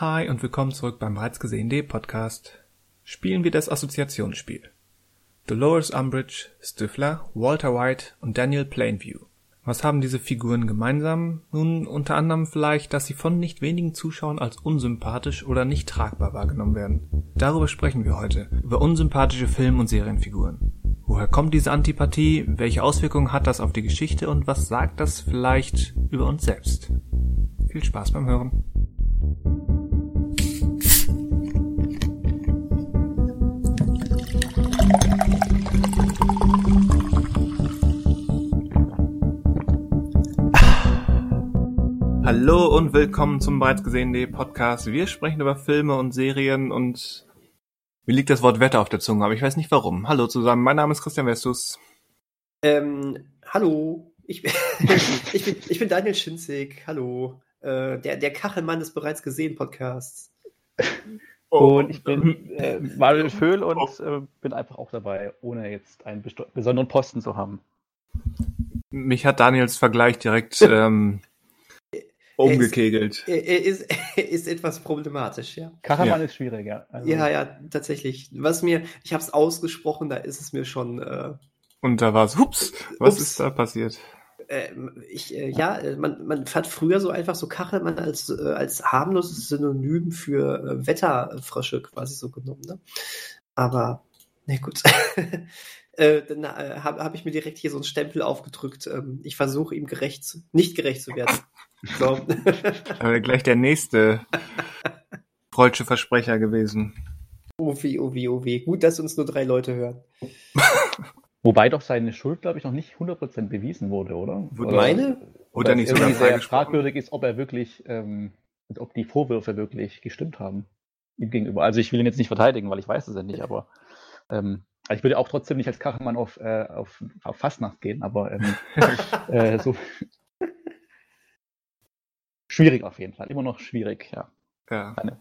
Hi und willkommen zurück beim bereits gesehenen Podcast. Spielen wir das Assoziationsspiel. Dolores Umbridge, Stifler, Walter White und Daniel Plainview. Was haben diese Figuren gemeinsam? Nun, unter anderem vielleicht, dass sie von nicht wenigen Zuschauern als unsympathisch oder nicht tragbar wahrgenommen werden. Darüber sprechen wir heute, über unsympathische Film- und Serienfiguren. Woher kommt diese Antipathie? Welche Auswirkungen hat das auf die Geschichte und was sagt das vielleicht über uns selbst? Viel Spaß beim Hören. Hallo und willkommen zum bereits gesehenen Podcast. Wir sprechen über Filme und Serien und mir liegt das Wort Wetter auf der Zunge, aber ich weiß nicht warum. Hallo zusammen, mein Name ist Christian Westus. Ähm, hallo, ich bin, ich bin, ich bin Daniel Schinzig, hallo. Äh, der, der Kachelmann des bereits gesehenen Podcasts. Oh. Und ich bin äh, Manuel Föhl und äh, bin einfach auch dabei, ohne jetzt einen besonderen Posten zu haben. Mich hat Daniels Vergleich direkt ähm, umgekegelt. Ist, ist, ist etwas problematisch, ja. Kachelmann ja. ist schwierig, ja. Also, ja, ja, tatsächlich. Was mir, ich habe es ausgesprochen, da ist es mir schon. Äh, und da war es, hups, was ups. ist da passiert? Äh, ich, äh, ja, äh, man, man hat früher so einfach so Kachelmann als, äh, als harmloses Synonym für äh, Wetterfrösche quasi so genommen. Ne? Aber, na nee, gut. äh, dann äh, habe hab ich mir direkt hier so einen Stempel aufgedrückt. Ähm, ich versuche ihm gerecht zu, nicht gerecht zu werden. So. Aber gleich der nächste freudsche Versprecher gewesen. Oh wie, oh wie, oh wie. Gut, dass uns nur drei Leute hören. Wobei doch seine Schuld, glaube ich, noch nicht 100% bewiesen wurde, oder? oder meine? Oder, oder nicht sogar sehr fragwürdig ist, ob er wirklich, ähm, ob die Vorwürfe wirklich gestimmt haben ihm gegenüber. Also ich will ihn jetzt nicht verteidigen, weil ich weiß es ja nicht, aber ähm, ich würde auch trotzdem nicht als Kachelmann auf, äh, auf, auf Fastnacht gehen, aber ähm, äh, so schwierig auf jeden Fall. Immer noch schwierig, ja. Ja. Eine,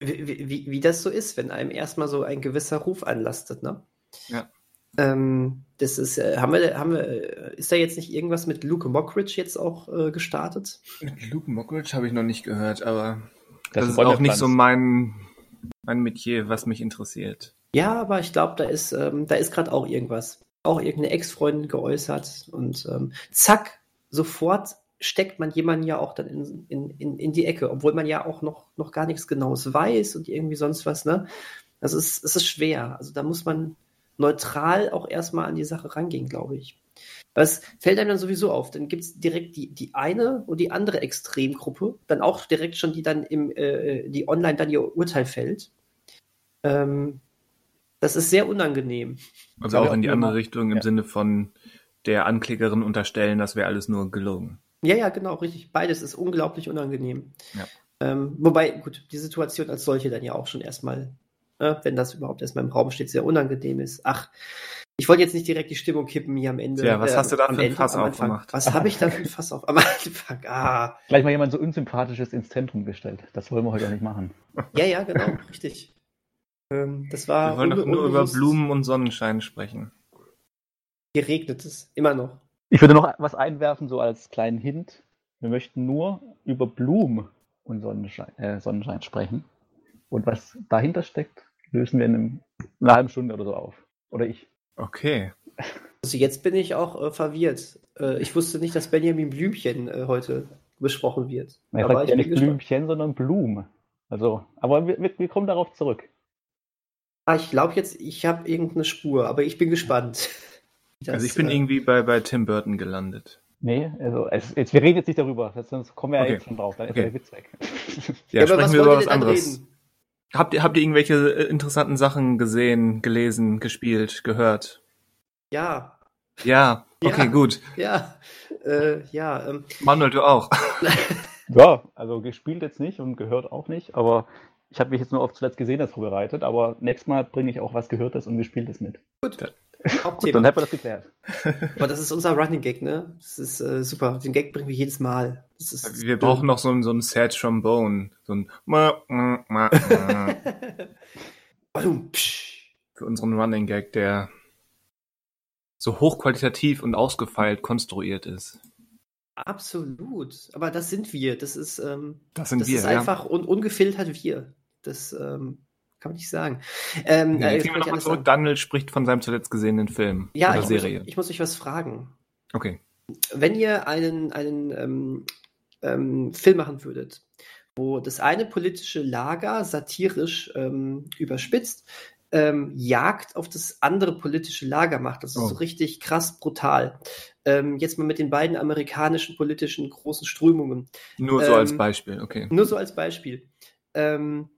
wie, wie, wie das so ist, wenn einem erstmal so ein gewisser Ruf anlastet, ne? Ja. Ähm, das ist, äh, haben wir, haben wir, ist da jetzt nicht irgendwas mit Luke Mockridge jetzt auch äh, gestartet? Mit Luke Mockridge habe ich noch nicht gehört, aber das, das ist auch nicht so mein, mein Metier, was mich interessiert. Ja, aber ich glaube, da ist, ähm, da ist gerade auch irgendwas. Auch irgendeine Ex-Freundin geäußert und ähm, zack, sofort steckt man jemanden ja auch dann in, in, in, in die Ecke, obwohl man ja auch noch, noch gar nichts Genaues weiß und irgendwie sonst was, ne? Also es, es ist schwer. Also da muss man neutral auch erstmal an die Sache rangehen, glaube ich. Was fällt einem dann sowieso auf? Dann gibt es direkt die, die eine und die andere Extremgruppe, dann auch direkt schon, die dann im, äh, die online dann ihr Urteil fällt. Ähm, das ist sehr unangenehm. Also auch in die andere Richtung im ja. Sinne von der Anklägerin unterstellen, das wäre alles nur gelogen. Ja, ja, genau, richtig. Beides ist unglaublich unangenehm. Ja. Ähm, wobei, gut, die Situation als solche dann ja auch schon erstmal ne, wenn das überhaupt erstmal im Raum steht, sehr unangenehm ist. Ach, ich wollte jetzt nicht direkt die Stimmung kippen hier am Ende. Ja, was äh, hast du da für ein Fass aufgemacht? Was habe ich da für ein Fass auf am Anfang? Ah. Gleich mal jemand so unsympathisches ins Zentrum gestellt. Das wollen wir heute auch nicht machen. Ja, ja, genau, richtig. Ähm, das war wir wollen doch nur über Blumen und Sonnenschein sprechen. Hier regnet es, immer noch. Ich würde noch was einwerfen, so als kleinen Hint. Wir möchten nur über Blumen und Sonnenschein, äh, Sonnenschein sprechen. Und was dahinter steckt, lösen wir in, einem, in einer halben Stunde oder so auf. Oder ich. Okay. Also jetzt bin ich auch äh, verwirrt. Äh, ich wusste nicht, dass Benjamin Blümchen äh, heute besprochen wird. Er sagt ja nicht Blümchen, sondern Blumen. Also, aber wir, wir, kommen darauf zurück. Ah, ich glaube jetzt, ich habe irgendeine Spur, aber ich bin gespannt. Das, also ich bin äh, irgendwie bei, bei Tim Burton gelandet. Nee, also es, jetzt, wir reden jetzt nicht darüber, sonst kommen wir okay. ja jetzt schon drauf, dann ist okay. der Witz weg. Ja, ja sprechen wir über was anderes. Reden? Habt ihr, habt ihr irgendwelche äh, interessanten Sachen gesehen, gelesen, gespielt, gehört? Ja. Ja, okay, ja, gut. Ja, äh, ja. Ähm. Manuel, du auch. ja, also gespielt jetzt nicht und gehört auch nicht, aber ich habe mich jetzt nur auf zuletzt gesehen das vorbereitet, aber nächstes Mal bringe ich auch was Gehörtes und Gespieltes mit. Gut. Hauptthema. Dann hätten wir das geklärt. Aber das ist unser Running Gag, ne? Das ist äh, super. Den Gag bringen wir jedes Mal. wir brauchen noch so ein, so ein Sad Trombone. So ein ma, ma, ma, ma. Für unseren Running Gag, der so hochqualitativ und ausgefeilt konstruiert ist. Absolut. Aber das sind wir. Das ist, ähm, das sind das wir, ist einfach un ungefiltert wir. Das ähm, kann man nicht sagen. Ähm, ja, äh, noch mal zurück. Daniel spricht von seinem zuletzt gesehenen Film ja, oder ich Serie. Muss, ich muss euch was fragen. Okay. Wenn ihr einen, einen ähm, ähm, Film machen würdet, wo das eine politische Lager satirisch ähm, überspitzt ähm, Jagd auf das andere politische Lager macht. Das ist oh. so richtig krass brutal. Ähm, jetzt mal mit den beiden amerikanischen politischen großen Strömungen. Nur so ähm, als Beispiel, okay. Nur so als Beispiel. Ähm,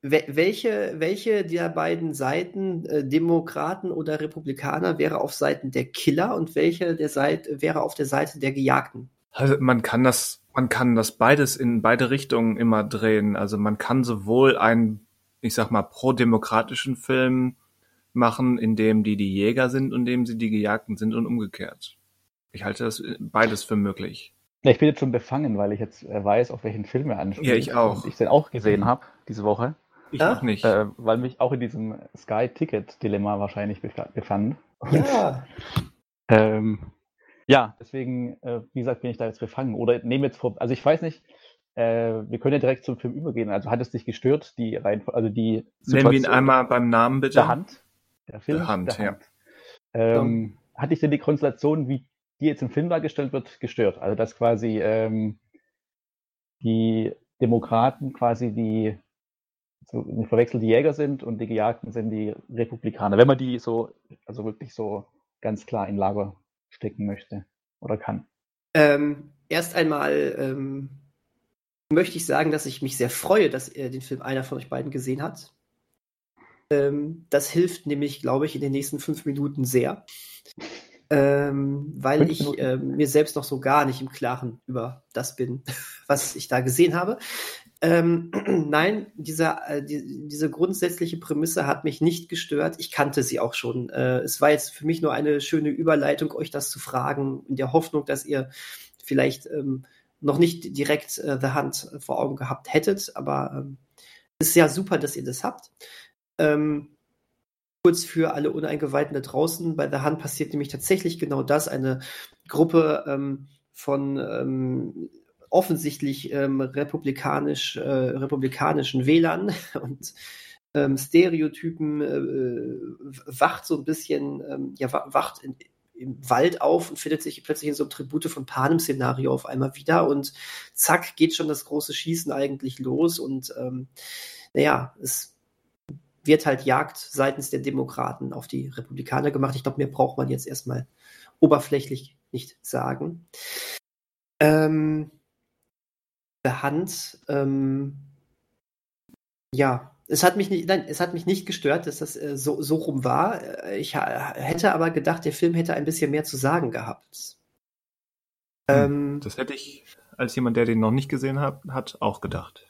welche, welche der beiden Seiten, äh, Demokraten oder Republikaner, wäre auf Seiten der Killer und welche der Seite wäre auf der Seite der Gejagten? Also man kann das, man kann das beides in beide Richtungen immer drehen. Also man kann sowohl einen ich sag mal, pro-demokratischen Film machen, in dem die die Jäger sind und in dem sie die Gejagten sind und umgekehrt. Ich halte das beides für möglich. Ja, ich bin jetzt schon befangen, weil ich jetzt äh, weiß, auf welchen Film er anspielt. Ja, ich auch. Und ich den auch gesehen habe diese Woche. Ich auch nicht. Äh, weil mich auch in diesem Sky-Ticket-Dilemma wahrscheinlich befand. Ja. ähm, ja, deswegen, äh, wie gesagt, bin ich da jetzt befangen. Oder nehme jetzt vor, also ich weiß nicht, äh, wir können ja direkt zum Film übergehen. Also hat es dich gestört, die rein, also die Situation Nennen wir ihn einmal beim Namen bitte. Der Hand. Der Film. Der Hand, der Hand. ja. Ähm, ja. Hat dich denn die Konstellation, wie die jetzt im Film dargestellt wird, gestört? Also dass quasi ähm, die Demokraten quasi die so verwechselte Jäger sind und die Gejagten sind die Republikaner. Wenn man die so, also wirklich so ganz klar in Lager stecken möchte oder kann. Ähm, erst einmal ähm, möchte ich sagen, dass ich mich sehr freue, dass äh, den Film einer von euch beiden gesehen hat. Ähm, das hilft nämlich, glaube ich, in den nächsten fünf Minuten sehr. Ähm, weil ich äh, mir selbst noch so gar nicht im Klaren über das bin, was ich da gesehen habe. Ähm, nein, dieser, äh, die, diese grundsätzliche Prämisse hat mich nicht gestört. Ich kannte sie auch schon. Äh, es war jetzt für mich nur eine schöne Überleitung, euch das zu fragen, in der Hoffnung, dass ihr vielleicht ähm, noch nicht direkt äh, The Hunt vor Augen gehabt hättet, aber ähm, ist ja super, dass ihr das habt. Ähm, kurz für alle Uneingeweihten da draußen, bei The Hunt passiert nämlich tatsächlich genau das. Eine Gruppe ähm, von ähm, offensichtlich ähm, republikanisch, äh, republikanischen Wählern und ähm, Stereotypen äh, wacht so ein bisschen, ähm, ja, wacht in, im Wald auf und findet sich plötzlich in so einem Tribute von Panem-Szenario auf einmal wieder und zack, geht schon das große Schießen eigentlich los und ähm, naja, es wird halt Jagd seitens der Demokraten auf die Republikaner gemacht. Ich glaube, mehr braucht man jetzt erstmal oberflächlich nicht sagen. Ähm, Hand, ähm, ja, es hat mich nicht, nein, es hat mich nicht gestört, dass das äh, so, so rum war. Äh, ich hätte aber gedacht, der Film hätte ein bisschen mehr zu sagen gehabt. Hm, ähm, das hätte ich als jemand, der den noch nicht gesehen hat, hat auch gedacht.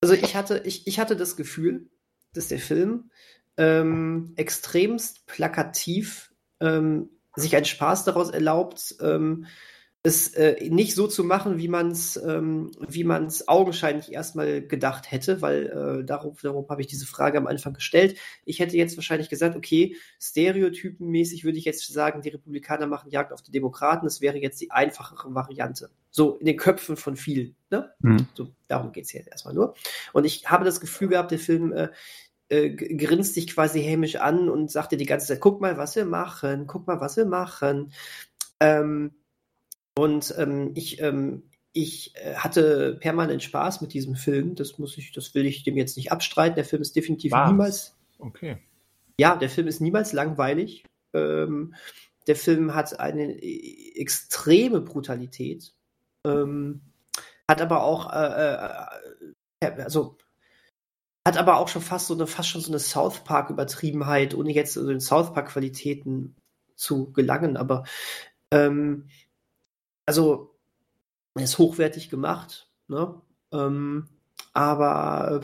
Also ich hatte, ich, ich hatte das Gefühl, dass der Film ähm, extremst plakativ ähm, sich einen Spaß daraus erlaubt, ähm, es äh, nicht so zu machen, wie man es ähm, wie man es augenscheinlich erstmal gedacht hätte, weil äh, darauf, darauf habe ich diese Frage am Anfang gestellt. Ich hätte jetzt wahrscheinlich gesagt, okay, stereotypenmäßig würde ich jetzt sagen, die Republikaner machen Jagd auf die Demokraten. Das wäre jetzt die einfachere Variante. So in den Köpfen von vielen. Ne? Mhm. So, darum geht es jetzt erstmal nur. Und ich habe das Gefühl gehabt, der Film äh, äh, grinst dich quasi hämisch an und sagt dir die ganze Zeit, guck mal, was wir machen, guck mal, was wir machen. Ähm, und ähm, ich, ähm, ich äh, hatte permanent Spaß mit diesem Film. Das muss ich, das will ich dem jetzt nicht abstreiten. Der Film ist definitiv Was? niemals. Okay. Ja, der Film ist niemals langweilig. Ähm, der Film hat eine äh, extreme Brutalität. Ähm, hat aber auch, äh, äh, also hat aber auch schon fast so eine, fast schon so eine South Park Übertriebenheit, ohne jetzt zu den South Park Qualitäten zu gelangen. Aber ähm, also ist hochwertig gemacht, ne? Ähm, aber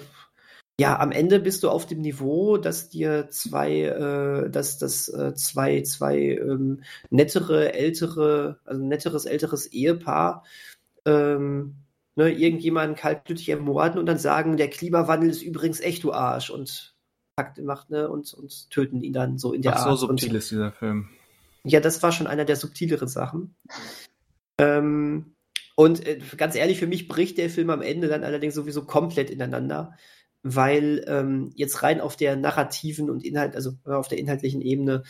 ja, am Ende bist du auf dem Niveau, dass dir zwei, äh, dass das äh, zwei, zwei ähm, nettere, ältere, also netteres, älteres Ehepaar ähm, ne, irgendjemanden kaltblütig ermorden und dann sagen, der Klimawandel ist übrigens echt, du Arsch und packt macht, ne, und, und töten ihn dann so in der Ach, Art. so subtil ist dieser Film. Ja, das war schon einer der subtileren Sachen. Ähm, und äh, ganz ehrlich, für mich bricht der Film am Ende dann allerdings sowieso komplett ineinander, weil ähm, jetzt rein auf der narrativen und Inhalt, also auf der inhaltlichen Ebene,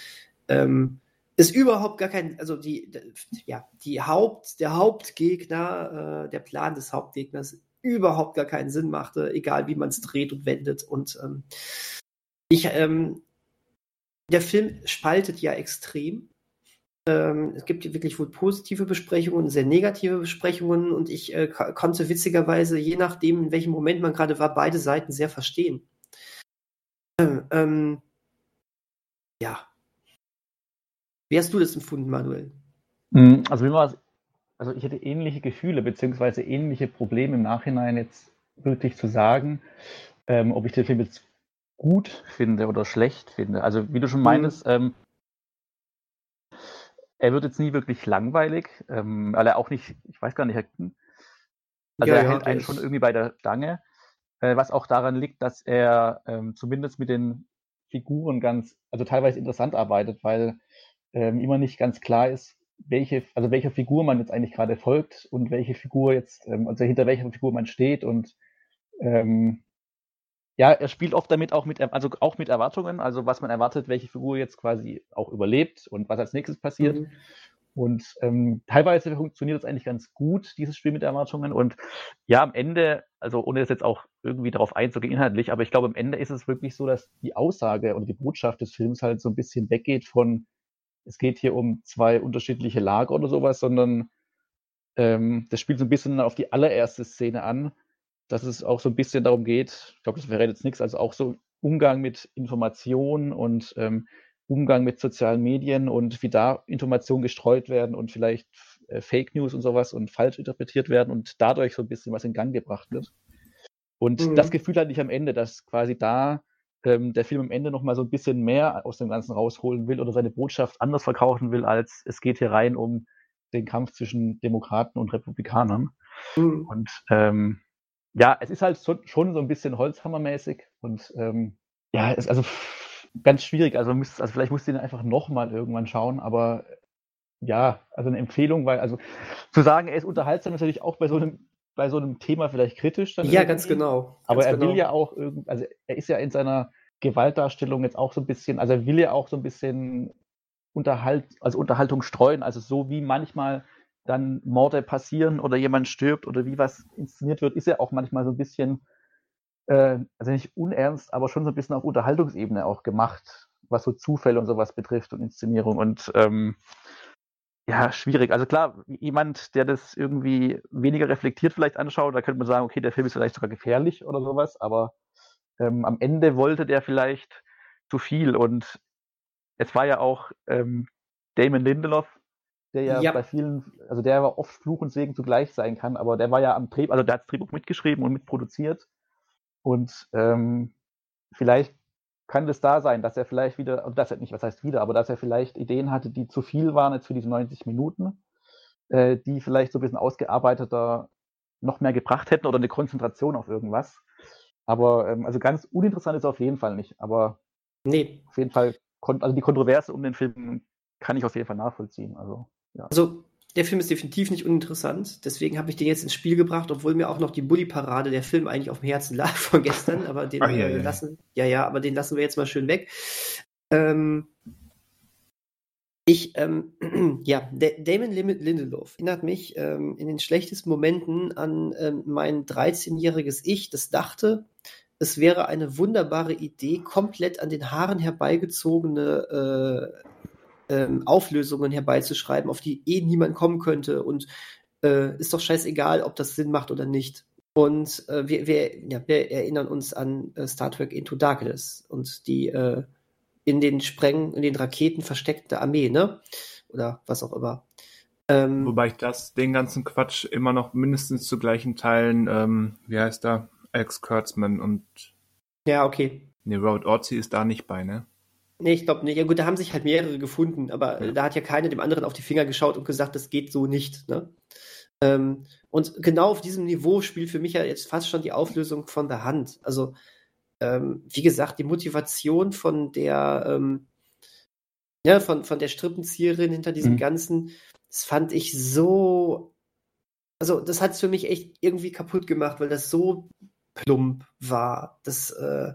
ähm, ist überhaupt gar kein, also die, ja, die Haupt, der Hauptgegner, äh, der Plan des Hauptgegners überhaupt gar keinen Sinn machte, egal wie man es dreht und wendet. Und ähm, ich, ähm, der Film spaltet ja extrem. Ähm, es gibt wirklich wohl positive Besprechungen, sehr negative Besprechungen und ich äh, konnte witzigerweise, je nachdem, in welchem Moment man gerade war, beide Seiten sehr verstehen. Ähm, ja. Wie hast du das empfunden, Manuel? Hm, also, wie war also ich hätte ähnliche Gefühle beziehungsweise ähnliche Probleme im Nachhinein jetzt wirklich zu sagen, ähm, ob ich den Film jetzt gut finde oder schlecht finde. Also wie du schon mhm. meinst, mhm. ähm, er wird jetzt nie wirklich langweilig, ähm, weil er auch nicht, ich weiß gar nicht, also ja, er ja, hält einen schon irgendwie bei der Stange, äh, was auch daran liegt, dass er ähm, zumindest mit den Figuren ganz, also teilweise interessant arbeitet, weil ähm, immer nicht ganz klar ist, welche, also welcher Figur man jetzt eigentlich gerade folgt und welche Figur jetzt, ähm, also hinter welcher Figur man steht und ähm, ja, er spielt oft damit auch mit, also auch mit Erwartungen, also was man erwartet, welche Figur jetzt quasi auch überlebt und was als nächstes passiert. Mhm. Und ähm, teilweise funktioniert das eigentlich ganz gut, dieses Spiel mit Erwartungen. Und ja, am Ende, also ohne das jetzt auch irgendwie darauf einzugehen inhaltlich, aber ich glaube, am Ende ist es wirklich so, dass die Aussage oder die Botschaft des Films halt so ein bisschen weggeht von, es geht hier um zwei unterschiedliche Lager oder sowas, sondern ähm, das spielt so ein bisschen auf die allererste Szene an, dass es auch so ein bisschen darum geht, ich glaube, das wäre jetzt nichts, also auch so Umgang mit Informationen und ähm, Umgang mit sozialen Medien und wie da Informationen gestreut werden und vielleicht äh, Fake News und sowas und falsch interpretiert werden und dadurch so ein bisschen was in Gang gebracht wird. Und mhm. das Gefühl hatte ich am Ende, dass quasi da ähm, der Film am Ende noch mal so ein bisschen mehr aus dem Ganzen rausholen will oder seine Botschaft anders verkaufen will, als es geht hier rein um den Kampf zwischen Demokraten und Republikanern. Mhm. Und ähm, ja, es ist halt so, schon so ein bisschen Holzhammermäßig und ähm, ja, es, also ganz schwierig. Also, müsst, also vielleicht musst du ihn einfach nochmal irgendwann schauen, aber ja, also eine Empfehlung, weil, also zu sagen, er ist unterhaltsam, ist natürlich auch bei so einem, bei so einem Thema vielleicht kritisch. ja, irgendwie. ganz genau. Aber ganz er genau. will ja auch irgendwie, also er ist ja in seiner Gewaltdarstellung jetzt auch so ein bisschen, also er will ja auch so ein bisschen Unterhalt, also Unterhaltung streuen, also so wie manchmal dann Morde passieren oder jemand stirbt oder wie was inszeniert wird, ist ja auch manchmal so ein bisschen, äh, also nicht unernst, aber schon so ein bisschen auf Unterhaltungsebene auch gemacht, was so Zufälle und sowas betrifft und Inszenierung und ähm, ja, schwierig. Also klar, jemand, der das irgendwie weniger reflektiert vielleicht anschaut, da könnte man sagen, okay, der Film ist vielleicht sogar gefährlich oder sowas, aber ähm, am Ende wollte der vielleicht zu viel und es war ja auch ähm, Damon Lindelof, der ja, ja, bei vielen, also der ja oft Fluch und Segen zugleich sein kann, aber der war ja am Drehbuch, also der hat das Drehbuch mitgeschrieben und mitproduziert. Und ähm, vielleicht kann das da sein, dass er vielleicht wieder, und das hat nicht, was heißt wieder, aber dass er vielleicht Ideen hatte, die zu viel waren jetzt für diese 90 Minuten, äh, die vielleicht so ein bisschen ausgearbeiteter noch mehr gebracht hätten oder eine Konzentration auf irgendwas. Aber ähm, also ganz uninteressant ist er auf jeden Fall nicht. Aber nee. auf jeden Fall, also die Kontroverse um den Film kann ich auf jeden Fall nachvollziehen. Also ja. Also, der Film ist definitiv nicht uninteressant. Deswegen habe ich den jetzt ins Spiel gebracht, obwohl mir auch noch die Bully-Parade der Film eigentlich auf dem Herzen lag von gestern. Aber den Ach, ja, ja. lassen, ja, ja, aber den lassen wir jetzt mal schön weg. Ähm, ich, ähm, ja, Damon Lindelof erinnert mich ähm, in den schlechtesten Momenten an ähm, mein 13-jähriges Ich, das dachte, es wäre eine wunderbare Idee, komplett an den Haaren herbeigezogene äh, ähm, Auflösungen herbeizuschreiben, auf die eh niemand kommen könnte und äh, ist doch scheißegal, ob das Sinn macht oder nicht. Und äh, wir, wir, ja, wir erinnern uns an äh, Star Trek Into Darkness und die äh, in den Spreng, in den Raketen versteckte Armee, ne? Oder was auch immer. Ähm, Wobei ich das, den ganzen Quatsch immer noch mindestens zu gleichen Teilen, ähm, wie heißt da? Alex Kurtzman und. Ja, okay. Ne, Road Orzi ist da nicht bei, ne? Nee, ich glaube nicht. Ja gut, da haben sich halt mehrere gefunden, aber ja. da hat ja keiner dem anderen auf die Finger geschaut und gesagt, das geht so nicht. Ne? Ähm, und genau auf diesem Niveau spielt für mich ja jetzt fast schon die Auflösung von der Hand. Also, ähm, wie gesagt, die Motivation von der, ähm, ja, von, von der Strippenzieherin hinter diesem mhm. Ganzen, Das fand ich so. Also, das hat es für mich echt irgendwie kaputt gemacht, weil das so plump war. Das, äh,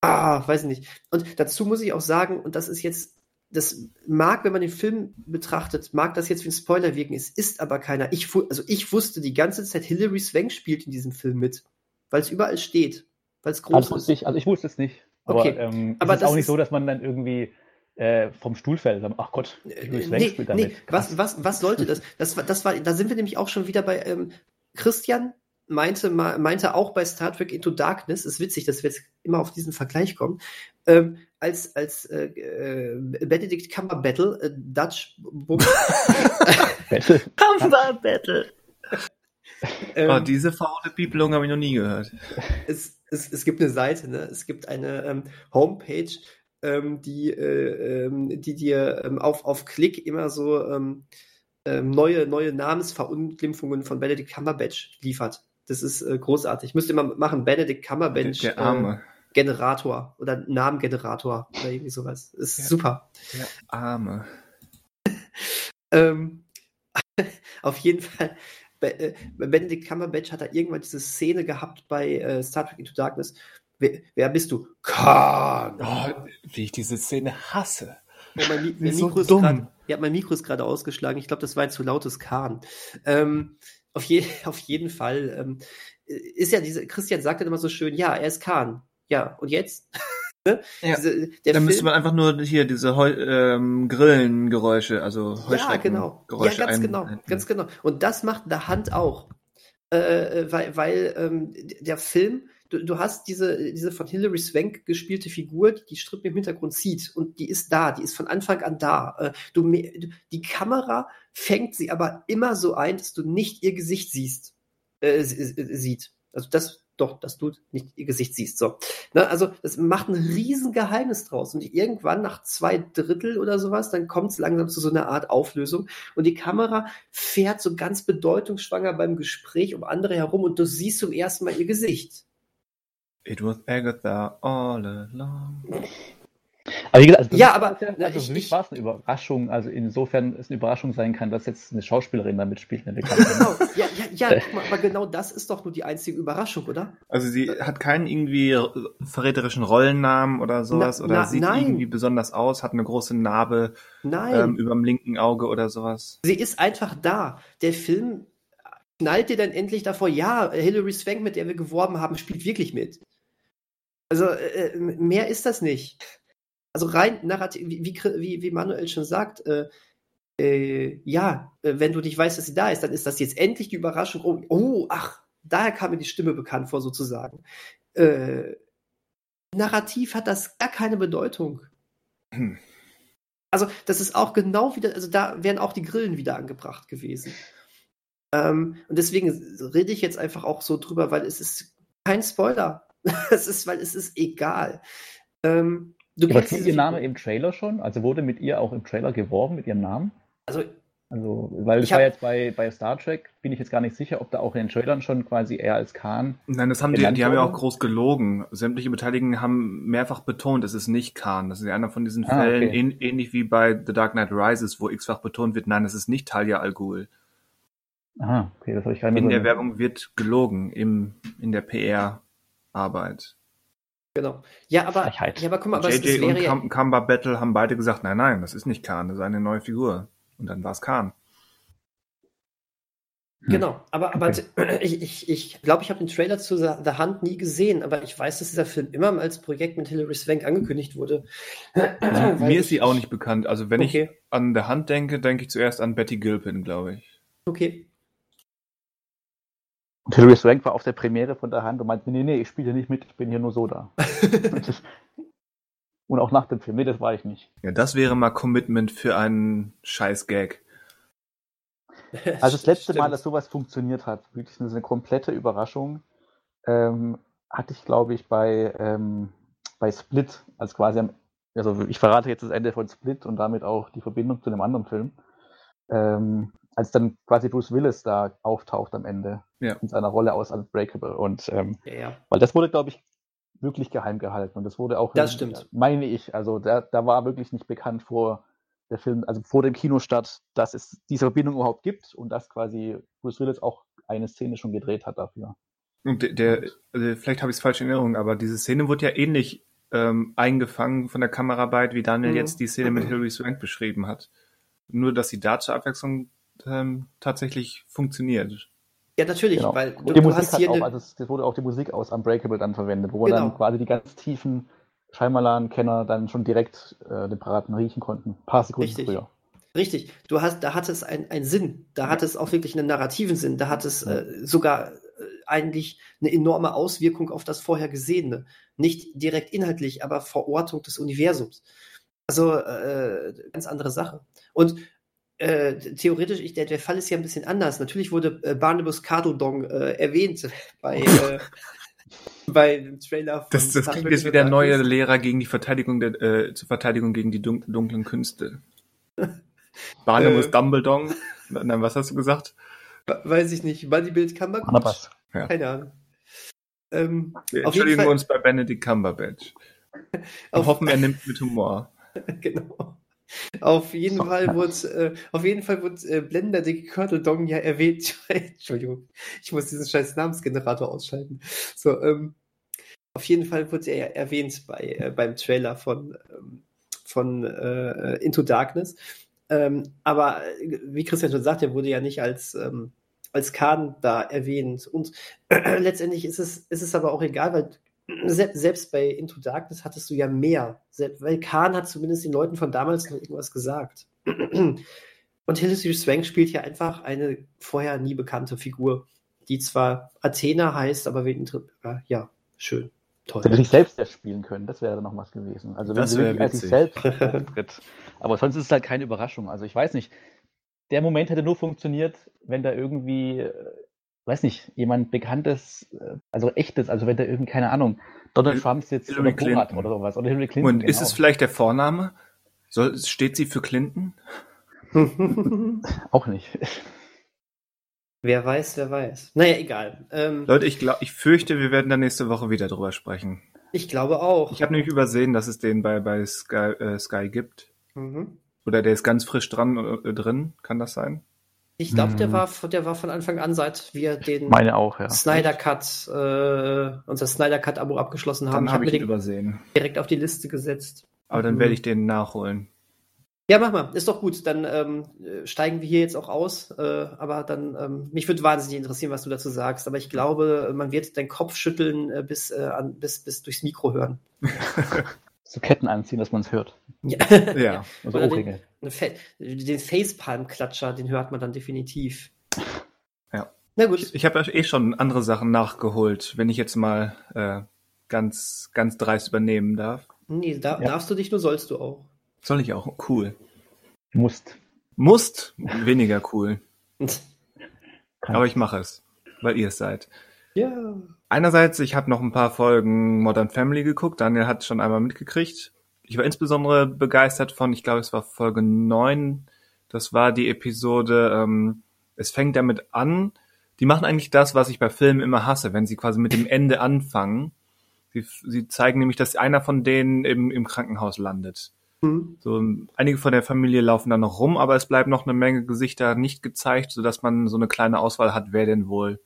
ah, weiß nicht. Und dazu muss ich auch sagen, und das ist jetzt, das mag, wenn man den Film betrachtet, mag das jetzt wie ein Spoiler wirken, es ist aber keiner. Ich, also ich wusste die ganze Zeit, Hilary Swank spielt in diesem Film mit, weil es überall steht, weil es groß also ist. Ich, also ich wusste es nicht. Aber, okay. ähm, aber es ist auch nicht so, dass man dann irgendwie äh, vom Stuhl fällt. Ach Gott, Hilary Swank nee, spielt damit. Nee. Was, was, was sollte das? das? Das war, da sind wir nämlich auch schon wieder bei ähm, Christian, meinte, meinte auch bei Star Trek Into Darkness, ist witzig, dass wir jetzt immer auf diesen Vergleich kommen, ähm, als, als äh, äh, Benedict Cumberbattle, äh, Dutch Battle. Cumberbattle. ähm, oh, diese faule Bibelung habe ich noch nie gehört. Es, es, es gibt eine Seite, ne? es gibt eine ähm, Homepage, ähm, die, äh, ähm, die dir ähm, auf, auf Klick immer so ähm, ähm, neue, neue Namensverunglimpfungen von Benedict Cumberbatch liefert. Das ist äh, großartig. Müsst ihr mal machen, Benedict Cumberbatch. Der, der Arme. Äh, Generator oder Namengenerator oder irgendwie sowas. Ist ja, super. Der Arme. ähm, auf jeden Fall, äh, Benedict Cumberbatch hat da irgendwann diese Szene gehabt bei äh, Star Trek Into Darkness. Wer, wer bist du? Khan! Oh, wie ich diese Szene hasse. Oh, mein, Mi mein Mikro so grad, ja, mein Mikro ist gerade ausgeschlagen. Ich glaube, das war ein zu lautes Kahn. Ähm, auf, je, auf jeden Fall ähm, ist ja diese, Christian sagt dann immer so schön, ja, er ist Kahn. Ja, und jetzt? ne? ja. Diese, Dann müsste man einfach nur hier diese Heu ähm, Grillengeräusche, also Heuschreckengeräusche. Ja, genau. Ja, ganz genau, ganz genau. Und das macht der Hand auch. Äh, äh, weil weil ähm, der Film, du, du hast diese, diese von Hilary Swank gespielte Figur, die die Strippen im Hintergrund zieht und die ist da, die ist von Anfang an da. Äh, du, die Kamera fängt sie aber immer so ein, dass du nicht ihr Gesicht siehst, äh, sieht. Also das doch, dass du nicht ihr Gesicht siehst. So. Ne, also das macht ein riesen Geheimnis draus. Und irgendwann nach zwei Drittel oder sowas, dann kommt es langsam zu so einer Art Auflösung. Und die Kamera fährt so ganz bedeutungsschwanger beim Gespräch um andere herum und du siehst zum ersten Mal ihr Gesicht. It was Agatha all along. Aber gesagt, also ja, aber ja, also für mich war es eine Überraschung. Also insofern es eine Überraschung sein kann, dass jetzt eine Schauspielerin da mitspielt. genau. Ja, ja, ja aber genau das ist doch nur die einzige Überraschung, oder? Also sie hat keinen irgendwie verräterischen Rollennamen oder sowas na, oder na, sieht nein. irgendwie besonders aus, hat eine große Narbe ähm, über dem linken Auge oder sowas. Sie ist einfach da. Der Film knallt dir dann endlich davor, ja, Hilary Swank, mit der wir geworben haben, spielt wirklich mit. Also äh, äh mehr ist das nicht also rein narrativ, wie, wie, wie Manuel schon sagt, äh, äh, ja, äh, wenn du nicht weißt, dass sie da ist, dann ist das jetzt endlich die Überraschung. Oh, oh ach, daher kam mir die Stimme bekannt vor, sozusagen. Äh, narrativ hat das gar keine Bedeutung. Hm. Also, das ist auch genau wieder, also da wären auch die Grillen wieder angebracht gewesen. Ähm, und deswegen rede ich jetzt einfach auch so drüber, weil es ist kein Spoiler. es ist, weil es ist egal. Ähm, Du Aber kennst ihr Name im Trailer schon? Also wurde mit ihr auch im Trailer geworben, mit ihrem Namen? Also, also weil ich war jetzt bei, bei Star Trek, bin ich jetzt gar nicht sicher, ob da auch in den Trailern schon quasi er als Khan. Nein, das haben die, die haben ja auch groß gelogen. Sämtliche Beteiligten haben mehrfach betont, es ist nicht Khan. Das ist ja einer von diesen ah, Fällen, okay. ähn, ähnlich wie bei The Dark Knight Rises, wo x-fach betont wird, nein, es ist nicht Talia Al Ghul. Aha, okay, das habe ich gar nicht In der Werbung wird gelogen, im, in der PR-Arbeit. Genau. Ja, aber, ja, aber guck mal, aber JJ und ja... Kamba Battle haben beide gesagt, nein, nein, das ist nicht Khan, das ist eine neue Figur. Und dann war es Khan. Hm. Genau, aber, aber okay. ich, ich, ich glaube, ich habe den Trailer zu The Hand nie gesehen, aber ich weiß, dass dieser Film immer als Projekt mit Hilary Swank angekündigt wurde. Also, mir ist sie auch nicht bekannt. Also wenn okay. ich an The Hand denke, denke ich zuerst an Betty Gilpin, glaube ich. Okay. Und Hilary Swank war auf der Premiere von der Hand und meinte, nee, nee, ich spiele nicht mit, ich bin hier nur so da. und auch nach dem Film, nee, das war ich nicht. Ja, das wäre mal Commitment für einen Scheiß-Gag. Also das letzte Stimmt. Mal, dass sowas funktioniert hat, wirklich eine, komplette Überraschung, ähm, hatte ich, glaube ich, bei, ähm, bei Split, als quasi am, also ich verrate jetzt das Ende von Split und damit auch die Verbindung zu einem anderen Film. Ähm, als dann quasi Bruce Willis da auftaucht am Ende ja. in seiner Rolle aus Unbreakable. Und ähm, ja, ja. weil das wurde, glaube ich, wirklich geheim gehalten. Und das wurde auch, das stimmt. meine ich, also da, da war wirklich nicht bekannt vor der Film, also vor dem Kinostart, dass es diese Verbindung überhaupt gibt und dass quasi Bruce Willis auch eine Szene schon gedreht hat dafür. Und der, der also vielleicht habe ich es falsch in Erinnerung, aber diese Szene wurde ja ähnlich ähm, eingefangen von der Kameraarbeit, wie Daniel mhm. jetzt die Szene mit Hilary Swank beschrieben hat. Nur, dass sie da zur Abwechslung ähm, tatsächlich funktioniert. Ja, natürlich, genau. weil du, die Musik hast hier auch, also es wurde auch die Musik aus Unbreakable dann verwendet, wo genau. dann quasi die ganz tiefen Scheimalan-Kenner dann schon direkt äh, den Paraten riechen konnten. Ein paar Sekunden Richtig. früher. Richtig, du hast, da hat es einen Sinn, da hat es auch wirklich einen narrativen Sinn, da hat es äh, sogar äh, eigentlich eine enorme Auswirkung auf das vorher Gesehene. Nicht direkt inhaltlich, aber Verortung des Universums. Also äh, ganz andere Sache. Und äh, theoretisch, ich, der, der Fall ist ja ein bisschen anders. Natürlich wurde äh, Barnabas Cardodong äh, erwähnt bei, äh, bei dem Trailer. Von das, das klingt jetzt wie der neue Lehrer gegen die Verteidigung der, äh, zur Verteidigung gegen die dunklen Künste. Barnabas äh, Dumbledore. Nein, was hast du gesagt? Weiß ich nicht. Bodybuild Cumberbatch? Ja. Keine Ahnung. Ähm, wir entschuldigen uns bei Benedict Cumberbatch. Wir hoffen, er nimmt mit Humor. genau. Auf jeden. Fall wurde, äh, auf jeden Fall wurde äh, Blender Dick Curtle Dong ja erwähnt. Entschuldigung, ich muss diesen scheiß Namensgenerator ausschalten. So, ähm, auf jeden Fall wurde er ja erwähnt bei, äh, beim Trailer von, ähm, von äh, Into Darkness. Ähm, aber äh, wie Christian schon sagt, er wurde ja nicht als, ähm, als Kahn da erwähnt. Und letztendlich ist es, ist es aber auch egal, weil selbst bei Into Darkness hattest du ja mehr. weil Kahn hat zumindest den Leuten von damals noch irgendwas gesagt. Und Hilary Swank spielt ja einfach eine vorher nie bekannte Figur, die zwar Athena heißt, aber wegen ja, schön. Toll. Hätte sich selbst ja spielen können, das wäre noch was gewesen. Also wenn das sie als sich selbst tritt. Aber sonst ist es halt keine Überraschung. Also ich weiß nicht, der Moment hätte nur funktioniert, wenn da irgendwie, äh, weiß nicht, jemand Bekanntes, äh, also echtes, also wenn da irgendwie, keine Ahnung, Donald Trump jetzt Hillary Clinton oder sowas. Oder Hillary Clinton. Und genau. ist es vielleicht der Vorname? Soll, steht sie für Clinton? Auch nicht. Wer weiß, wer weiß. Naja, egal. Ähm, Leute, ich glaube, ich fürchte, wir werden da nächste Woche wieder drüber sprechen. Ich glaube auch. Ich habe nämlich übersehen, dass es den bei, bei Sky, äh, Sky gibt. Mhm. Oder der ist ganz frisch dran äh, drin, kann das sein? Ich glaube, der mhm. war, der war von Anfang an, seit wir den Meine auch, ja. Snyder Cut, äh, unser Snyder Cut Abo abgeschlossen haben. Dann habe ich, hab ich ihn übersehen. Direkt auf die Liste gesetzt. Aber dann mhm. werde ich den nachholen. Ja, mach mal. Ist doch gut. Dann ähm, steigen wir hier jetzt auch aus. Äh, aber dann, ähm, mich würde wahnsinnig interessieren, was du dazu sagst. Aber ich glaube, man wird deinen Kopf schütteln äh, bis, äh, an, bis, bis durchs Mikro hören. so Ketten anziehen, dass man es hört. Ja. ja. Also Oder den, den Facepalm-Klatscher, den hört man dann definitiv. Ja. Na gut. Ich, ich habe eh schon andere Sachen nachgeholt, wenn ich jetzt mal äh, ganz, ganz dreist übernehmen darf. Nee, da, ja. darfst du dich, nur sollst du auch. Soll ich auch? Cool. Musst. Musst? Weniger cool. Aber ich mache es, weil ihr es seid. Ja. Einerseits, ich habe noch ein paar Folgen Modern Family geguckt. Daniel hat schon einmal mitgekriegt. Ich war insbesondere begeistert von, ich glaube, es war Folge 9. Das war die Episode, ähm, es fängt damit an. Die machen eigentlich das, was ich bei Filmen immer hasse, wenn sie quasi mit dem Ende anfangen. Sie, sie zeigen nämlich, dass einer von denen im, im Krankenhaus landet. Mhm. So, einige von der Familie laufen da noch rum, aber es bleiben noch eine Menge Gesichter nicht gezeigt, so dass man so eine kleine Auswahl hat, wer denn wohl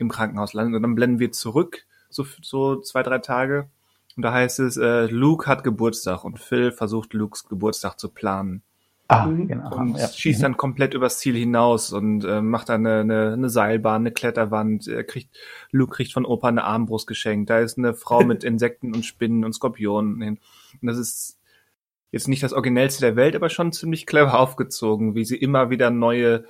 im Krankenhaus landet. Und dann blenden wir zurück, so, so zwei, drei Tage. Und da heißt es, äh, Luke hat Geburtstag und Phil versucht, Lukes Geburtstag zu planen. Ah, mhm. genau. Und ja. schießt dann komplett übers Ziel hinaus und äh, macht dann eine, eine, eine Seilbahn, eine Kletterwand. Er kriegt, Luke kriegt von Opa eine Armbrust geschenkt. Da ist eine Frau mit Insekten und Spinnen und Skorpionen hin. Und das ist jetzt nicht das originellste der Welt, aber schon ziemlich clever aufgezogen, wie sie immer wieder neue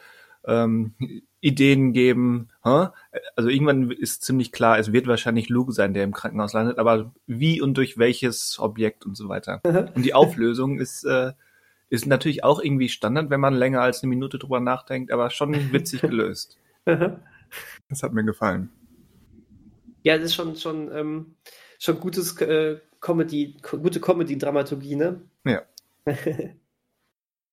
ähm, Ideen geben. Huh? Also irgendwann ist ziemlich klar, es wird wahrscheinlich Luke sein, der im Krankenhaus landet, aber wie und durch welches Objekt und so weiter. und die Auflösung ist, äh, ist natürlich auch irgendwie Standard, wenn man länger als eine Minute drüber nachdenkt, aber schon witzig gelöst. das hat mir gefallen. Ja, das ist schon, schon, ähm, schon gutes äh, Comedy, gute Comedy-Dramaturgie, ne? Ja.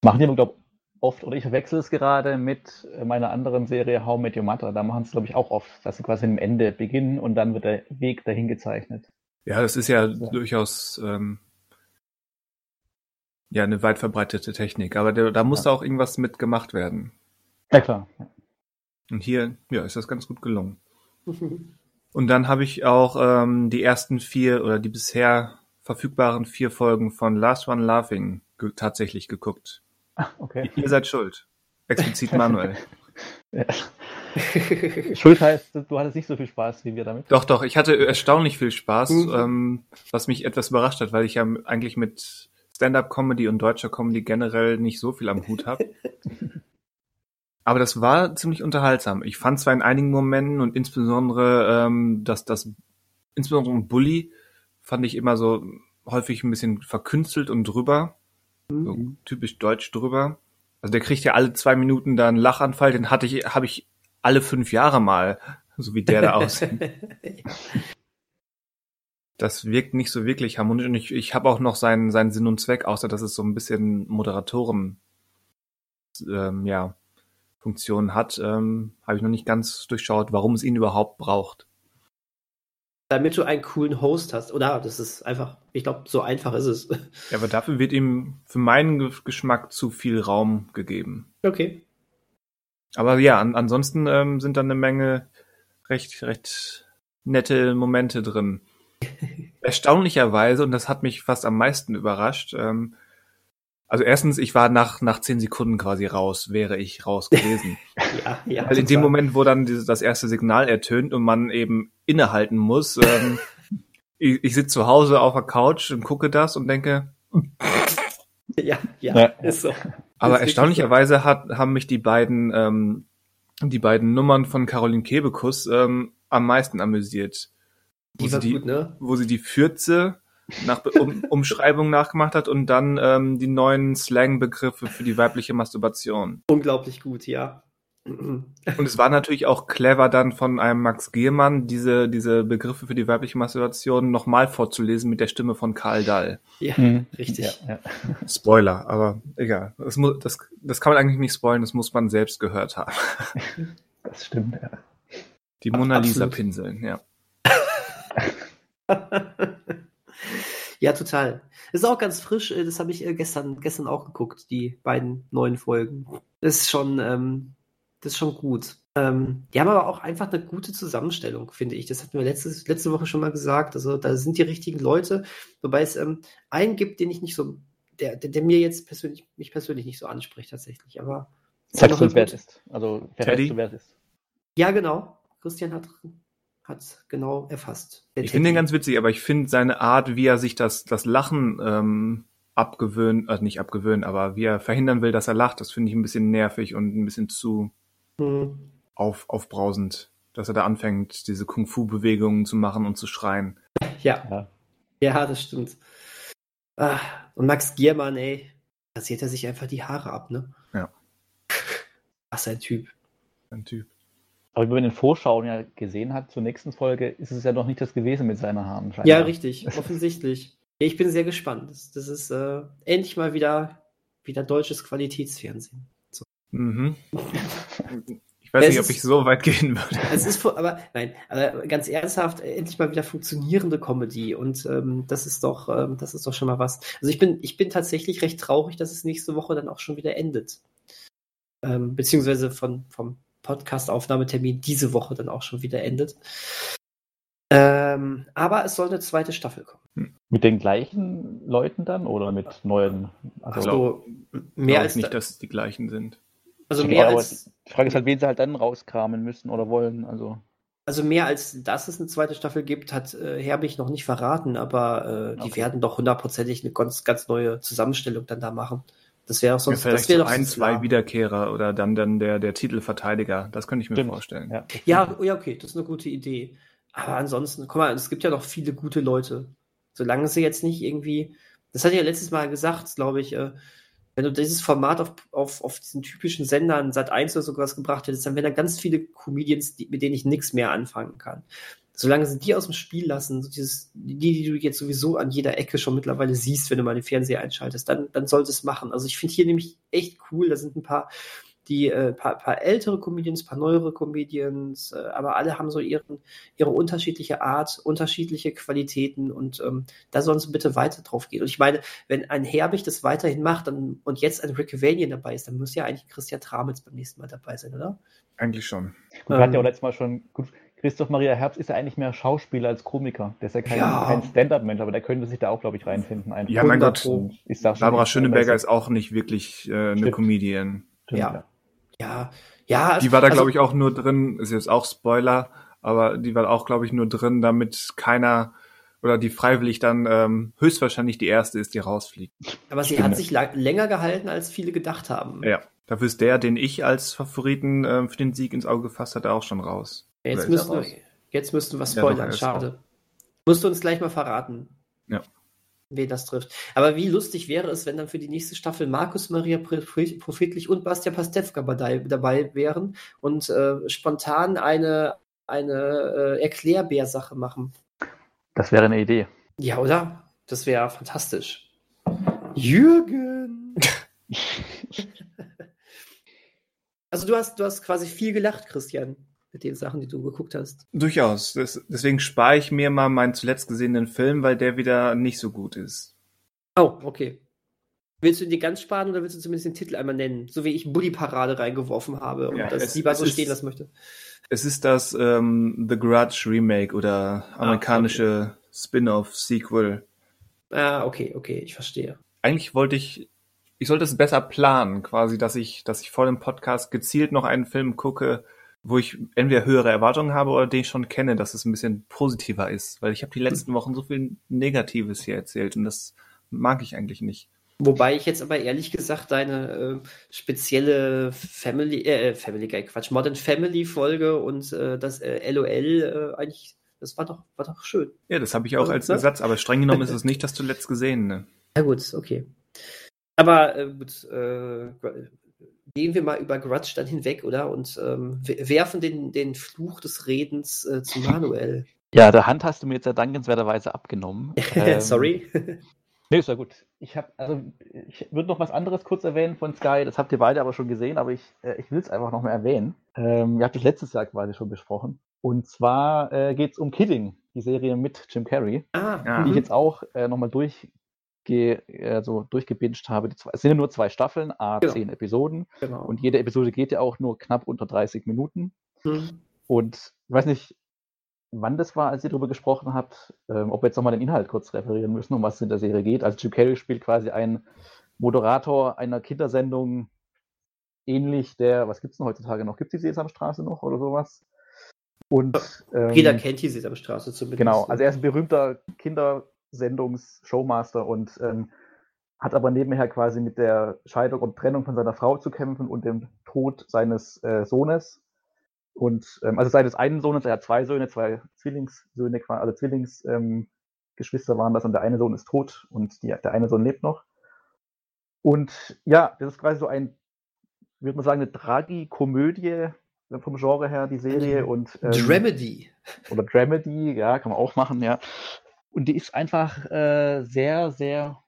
Machen die, glaube oft, oder ich verwechsel es gerade mit meiner anderen Serie How Met Your Mother. Da machen es, glaube ich, auch oft, dass sie quasi am Ende beginnen und dann wird der Weg dahin gezeichnet. Ja, das ist ja, ja. durchaus ähm, Ja, eine weit verbreitete Technik, aber der, da muss ja. auch irgendwas mit gemacht werden. Ja, klar. Und hier, ja, ist das ganz gut gelungen. Und dann habe ich auch ähm, die ersten vier oder die bisher verfügbaren vier Folgen von Last One Laughing ge tatsächlich geguckt. Ach, okay. Ihr seid schuld. Explizit Manuel. ja. Schuld heißt, du hattest nicht so viel Spaß wie wir damit. Doch, doch, ich hatte erstaunlich viel Spaß, mhm. ähm, was mich etwas überrascht hat, weil ich ja eigentlich mit Stand-up-Comedy und deutscher Comedy generell nicht so viel am Hut habe. Aber das war ziemlich unterhaltsam. Ich fand zwar in einigen Momenten und insbesondere, ähm, dass das, insbesondere Bully, fand ich immer so häufig ein bisschen verkünstelt und drüber. Mhm. So typisch deutsch drüber. Also der kriegt ja alle zwei Minuten da einen Lachanfall, den hatte ich, habe ich alle fünf Jahre mal, so wie der da aussieht. das wirkt nicht so wirklich harmonisch und ich, ich habe auch noch seinen, seinen Sinn und Zweck, außer dass es so ein bisschen Moderatoren, ähm, ja, Funktion hat, ähm, habe ich noch nicht ganz durchschaut, warum es ihn überhaupt braucht. Damit du einen coolen Host hast, oder? Das ist einfach, ich glaube, so einfach ist es. Ja, aber dafür wird ihm für meinen Geschmack zu viel Raum gegeben. Okay. Aber ja, an, ansonsten ähm, sind da eine Menge recht, recht nette Momente drin. Erstaunlicherweise, und das hat mich fast am meisten überrascht, ähm, also erstens, ich war nach, nach zehn Sekunden quasi raus, wäre ich raus gewesen. ja, ja. Weil in dem Moment, wo dann dieses, das erste Signal ertönt und man eben innehalten muss, ähm, ich, ich sitze zu Hause auf der Couch und gucke das und denke, ja, ja, ja, ist so. Aber erstaunlicherweise hat, haben mich die beiden, ähm, die beiden Nummern von Caroline Kebekus ähm, am meisten amüsiert. Wo die sie die, gut, ne? Wo sie die Fürze nach um, Umschreibung nachgemacht hat und dann ähm, die neuen Slang-Begriffe für die weibliche Masturbation. Unglaublich gut, ja. Und es war natürlich auch clever dann von einem Max Gehmann, diese, diese Begriffe für die weibliche Masturbation nochmal vorzulesen mit der Stimme von Karl Dall. Ja, mhm. richtig. Ja, ja. Spoiler, aber egal. Das, muss, das, das kann man eigentlich nicht spoilern, das muss man selbst gehört haben. Das stimmt, ja. Die Mona Lisa pinseln, ja. ja, total. Das ist auch ganz frisch, äh, das habe ich äh, gestern, gestern auch geguckt, die beiden neuen Folgen. Das ist schon, ähm, das ist schon gut. Ähm, die haben aber auch einfach eine gute Zusammenstellung, finde ich. Das hatten wir letztes, letzte Woche schon mal gesagt. Also da sind die richtigen Leute, wobei es ähm, einen gibt, den ich nicht so, der, der, der, mir jetzt persönlich, mich persönlich nicht so anspricht tatsächlich. Aber du, wer es ist? Also wer Teddy? du, wer es ist? Ja, genau. Christian hat hat genau erfasst. Ich finde ihn ganz witzig, aber ich finde seine Art, wie er sich das, das Lachen ähm, abgewöhnt, also nicht abgewöhnt, aber wie er verhindern will, dass er lacht, das finde ich ein bisschen nervig und ein bisschen zu mhm. auf, aufbrausend, dass er da anfängt, diese Kung-Fu-Bewegungen zu machen und zu schreien. Ja. ja, ja das stimmt. Ah, und Max Giermann, ey, rasiert er sich einfach die Haare ab, ne? Ja. Was ein Typ. Ein Typ. Aber wie man in den Vorschauen ja gesehen hat zur nächsten Folge, ist es ja noch nicht das gewesen mit seinen Haaren. Scheinbar. Ja, richtig, offensichtlich. ich bin sehr gespannt. Das, das ist äh, endlich mal wieder, wieder deutsches Qualitätsfernsehen. So. Mhm. Ich weiß es nicht, ob ich so weit gehen würde. Es ist, aber nein, aber ganz ernsthaft, endlich mal wieder funktionierende Comedy und ähm, das ist doch, ähm, das ist doch schon mal was. Also ich bin, ich bin tatsächlich recht traurig, dass es nächste Woche dann auch schon wieder endet, ähm, beziehungsweise von vom Podcast-Aufnahmetermin diese Woche dann auch schon wieder endet. Ähm, aber es soll eine zweite Staffel kommen. Mit den gleichen Leuten dann oder mit neuen? Also, also mehr als nicht, dass es die gleichen sind. Also mehr ja, als. Die Frage ist halt, wen sie halt dann rauskramen müssen oder wollen. Also. Also mehr als dass es eine zweite Staffel gibt, hat äh, Herbig noch nicht verraten, aber äh, die okay. werden doch hundertprozentig eine ganz, ganz neue Zusammenstellung dann da machen. Das wäre auch sonst ja, das so ein, zwei klar. Wiederkehrer oder dann, dann der, der Titelverteidiger. Das könnte ich mir Stimmt. vorstellen. Ja. ja, ja, okay, das ist eine gute Idee. Aber ansonsten, guck mal, es gibt ja noch viele gute Leute. Solange sie jetzt nicht irgendwie, das hatte ich ja letztes Mal gesagt, glaube ich, äh, wenn du dieses Format auf, auf, auf diesen typischen Sendern Sat 1 oder sowas gebracht hättest, dann wären da ganz viele Comedians, die, mit denen ich nichts mehr anfangen kann solange sie die aus dem Spiel lassen, so dieses, die, die du jetzt sowieso an jeder Ecke schon mittlerweile siehst, wenn du mal den Fernseher einschaltest, dann, dann sollte es machen. Also ich finde hier nämlich echt cool, da sind ein paar die äh, paar, paar ältere Comedians, paar neuere Comedians, äh, aber alle haben so ihren, ihre unterschiedliche Art, unterschiedliche Qualitäten und ähm, da sollen sie bitte weiter drauf gehen. Und ich meine, wenn ein Herbig das weiterhin macht dann, und jetzt ein Rick Vanian dabei ist, dann muss ja eigentlich Christian Tramitz beim nächsten Mal dabei sein, oder? Eigentlich schon. Gut, ähm, hat ja auch letztes Mal schon gut Christoph Maria Herbst ist ja eigentlich mehr Schauspieler als Komiker. Der ist ja kein, ja. kein Stand-up-Mensch, aber der könnte sich da auch, glaube ich, reinfinden. Einfach. Ja, mein Gott. Barbara Schöneberger ist auch nicht wirklich äh, eine Stimmt. Comedian. Ja. Ja. Ja. Die war da, also, glaube ich, auch nur drin, ist jetzt auch Spoiler, aber die war auch, glaube ich, nur drin, damit keiner oder die freiwillig dann ähm, höchstwahrscheinlich die erste ist, die rausfliegt. Aber sie Stimmt. hat sich länger gehalten, als viele gedacht haben. Ja. Dafür ist der, den ich als Favoriten äh, für den Sieg ins Auge gefasst hatte, auch schon raus. Jetzt müssten, wir, jetzt müssten wir spoilern, ja, schade. Musst du uns gleich mal verraten. Ja. Wen das trifft. Aber wie lustig wäre es, wenn dann für die nächste Staffel Markus Maria Profitlich und Bastian Pastewka dabei wären und äh, spontan eine, eine äh, Erklärbär-Sache machen. Das wäre eine Idee. Ja, oder? Das wäre fantastisch. Jürgen! also du hast, du hast quasi viel gelacht, Christian mit den Sachen, die du geguckt hast. Durchaus. Das, deswegen spare ich mir mal meinen zuletzt gesehenen Film, weil der wieder nicht so gut ist. Oh, okay. Willst du ihn dir ganz sparen oder willst du zumindest den Titel einmal nennen? So wie ich Bully Parade reingeworfen habe und ja, das es, lieber so ist, stehen lassen möchte. Es ist das ähm, The Grudge Remake oder amerikanische ah, okay. Spin-off-Sequel. Ah, okay, okay, ich verstehe. Eigentlich wollte ich, ich sollte es besser planen, quasi, dass ich, dass ich vor dem Podcast gezielt noch einen Film gucke, wo ich entweder höhere Erwartungen habe oder den ich schon kenne, dass es ein bisschen positiver ist. Weil ich habe die letzten Wochen so viel Negatives hier erzählt und das mag ich eigentlich nicht. Wobei ich jetzt aber ehrlich gesagt deine äh, spezielle Family, äh, Family Guy, Quatsch, Modern Family Folge und äh, das äh, LOL äh, eigentlich, das war doch, war doch schön. Ja, das habe ich auch also, als ne? Ersatz, aber streng genommen ist es nicht das zuletzt gesehen. Ne? Ja gut, okay. Aber äh, gut, äh, gehen wir mal über Grudge dann hinweg, oder? Und ähm, werfen den, den Fluch des Redens äh, zu Manuel. Ja, der Hand hast du mir jetzt ja dankenswerterweise abgenommen. ähm, Sorry. nee, ist ja gut. Ich habe, also ich würde noch was anderes kurz erwähnen von Sky, das habt ihr beide aber schon gesehen, aber ich, äh, ich will es einfach noch mal erwähnen. Ähm, ihr habt es letztes Jahr quasi schon besprochen. Und zwar äh, geht es um Kidding, die Serie mit Jim Carrey, ah, die ich jetzt auch äh, nochmal durch ge, also durchgebinged habe. Zwei, es sind ja nur zwei Staffeln, a genau. zehn Episoden. Genau. Und jede Episode geht ja auch nur knapp unter 30 Minuten. Mhm. Und ich weiß nicht, wann das war, als ihr darüber gesprochen habt, ähm, ob wir jetzt nochmal den Inhalt kurz referieren müssen, um was es in der Serie geht. Also Jim Carrey spielt quasi einen Moderator einer Kindersendung, ähnlich der, was gibt es denn heutzutage noch? Gibt es die Sesamstraße noch oder sowas? Und ähm, jeder kennt die Sesamstraße zumindest. Genau, also er ist ein berühmter Kinder, Sendungs-Showmaster und ähm, hat aber nebenher quasi mit der Scheidung und Trennung von seiner Frau zu kämpfen und dem Tod seines äh, Sohnes. Und ähm, also seines einen Sohnes, er hat zwei Söhne, zwei Zwillingssöhne, also Zwillingsgeschwister ähm, waren das und der eine Sohn ist tot und die, der eine Sohn lebt noch. Und ja, das ist quasi so ein, würde man sagen, eine Tragikomödie vom Genre her, die Serie. Und, ähm, Dramedy. Oder Dramedy, ja, kann man auch machen, ja. Und die ist einfach äh, sehr, sehr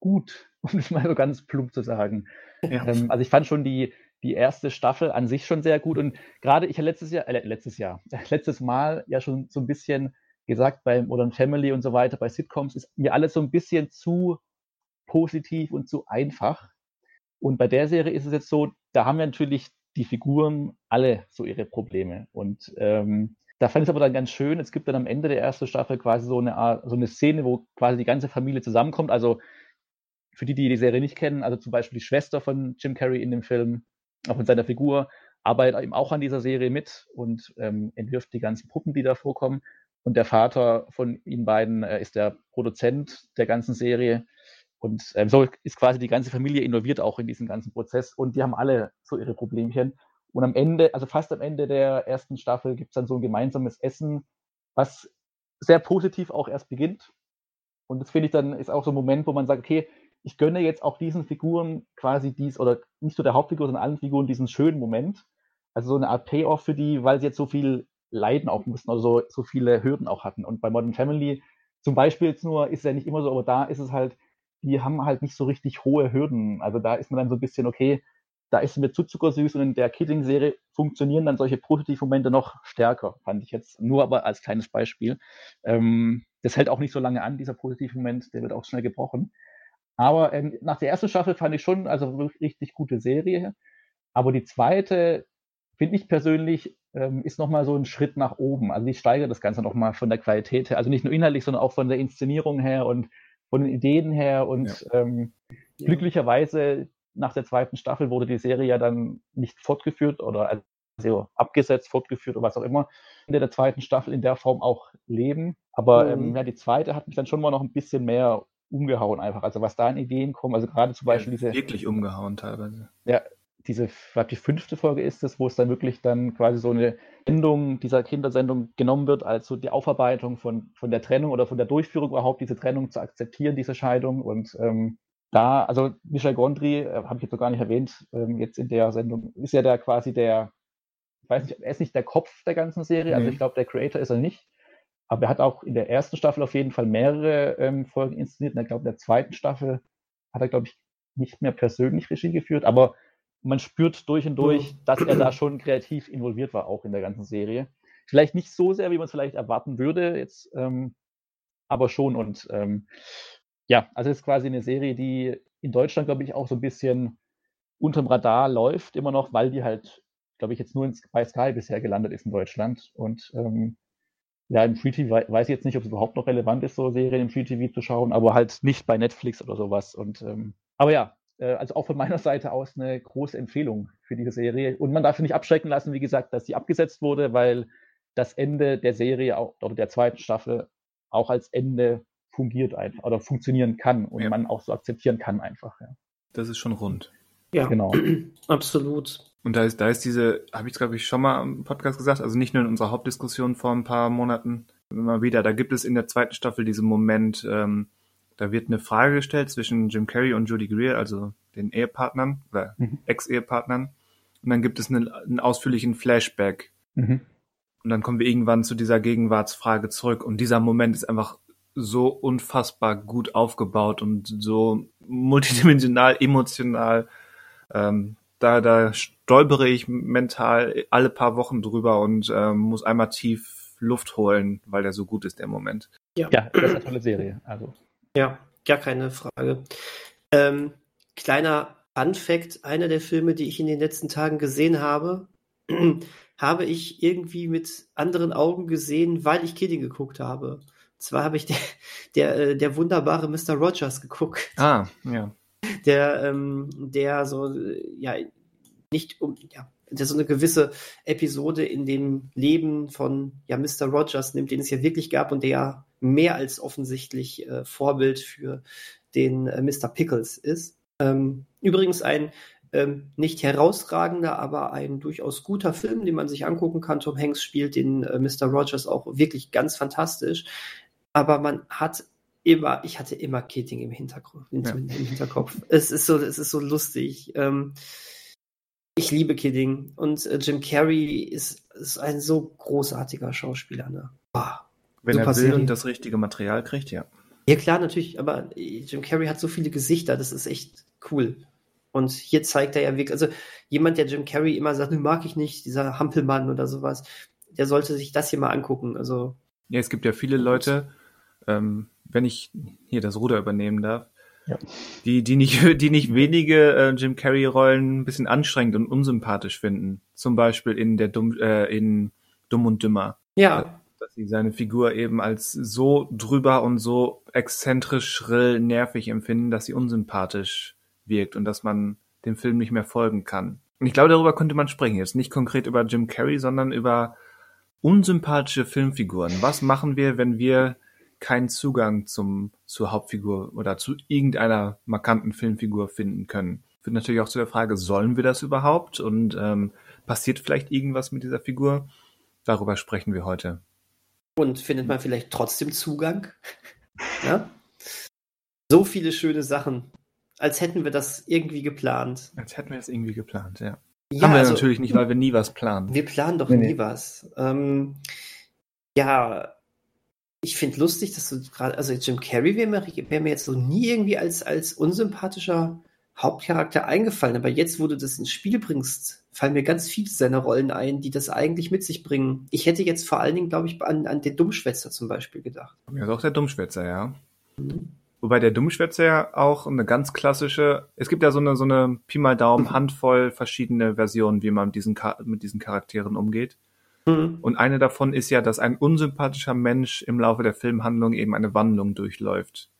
gut, um es mal so ganz plump zu sagen. Ja. Ähm, also ich fand schon die, die erste Staffel an sich schon sehr gut. Und gerade ich habe letztes Jahr, äh, letztes Jahr, letztes Mal ja schon so ein bisschen gesagt bei Modern Family und so weiter, bei Sitcoms ist mir alles so ein bisschen zu positiv und zu einfach. Und bei der Serie ist es jetzt so, da haben wir natürlich die Figuren alle so ihre Probleme. Und ähm, da fand ich es aber dann ganz schön, es gibt dann am Ende der ersten Staffel quasi so eine Art, so eine Szene, wo quasi die ganze Familie zusammenkommt. Also für die, die die Serie nicht kennen, also zum Beispiel die Schwester von Jim Carrey in dem Film, auch in seiner Figur, arbeitet eben auch an dieser Serie mit und ähm, entwirft die ganzen Puppen, die da vorkommen. Und der Vater von ihnen beiden äh, ist der Produzent der ganzen Serie. Und ähm, so ist quasi die ganze Familie involviert auch in diesen ganzen Prozess. Und die haben alle so ihre Problemchen. Und am Ende, also fast am Ende der ersten Staffel, gibt es dann so ein gemeinsames Essen, was sehr positiv auch erst beginnt. Und das finde ich dann ist auch so ein Moment, wo man sagt, okay, ich gönne jetzt auch diesen Figuren quasi dies, oder nicht nur der Hauptfigur, sondern allen Figuren diesen schönen Moment. Also so eine Art Payoff für die, weil sie jetzt so viel leiden auch mussten, also so, so viele Hürden auch hatten. Und bei Modern Family zum Beispiel jetzt nur, ist es ja nicht immer so, aber da ist es halt, die haben halt nicht so richtig hohe Hürden. Also da ist man dann so ein bisschen, okay, da ist es mir zu zuckersüß und in der Kidding-Serie funktionieren dann solche Positivmomente noch stärker, fand ich jetzt. Nur aber als kleines Beispiel. Ähm, das hält auch nicht so lange an, dieser Positivmoment, der wird auch schnell gebrochen. Aber ähm, nach der ersten Staffel fand ich schon, also richtig gute Serie. Aber die zweite, finde ich persönlich, ähm, ist nochmal so ein Schritt nach oben. Also ich steigere das Ganze nochmal von der Qualität her. Also nicht nur inhaltlich, sondern auch von der Inszenierung her und von den Ideen her. Und ja. ähm, glücklicherweise nach der zweiten Staffel wurde die Serie ja dann nicht fortgeführt oder also abgesetzt, fortgeführt oder was auch immer. In der zweiten Staffel in der Form auch leben. Aber ähm, mhm. ähm, ja, die zweite hat mich dann schon mal noch ein bisschen mehr umgehauen einfach. Also was da in Ideen kommen, also gerade zum Beispiel ja, diese. Wirklich umgehauen teilweise. Ja, diese, was die fünfte Folge ist es, wo es dann wirklich dann quasi so eine Endung dieser Kindersendung genommen wird, als so die Aufarbeitung von, von der Trennung oder von der Durchführung überhaupt, diese Trennung zu akzeptieren, diese Scheidung. Und ähm, da, also Michel Gondry, äh, habe ich jetzt noch gar nicht erwähnt, ähm, jetzt in der Sendung, ist ja der quasi der, ich weiß nicht, er ist nicht der Kopf der ganzen Serie, also ich glaube, der Creator ist er nicht. Aber er hat auch in der ersten Staffel auf jeden Fall mehrere ähm, Folgen inszeniert. Und ich glaube, in der zweiten Staffel hat er, glaube ich, nicht mehr persönlich Regie geführt. Aber man spürt durch und durch, dass er da schon kreativ involviert war, auch in der ganzen Serie. Vielleicht nicht so sehr, wie man es vielleicht erwarten würde, jetzt, ähm, aber schon. Und ähm, ja, also es ist quasi eine Serie, die in Deutschland, glaube ich, auch so ein bisschen unterm Radar läuft, immer noch, weil die halt, glaube ich, jetzt nur bei Sky bisher gelandet ist in Deutschland. Und ähm, ja, im Free TV weiß ich jetzt nicht, ob es überhaupt noch relevant ist, so Serien im Free TV zu schauen, aber halt nicht bei Netflix oder sowas. Und ähm, aber ja, äh, also auch von meiner Seite aus eine große Empfehlung für diese Serie. Und man darf nicht abschrecken lassen, wie gesagt, dass sie abgesetzt wurde, weil das Ende der Serie auch, oder der zweiten Staffel auch als Ende fungiert einfach oder funktionieren kann und ja. man auch so akzeptieren kann einfach. Ja. Das ist schon rund. Ja, genau. Absolut. Und da ist, da ist diese, habe ich glaube ich schon mal im Podcast gesagt, also nicht nur in unserer Hauptdiskussion vor ein paar Monaten, immer wieder, da gibt es in der zweiten Staffel diesen Moment, ähm, da wird eine Frage gestellt zwischen Jim Carrey und Judy Greer, also den Ehepartnern oder mhm. Ex-Ehepartnern. Und dann gibt es einen, einen ausführlichen Flashback. Mhm. Und dann kommen wir irgendwann zu dieser Gegenwartsfrage zurück. Und dieser Moment ist einfach so unfassbar gut aufgebaut und so multidimensional, emotional. Ähm, da, da stolpere ich mental alle paar Wochen drüber und ähm, muss einmal tief Luft holen, weil der so gut ist, der Moment. Ja, ja das ist eine tolle Serie. Also. Ja, gar keine Frage. Ähm, kleiner Fun Fact, einer der Filme, die ich in den letzten Tagen gesehen habe, habe ich irgendwie mit anderen Augen gesehen, weil ich Kidding geguckt habe. Zwar habe ich der, der, äh, der wunderbare Mr. Rogers geguckt. Ah, ja. Der, ähm, der so, ja, nicht um, ja, der so eine gewisse Episode in dem Leben von ja, Mr. Rogers nimmt, den es ja wirklich gab und der ja mehr als offensichtlich äh, Vorbild für den äh, Mr. Pickles ist. Ähm, übrigens ein ähm, nicht herausragender, aber ein durchaus guter Film, den man sich angucken kann. Tom Hanks spielt den äh, Mr. Rogers auch wirklich ganz fantastisch. Aber man hat immer, ich hatte immer Keating im Hintergrund, ja. im Hinterkopf. Es ist so, es ist so lustig. Ähm, ich liebe Kidding und äh, Jim Carrey ist, ist ein so großartiger Schauspieler. Ne? Boah, Wenn er will Serie. und das richtige Material kriegt, ja. Ja klar, natürlich, aber Jim Carrey hat so viele Gesichter, das ist echt cool. Und hier zeigt er ja wirklich, also jemand, der Jim Carrey immer sagt, mag ich nicht, dieser Hampelmann oder sowas, der sollte sich das hier mal angucken. Also ja, es gibt ja viele Leute, ähm, wenn ich hier das Ruder übernehmen darf, ja. Die, die nicht, die nicht wenige äh, Jim Carrey-Rollen ein bisschen anstrengend und unsympathisch finden. Zum Beispiel in der Dumm, äh, in Dumm und Dümmer. Ja. Dass sie seine Figur eben als so drüber und so exzentrisch, schrill, nervig empfinden, dass sie unsympathisch wirkt und dass man dem Film nicht mehr folgen kann. Und ich glaube, darüber könnte man sprechen. Jetzt nicht konkret über Jim Carrey, sondern über unsympathische Filmfiguren. Was machen wir, wenn wir keinen Zugang zum, zur Hauptfigur oder zu irgendeiner markanten Filmfigur finden können. Führt natürlich auch zu der Frage, sollen wir das überhaupt und ähm, passiert vielleicht irgendwas mit dieser Figur? Darüber sprechen wir heute. Und findet man vielleicht trotzdem Zugang? ja? So viele schöne Sachen. Als hätten wir das irgendwie geplant. Als hätten wir das irgendwie geplant, ja. ja Haben wir also, natürlich nicht, weil wir nie was planen. Wir planen doch nee, nie nee. was. Ähm, ja, ich finde lustig, dass du gerade, also Jim Carrey wäre mir, wär mir, jetzt so nie irgendwie als, als unsympathischer Hauptcharakter eingefallen, aber jetzt, wo du das ins Spiel bringst, fallen mir ganz viele seiner Rollen ein, die das eigentlich mit sich bringen. Ich hätte jetzt vor allen Dingen, glaube ich, an, an den Dummschwätzer zum Beispiel gedacht. Ja, ist auch der Dummschwätzer, ja. Mhm. Wobei der Dummschwätzer ja auch eine ganz klassische, es gibt ja so eine, so eine Pi mal Daumen Handvoll verschiedene Versionen, wie man mit diesen, mit diesen Charakteren umgeht. Mhm. Und eine davon ist ja, dass ein unsympathischer Mensch im Laufe der Filmhandlung eben eine Wandlung durchläuft.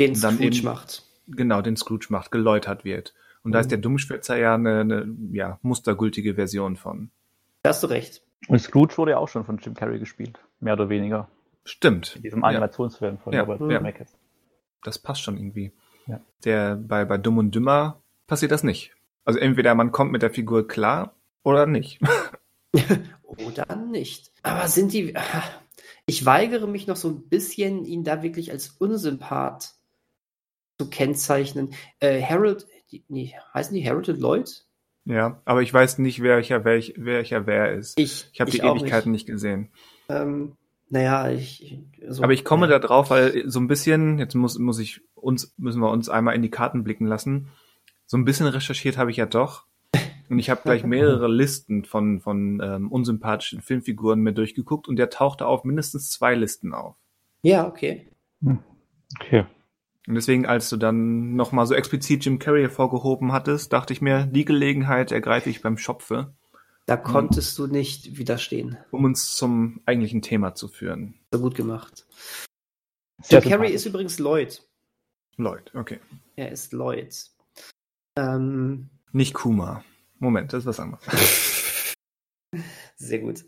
Den Scrooge eben, macht. Genau, den Scrooge macht, geläutert wird. Und mhm. da ist der Dummschwätzer ja eine, eine ja, mustergültige Version von. Da hast du recht. Und Scrooge wurde ja auch schon von Jim Carrey gespielt, mehr oder weniger. Stimmt. In diesem Animationsfilm von ja. Robert ja. Zemeckis. Das passt schon irgendwie. Ja. Der, bei, bei Dumm und Dümmer passiert das nicht. Also entweder man kommt mit der Figur klar oder nicht. oder nicht. Aber sind die. Ich weigere mich noch so ein bisschen, ihn da wirklich als Unsympath zu kennzeichnen. Äh, Harold, nee, heißen die Harold und Lloyd? Ja, aber ich weiß nicht, welcher, welch, welcher wer ist. Ich, ich habe die Ewigkeiten nicht, nicht gesehen. Ähm, naja, ich. So, aber ich komme ja. da drauf, weil so ein bisschen, jetzt muss, muss ich uns, müssen wir uns einmal in die Karten blicken lassen. So ein bisschen recherchiert habe ich ja doch. Und ich habe gleich mehrere Listen von, von ähm, unsympathischen Filmfiguren mir durchgeguckt und der tauchte auf mindestens zwei Listen auf. Ja, okay. Hm. Okay. Und deswegen, als du dann nochmal so explizit Jim Carrey hervorgehoben hattest, dachte ich mir, die Gelegenheit ergreife ich beim Schopfe. Da konntest du nicht widerstehen. Um uns zum eigentlichen Thema zu führen. So gut gemacht. Jim Carrey ist übrigens Lloyd. Lloyd, okay. Er ist Lloyd. Ähm, nicht Kuma. Moment, das ist was anderes. Sehr gut.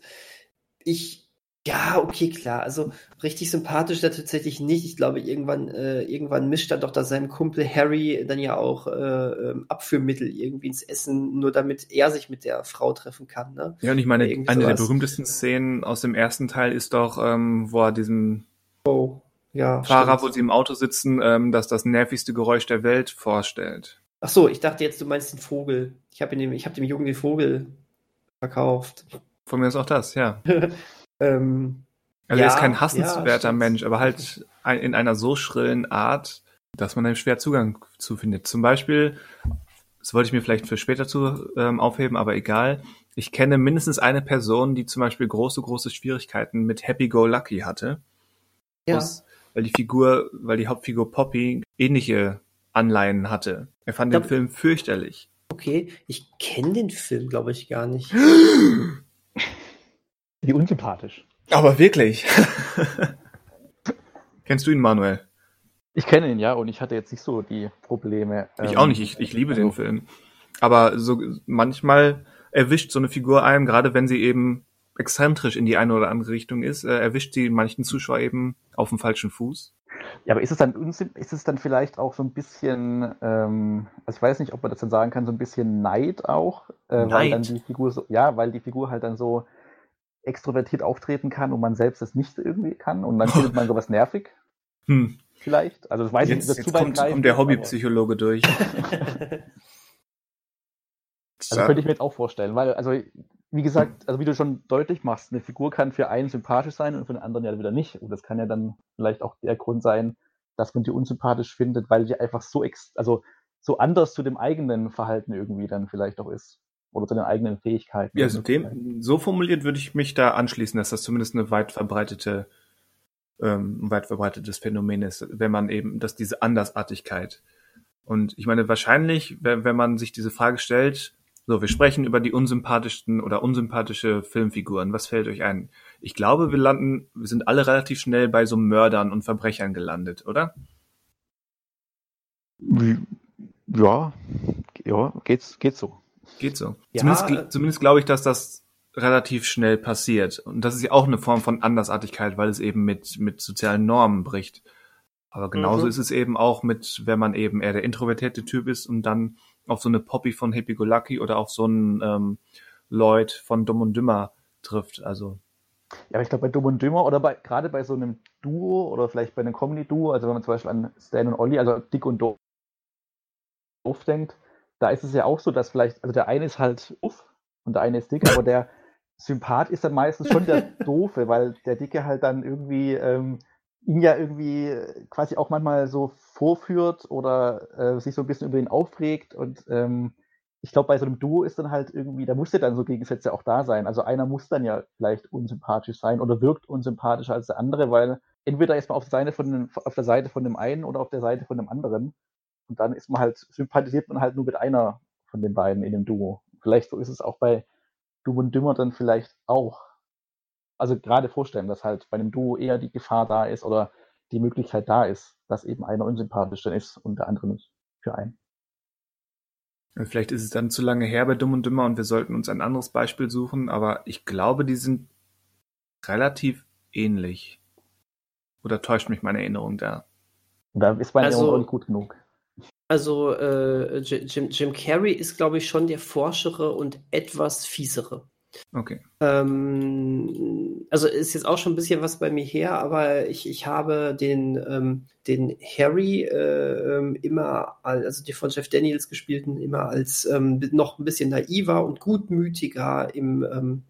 Ich ja, okay, klar. Also richtig sympathisch da tatsächlich nicht. Ich glaube, irgendwann, äh, irgendwann mischt er doch da seinem Kumpel Harry dann ja auch äh, ähm, Abführmittel irgendwie ins Essen, nur damit er sich mit der Frau treffen kann. Ne? Ja, und ich meine, eine sowas. der berühmtesten Szenen aus dem ersten Teil ist doch, ähm, wo er diesem oh, ja, Fahrer, stimmt. wo sie im Auto sitzen, ähm, dass das nervigste Geräusch der Welt vorstellt. Ach so, ich dachte jetzt, du meinst den Vogel. Ich habe dem, ich hab dem Jungen den Vogel verkauft. Von mir ist auch das, ja. Ähm, also ja, er ist kein hassenswerter ja, Mensch, aber halt in einer so schrillen Art, dass man einem schwer Zugang zu findet. Zum Beispiel, das wollte ich mir vielleicht für später zu ähm, aufheben, aber egal. Ich kenne mindestens eine Person, die zum Beispiel große, große Schwierigkeiten mit Happy Go Lucky hatte. Ja. Aus, weil die Figur, weil die Hauptfigur Poppy ähnliche Anleihen hatte. Er fand glaub, den Film fürchterlich. Okay, ich kenne den Film, glaube ich, gar nicht. Wie unsympathisch. Aber wirklich. Kennst du ihn, Manuel? Ich kenne ihn, ja, und ich hatte jetzt nicht so die Probleme. Ich ähm, auch nicht, ich, ich liebe also, den Film. Aber so manchmal erwischt so eine Figur einem, gerade wenn sie eben exzentrisch in die eine oder andere Richtung ist, äh, erwischt sie manchen Zuschauer eben auf dem falschen Fuß. Ja, aber ist es dann ist es dann vielleicht auch so ein bisschen, ähm, also ich weiß nicht, ob man das dann sagen kann, so ein bisschen Neid auch, äh, Neid? weil dann die Figur so, ja, weil die Figur halt dann so extrovertiert auftreten kann und man selbst es nicht irgendwie kann und dann findet man sowas nervig. Hm. Vielleicht. Also das weiß jetzt, ich nicht. Jetzt kommt, kommt der Hobbypsychologe durch. also könnte ich mir jetzt auch vorstellen, weil, also wie gesagt, also wie du schon deutlich machst, eine Figur kann für einen sympathisch sein und für den anderen ja wieder nicht. Und das kann ja dann vielleicht auch der Grund sein, dass man die unsympathisch findet, weil die einfach so ex also so anders zu dem eigenen Verhalten irgendwie dann vielleicht auch ist oder zu den eigenen Fähigkeiten. Ja, also dem, so formuliert würde ich mich da anschließen, dass das zumindest eine weit verbreitete, ähm, weit verbreitetes Phänomen ist, wenn man eben, dass diese Andersartigkeit. Und ich meine, wahrscheinlich, wenn, wenn man sich diese Frage stellt, so, wir sprechen über die unsympathischsten oder unsympathische Filmfiguren. Was fällt euch ein? Ich glaube, wir landen, wir sind alle relativ schnell bei so Mördern und Verbrechern gelandet, oder? Ja, ja, geht's, geht's so. Geht so. Ja, zumindest, zumindest glaube ich, dass das relativ schnell passiert. Und das ist ja auch eine Form von Andersartigkeit, weil es eben mit, mit sozialen Normen bricht. Aber genauso mhm. ist es eben auch mit, wenn man eben eher der introvertierte Typ ist und dann auf so eine Poppy von Happy Go Lucky oder auf so einen ähm, Lloyd von Dumm und Dümmer trifft. Also. Ja, aber ich glaube, bei Dumm und Dümmer oder bei, gerade bei so einem Duo oder vielleicht bei einem Comedy-Duo, also wenn man zum Beispiel an Stan und Ollie, also Dick und Doof denkt, da ist es ja auch so, dass vielleicht, also der eine ist halt uff und der eine ist dick, aber der Sympath ist dann meistens schon der Doofe, weil der Dicke halt dann irgendwie ähm, ihn ja irgendwie quasi auch manchmal so vorführt oder äh, sich so ein bisschen über ihn aufregt. Und ähm, ich glaube, bei so einem Duo ist dann halt irgendwie, da musste dann so Gegensätze auch da sein. Also einer muss dann ja vielleicht unsympathisch sein oder wirkt unsympathischer als der andere, weil entweder ist man auf der Seite von dem, auf der Seite von dem einen oder auf der Seite von dem anderen. Und dann ist man halt, sympathisiert man halt nur mit einer von den beiden in dem Duo. Vielleicht so ist es auch bei Dumm und Dümmer dann vielleicht auch also gerade vorstellen, dass halt bei einem Duo eher die Gefahr da ist oder die Möglichkeit da ist, dass eben einer unsympathisch dann ist und der andere nicht für einen. Vielleicht ist es dann zu lange her bei Dumm und Dümmer und wir sollten uns ein anderes Beispiel suchen, aber ich glaube, die sind relativ ähnlich. Oder täuscht mich meine Erinnerung da? Da ist meine also, Erinnerung gut genug. Also äh, Jim, Jim Carrey ist, glaube ich, schon der forschere und etwas fiesere. Okay. Ähm, also ist jetzt auch schon ein bisschen was bei mir her, aber ich, ich habe den, ähm, den Harry äh, ähm, immer, also die von Jeff Daniels gespielten, immer als ähm, noch ein bisschen naiver und gutmütiger im, ähm,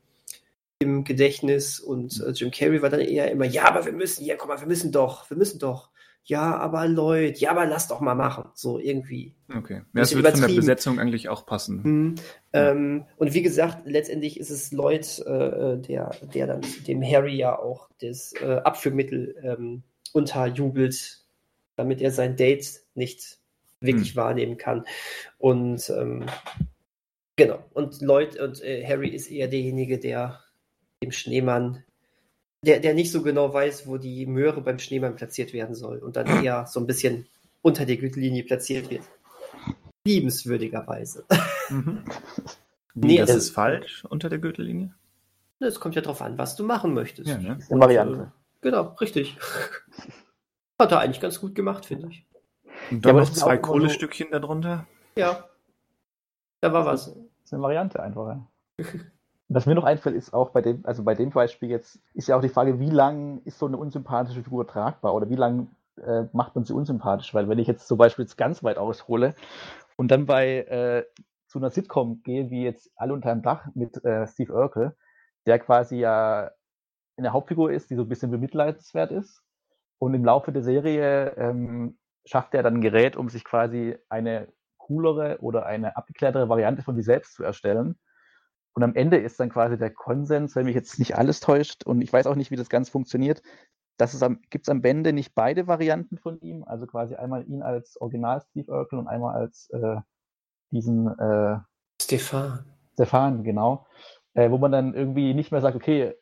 im Gedächtnis und äh, Jim Carrey war dann eher immer, ja, aber wir müssen, ja, guck mal, wir müssen doch, wir müssen doch ja, aber Leute, ja, aber lass doch mal machen. So irgendwie. Okay. Ja, das wird von der Besetzung eigentlich auch passen. Mhm. Ja. Ähm, und wie gesagt, letztendlich ist es Lloyd, äh, der, der dann dem Harry ja auch das äh, Abführmittel ähm, unterjubelt, damit er sein Date nicht wirklich mhm. wahrnehmen kann. Und ähm, genau. Und Lloyd und äh, Harry ist eher derjenige, der dem Schneemann der, der nicht so genau weiß, wo die Möhre beim Schneemann platziert werden soll und dann eher so ein bisschen unter der Gürtellinie platziert wird. Liebenswürdigerweise. Mhm. nee, das ist falsch unter der Gürtellinie? Es kommt ja darauf an, was du machen möchtest. Ja, ne? Eine Variante. Genau, richtig. Hat er eigentlich ganz gut gemacht, finde ich. Und dann ja, noch zwei Kohlestückchen so... darunter? Ja. Da war was. Das ist eine Variante einfach. Was mir noch einfällt, ist auch bei dem, also bei dem Beispiel jetzt, ist ja auch die Frage, wie lang ist so eine unsympathische Figur tragbar oder wie lang äh, macht man sie unsympathisch? Weil wenn ich jetzt zum Beispiel jetzt ganz weit aushole und dann bei äh, zu einer Sitcom gehe, wie jetzt Alle unter einem Dach mit äh, Steve Urkel, der quasi ja eine Hauptfigur ist, die so ein bisschen bemitleidenswert ist. Und im Laufe der Serie ähm, schafft er dann ein Gerät, um sich quasi eine coolere oder eine abgeklärtere Variante von sich selbst zu erstellen und am Ende ist dann quasi der Konsens, wenn mich jetzt nicht alles täuscht, und ich weiß auch nicht, wie das ganz funktioniert, dass es am, gibt es am Ende nicht beide Varianten von ihm, also quasi einmal ihn als Original Steve Urkel und einmal als äh, diesen äh, Stefan. Stefan, genau. Äh, wo man dann irgendwie nicht mehr sagt, okay,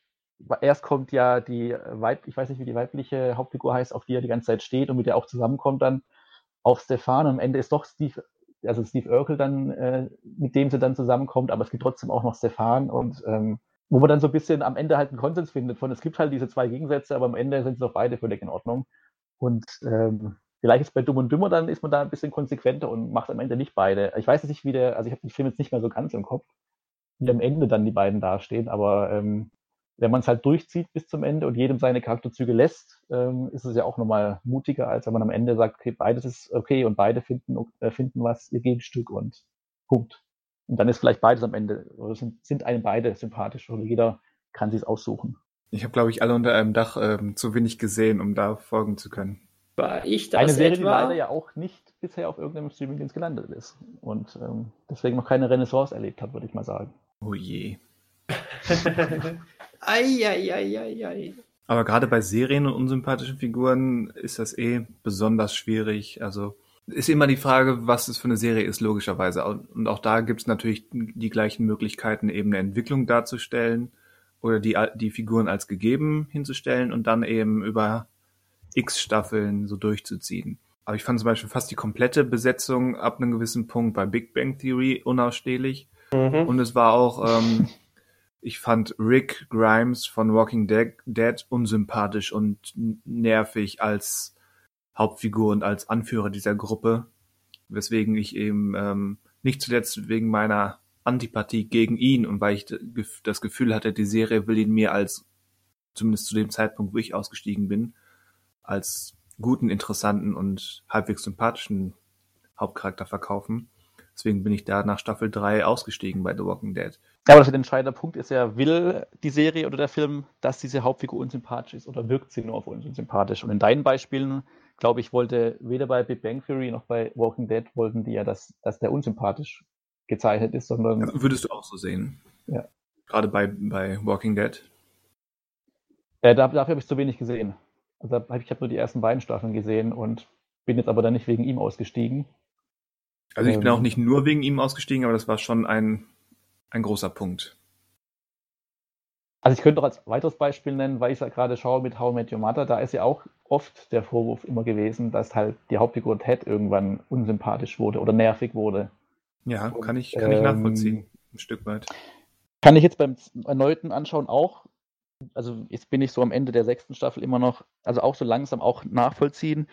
erst kommt ja die Weib, ich weiß nicht, wie die weibliche Hauptfigur heißt, auf die er die ganze Zeit steht und mit der auch zusammenkommt dann auf Stefan und am Ende ist doch Steve also Steve Urkel dann, äh, mit dem sie dann zusammenkommt, aber es gibt trotzdem auch noch Stefan und ähm, wo man dann so ein bisschen am Ende halt einen Konsens findet von, es gibt halt diese zwei Gegensätze, aber am Ende sind sie doch beide völlig in Ordnung. Und ähm, vielleicht ist bei Dumm und Dümmer dann ist man da ein bisschen konsequenter und macht am Ende nicht beide. Ich weiß nicht, wie der, also ich habe den Film jetzt nicht mehr so ganz im Kopf, wie am Ende dann die beiden dastehen, aber ähm, wenn man es halt durchzieht bis zum Ende und jedem seine Charakterzüge lässt, ähm, ist es ja auch nochmal mutiger, als wenn man am Ende sagt, okay, beides ist okay und beide finden, äh, finden was, ihr Gegenstück und Punkt. Und dann ist vielleicht beides am Ende, oder sind, sind einem beide sympathisch oder jeder kann sich aussuchen. Ich habe, glaube ich, alle unter einem Dach ähm, zu wenig gesehen, um da folgen zu können. War ich das Eine Serie, etwa? die leider ja auch nicht bisher auf irgendeinem Streamingdienst gelandet ist und ähm, deswegen noch keine Renaissance erlebt hat, würde ich mal sagen. Oh je. Eieieiei. Aber gerade bei Serien und unsympathischen Figuren ist das eh besonders schwierig. Also ist immer die Frage, was es für eine Serie ist, logischerweise. Und auch da gibt es natürlich die gleichen Möglichkeiten, eben eine Entwicklung darzustellen oder die, die Figuren als gegeben hinzustellen und dann eben über x Staffeln so durchzuziehen. Aber ich fand zum Beispiel fast die komplette Besetzung ab einem gewissen Punkt bei Big Bang Theory unausstehlich. Mhm. Und es war auch ähm, ich fand Rick Grimes von Walking Dead unsympathisch und nervig als Hauptfigur und als Anführer dieser Gruppe, weswegen ich eben ähm, nicht zuletzt wegen meiner Antipathie gegen ihn und weil ich das Gefühl hatte, die Serie will ihn mir als, zumindest zu dem Zeitpunkt, wo ich ausgestiegen bin, als guten, interessanten und halbwegs sympathischen Hauptcharakter verkaufen. Deswegen bin ich da nach Staffel 3 ausgestiegen bei The Walking Dead. Ja, aber der entscheidende Punkt ist ja, will die Serie oder der Film, dass diese Hauptfigur unsympathisch ist oder wirkt sie nur auf uns unsympathisch? Und in deinen Beispielen, glaube ich, wollte weder bei Big Bang Theory noch bei Walking Dead wollten die ja, dass, dass der unsympathisch gezeichnet ist, sondern. Ja, würdest du auch so sehen? Ja. Gerade bei, bei Walking Dead? Äh, da, dafür habe ich zu wenig gesehen. Also ich habe nur die ersten beiden Staffeln gesehen und bin jetzt aber dann nicht wegen ihm ausgestiegen. Also ich ähm, bin auch nicht nur wegen ihm ausgestiegen, aber das war schon ein, ein großer Punkt. Also ich könnte auch als weiteres Beispiel nennen, weil ich ja gerade schaue mit How I Met Your Mother, da ist ja auch oft der Vorwurf immer gewesen, dass halt die Hauptfigur Ted irgendwann unsympathisch wurde oder nervig wurde. Ja, und, kann ich, kann ähm, ich nachvollziehen, ein Stück weit. Kann ich jetzt beim erneuten Anschauen auch, also jetzt bin ich so am Ende der sechsten Staffel immer noch, also auch so langsam auch nachvollziehen.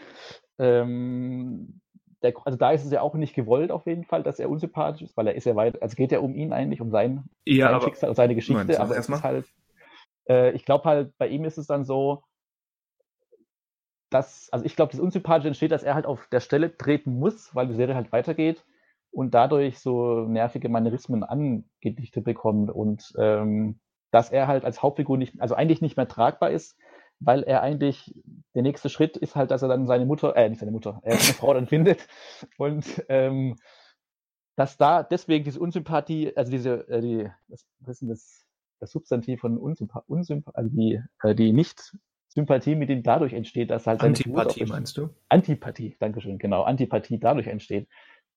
Ähm, der, also da ist es ja auch nicht gewollt auf jeden Fall, dass er unsympathisch ist, weil er ist ja weit, also geht ja um ihn eigentlich, um sein, ja, sein aber, Schicksal, seine Geschichte, aber es ist halt, äh, ich glaube halt, bei ihm ist es dann so, dass, also ich glaube, das Unsympathische entsteht, dass er halt auf der Stelle treten muss, weil die Serie halt weitergeht und dadurch so nervige Manierismen angedichtet bekommt und ähm, dass er halt als Hauptfigur nicht, also eigentlich nicht mehr tragbar ist, weil er eigentlich, der nächste Schritt ist halt, dass er dann seine Mutter, äh, nicht seine Mutter, er seine Frau dann findet und ähm, dass da deswegen diese Unsympathie, also diese, äh, die, was, was ist denn das, das Substantiv von Unsympathie, Unsympa also die, äh, die Nicht-Sympathie mit ihm dadurch entsteht, dass halt Antipathie meinst du? Antipathie, Dankeschön, genau, Antipathie dadurch entsteht,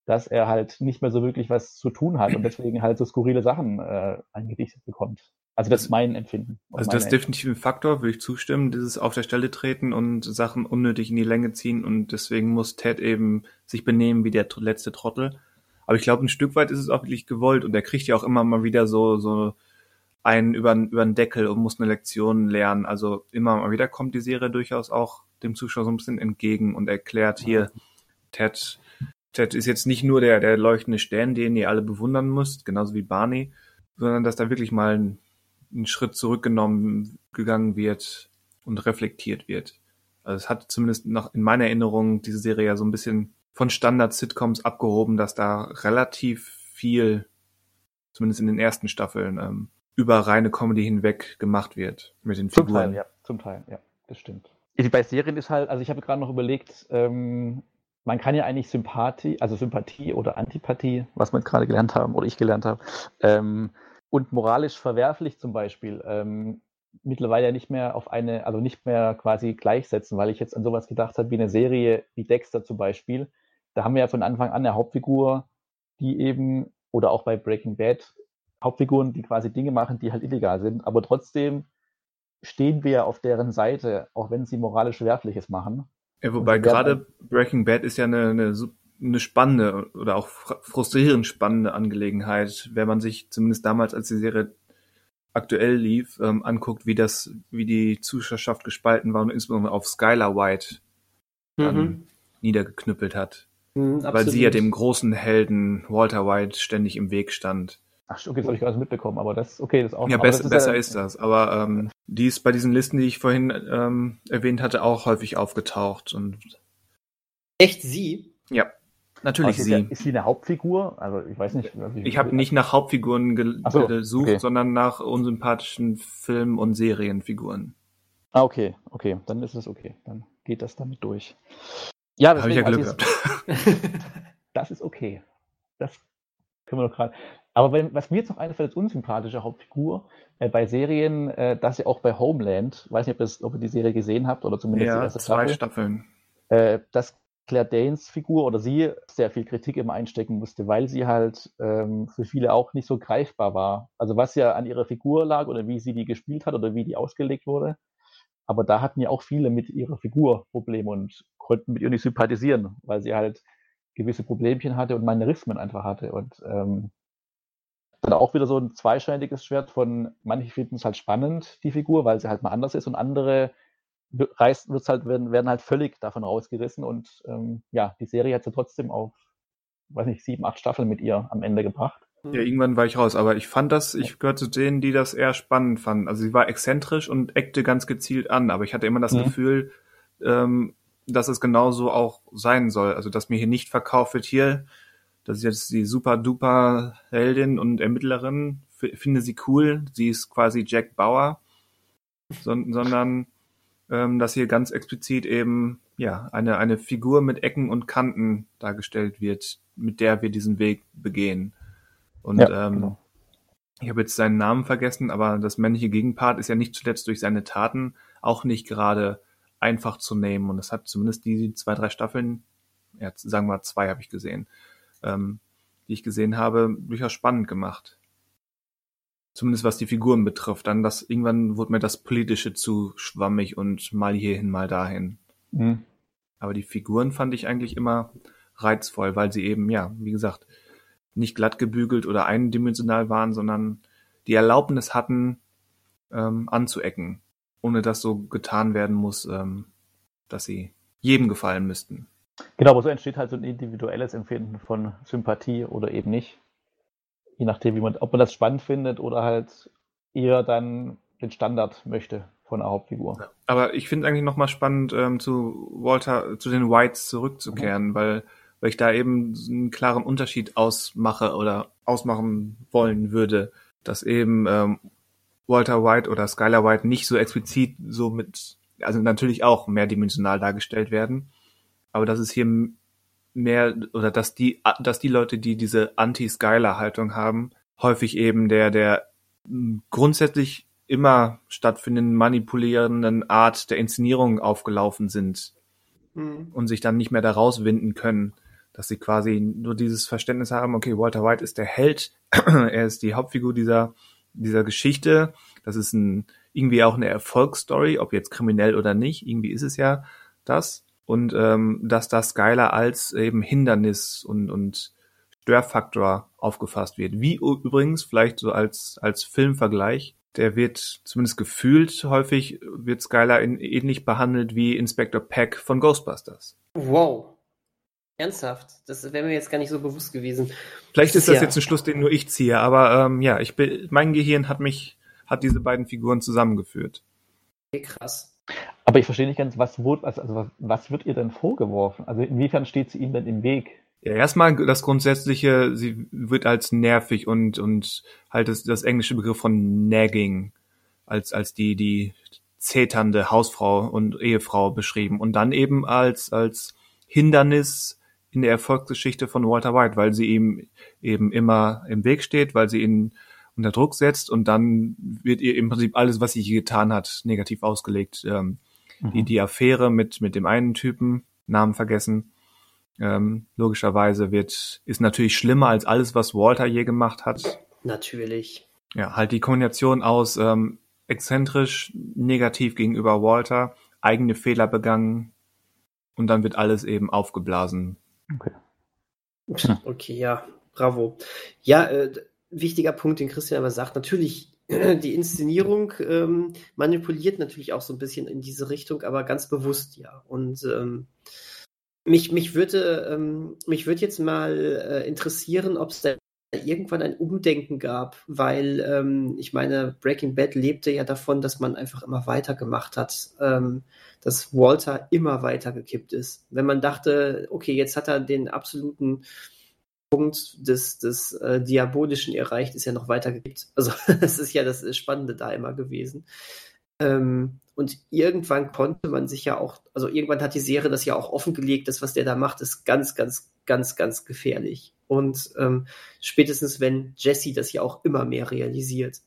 dass er halt nicht mehr so wirklich was zu tun hat und deswegen halt so skurrile Sachen äh, eingedichtet bekommt. Also das ist mein Empfinden. Also das ist definitiv ein Faktor, würde ich zustimmen, dieses auf der Stelle treten und Sachen unnötig in die Länge ziehen und deswegen muss Ted eben sich benehmen wie der letzte Trottel. Aber ich glaube, ein Stück weit ist es auch wirklich gewollt und er kriegt ja auch immer mal wieder so, so einen über, über den Deckel und muss eine Lektion lernen. Also immer mal wieder kommt die Serie durchaus auch dem Zuschauer so ein bisschen entgegen und erklärt hier, Ted, Ted ist jetzt nicht nur der, der leuchtende Stern, den ihr alle bewundern müsst, genauso wie Barney, sondern dass da wirklich mal ein einen Schritt zurückgenommen gegangen wird und reflektiert wird. Also es hat zumindest noch in meiner Erinnerung diese Serie ja so ein bisschen von Standard-Sitcoms abgehoben, dass da relativ viel, zumindest in den ersten Staffeln, ähm, über reine Comedy hinweg gemacht wird mit den Figuren. Zum Teil, ja, zum Teil, ja, das stimmt. Bei Serien ist halt, also ich habe gerade noch überlegt, ähm, man kann ja eigentlich Sympathie, also Sympathie oder Antipathie, was wir gerade gelernt haben oder ich gelernt habe, ähm, und moralisch verwerflich zum Beispiel ähm, mittlerweile nicht mehr auf eine, also nicht mehr quasi gleichsetzen, weil ich jetzt an sowas gedacht habe wie eine Serie wie Dexter zum Beispiel. Da haben wir ja von Anfang an eine Hauptfigur, die eben, oder auch bei Breaking Bad, Hauptfiguren, die quasi Dinge machen, die halt illegal sind, aber trotzdem stehen wir auf deren Seite, auch wenn sie moralisch Verwerfliches machen. Ja, wobei gerade Breaking Bad ist ja eine, eine eine spannende oder auch frustrierend spannende Angelegenheit, wenn man sich zumindest damals, als die Serie aktuell lief, ähm, anguckt, wie das, wie die Zuschauerschaft gespalten war und insbesondere auf Skylar White ähm, mhm. niedergeknüppelt hat. Mhm, weil sie ja dem großen Helden Walter White ständig im Weg stand. Ach, okay, das habe ich gerade mitbekommen, aber das, okay, das auch. Ja, best, ist besser ja, ist das. Aber ähm, die ist bei diesen Listen, die ich vorhin ähm, erwähnt hatte, auch häufig aufgetaucht und. Echt sie? Ja. Natürlich sie. Ja, ist sie eine Hauptfigur? Also ich weiß nicht. Ich, ich habe nicht nach Hauptfiguren ge so, gesucht, okay. sondern nach unsympathischen Film- und Serienfiguren. Ah, okay, okay, dann ist es okay. Dann geht das damit durch. Ja, habe ich ja Glück gehabt. das ist okay. Das können wir doch gerade. Aber wenn, was mir jetzt noch einfällt als unsympathische Hauptfigur äh, bei Serien, äh, das ja auch bei Homeland, weiß nicht, ob, das, ob ihr die Serie gesehen habt oder zumindest ja, die erste zwei Staffel. Staffeln. Äh, das Claire Danes Figur oder sie sehr viel Kritik immer einstecken musste, weil sie halt ähm, für viele auch nicht so greifbar war. Also was ja an ihrer Figur lag oder wie sie die gespielt hat oder wie die ausgelegt wurde. Aber da hatten ja auch viele mit ihrer Figur Probleme und konnten mit ihr nicht sympathisieren, weil sie halt gewisse Problemchen hatte und Manierismen einfach hatte. Und ähm, dann auch wieder so ein zweischneidiges Schwert von, manche finden es halt spannend, die Figur, weil sie halt mal anders ist und andere reißt, wird's halt, werden, werden halt völlig davon rausgerissen und ähm, ja, die Serie hat sie trotzdem auf, weiß nicht, sieben, acht Staffeln mit ihr am Ende gebracht. Ja, irgendwann war ich raus, aber ich fand das, ich gehöre zu denen, die das eher spannend fanden. Also sie war exzentrisch und eckte ganz gezielt an, aber ich hatte immer das mhm. Gefühl, ähm, dass es genauso auch sein soll. Also dass mir hier nicht verkauft wird, hier, das ist jetzt die super duper Heldin und Ermittlerin, finde sie cool, sie ist quasi Jack Bauer, sondern ähm, dass hier ganz explizit eben ja eine eine Figur mit Ecken und Kanten dargestellt wird, mit der wir diesen Weg begehen. Und ja, ähm, genau. ich habe jetzt seinen Namen vergessen, aber das männliche Gegenpart ist ja nicht zuletzt durch seine Taten auch nicht gerade einfach zu nehmen. Und das hat zumindest die zwei, drei Staffeln, ja, sagen wir zwei habe ich gesehen, ähm, die ich gesehen habe, durchaus spannend gemacht. Zumindest was die Figuren betrifft. Dann das, irgendwann wurde mir das Politische zu schwammig und mal hierhin, mal dahin. Mhm. Aber die Figuren fand ich eigentlich immer reizvoll, weil sie eben, ja, wie gesagt, nicht glatt gebügelt oder eindimensional waren, sondern die Erlaubnis hatten, ähm, anzuecken, ohne dass so getan werden muss, ähm, dass sie jedem gefallen müssten. Genau, aber so entsteht halt so ein individuelles Empfinden von Sympathie oder eben nicht. Je nachdem, wie man, ob man das spannend findet oder halt eher dann den Standard möchte von der Hauptfigur. Aber ich finde eigentlich nochmal spannend, ähm, zu Walter, zu den Whites zurückzukehren, mhm. weil, weil ich da eben einen klaren Unterschied ausmache oder ausmachen wollen würde, dass eben ähm, Walter White oder Skylar White nicht so explizit so mit, also natürlich auch mehrdimensional dargestellt werden, aber dass es hier mehr oder dass die, dass die Leute, die diese Anti-Skylar-Haltung haben, häufig eben der, der grundsätzlich immer stattfindenden manipulierenden Art der Inszenierung aufgelaufen sind mhm. und sich dann nicht mehr da rauswinden können, dass sie quasi nur dieses Verständnis haben, okay, Walter White ist der Held, er ist die Hauptfigur dieser, dieser Geschichte, das ist ein, irgendwie auch eine Erfolgsstory, ob jetzt kriminell oder nicht, irgendwie ist es ja das und ähm, dass das Skylar als eben Hindernis und, und Störfaktor aufgefasst wird. Wie übrigens, vielleicht so als, als Filmvergleich, der wird zumindest gefühlt häufig, wird Skylar in, ähnlich behandelt wie Inspector Peck von Ghostbusters. Wow. Ernsthaft? Das wäre mir jetzt gar nicht so bewusst gewesen. Vielleicht ist das ja. jetzt ein Schluss, den nur ich ziehe, aber ähm, ja, ich bin, mein Gehirn hat mich, hat diese beiden Figuren zusammengeführt. Okay, krass. Aber ich verstehe nicht ganz, was, wurde, also was, was wird ihr denn vorgeworfen? Also inwiefern steht sie ihm denn im Weg? Ja, erstmal das Grundsätzliche, sie wird als nervig und, und halt das, das englische Begriff von nagging als, als die, die zeternde Hausfrau und Ehefrau beschrieben und dann eben als, als Hindernis in der Erfolgsgeschichte von Walter White, weil sie ihm eben immer im Weg steht, weil sie ihn unter Druck setzt und dann wird ihr im Prinzip alles, was sie je getan hat, negativ ausgelegt. Ähm, mhm. die, die Affäre mit, mit dem einen Typen, Namen vergessen, ähm, logischerweise wird, ist natürlich schlimmer als alles, was Walter je gemacht hat. Natürlich. Ja, halt die Kombination aus ähm, exzentrisch, negativ gegenüber Walter, eigene Fehler begangen und dann wird alles eben aufgeblasen. Okay. Okay, ja, bravo. Ja, äh, wichtiger Punkt, den Christian aber sagt, natürlich die Inszenierung ähm, manipuliert natürlich auch so ein bisschen in diese Richtung, aber ganz bewusst ja. Und ähm, mich, mich würde ähm, mich würde jetzt mal äh, interessieren, ob es da irgendwann ein Umdenken gab, weil ähm, ich meine, Breaking Bad lebte ja davon, dass man einfach immer weitergemacht hat, ähm, dass Walter immer weitergekippt ist. Wenn man dachte, okay, jetzt hat er den absoluten Punkt des, des äh, Diabolischen erreicht, ist ja noch weitergekippt. Also das ist ja das Spannende da immer gewesen. Ähm, und irgendwann konnte man sich ja auch, also irgendwann hat die Serie das ja auch offengelegt, das, was der da macht, ist ganz, ganz, ganz, ganz gefährlich. Und ähm, spätestens, wenn Jesse das ja auch immer mehr realisiert.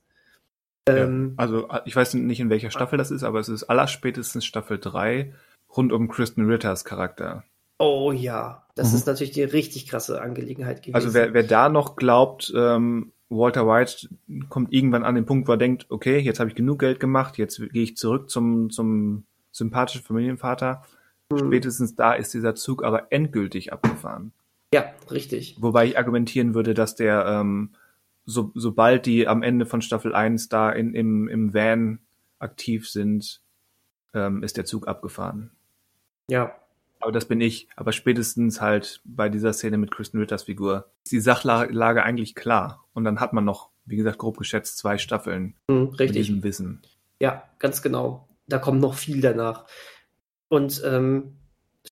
Ähm, ja, also ich weiß nicht, in welcher Staffel das ist, aber es ist allerspätestens Staffel 3 rund um Kristen Ritters Charakter. Oh ja, das mhm. ist natürlich die richtig krasse Angelegenheit gewesen. Also wer, wer da noch glaubt, ähm, Walter White kommt irgendwann an den Punkt, wo er denkt, okay, jetzt habe ich genug Geld gemacht, jetzt gehe ich zurück zum, zum sympathischen Familienvater. Mhm. Spätestens da ist dieser Zug aber endgültig abgefahren. Ja, richtig. Wobei ich argumentieren würde, dass der, ähm, so, sobald die am Ende von Staffel 1 da in, im, im Van aktiv sind, ähm, ist der Zug abgefahren. Ja, aber das bin ich. Aber spätestens halt bei dieser Szene mit Kristen Ritters Figur ist die Sachlage eigentlich klar. Und dann hat man noch, wie gesagt, grob geschätzt zwei Staffeln mhm, richtig. mit diesem Wissen. Ja, ganz genau. Da kommt noch viel danach. Und ähm,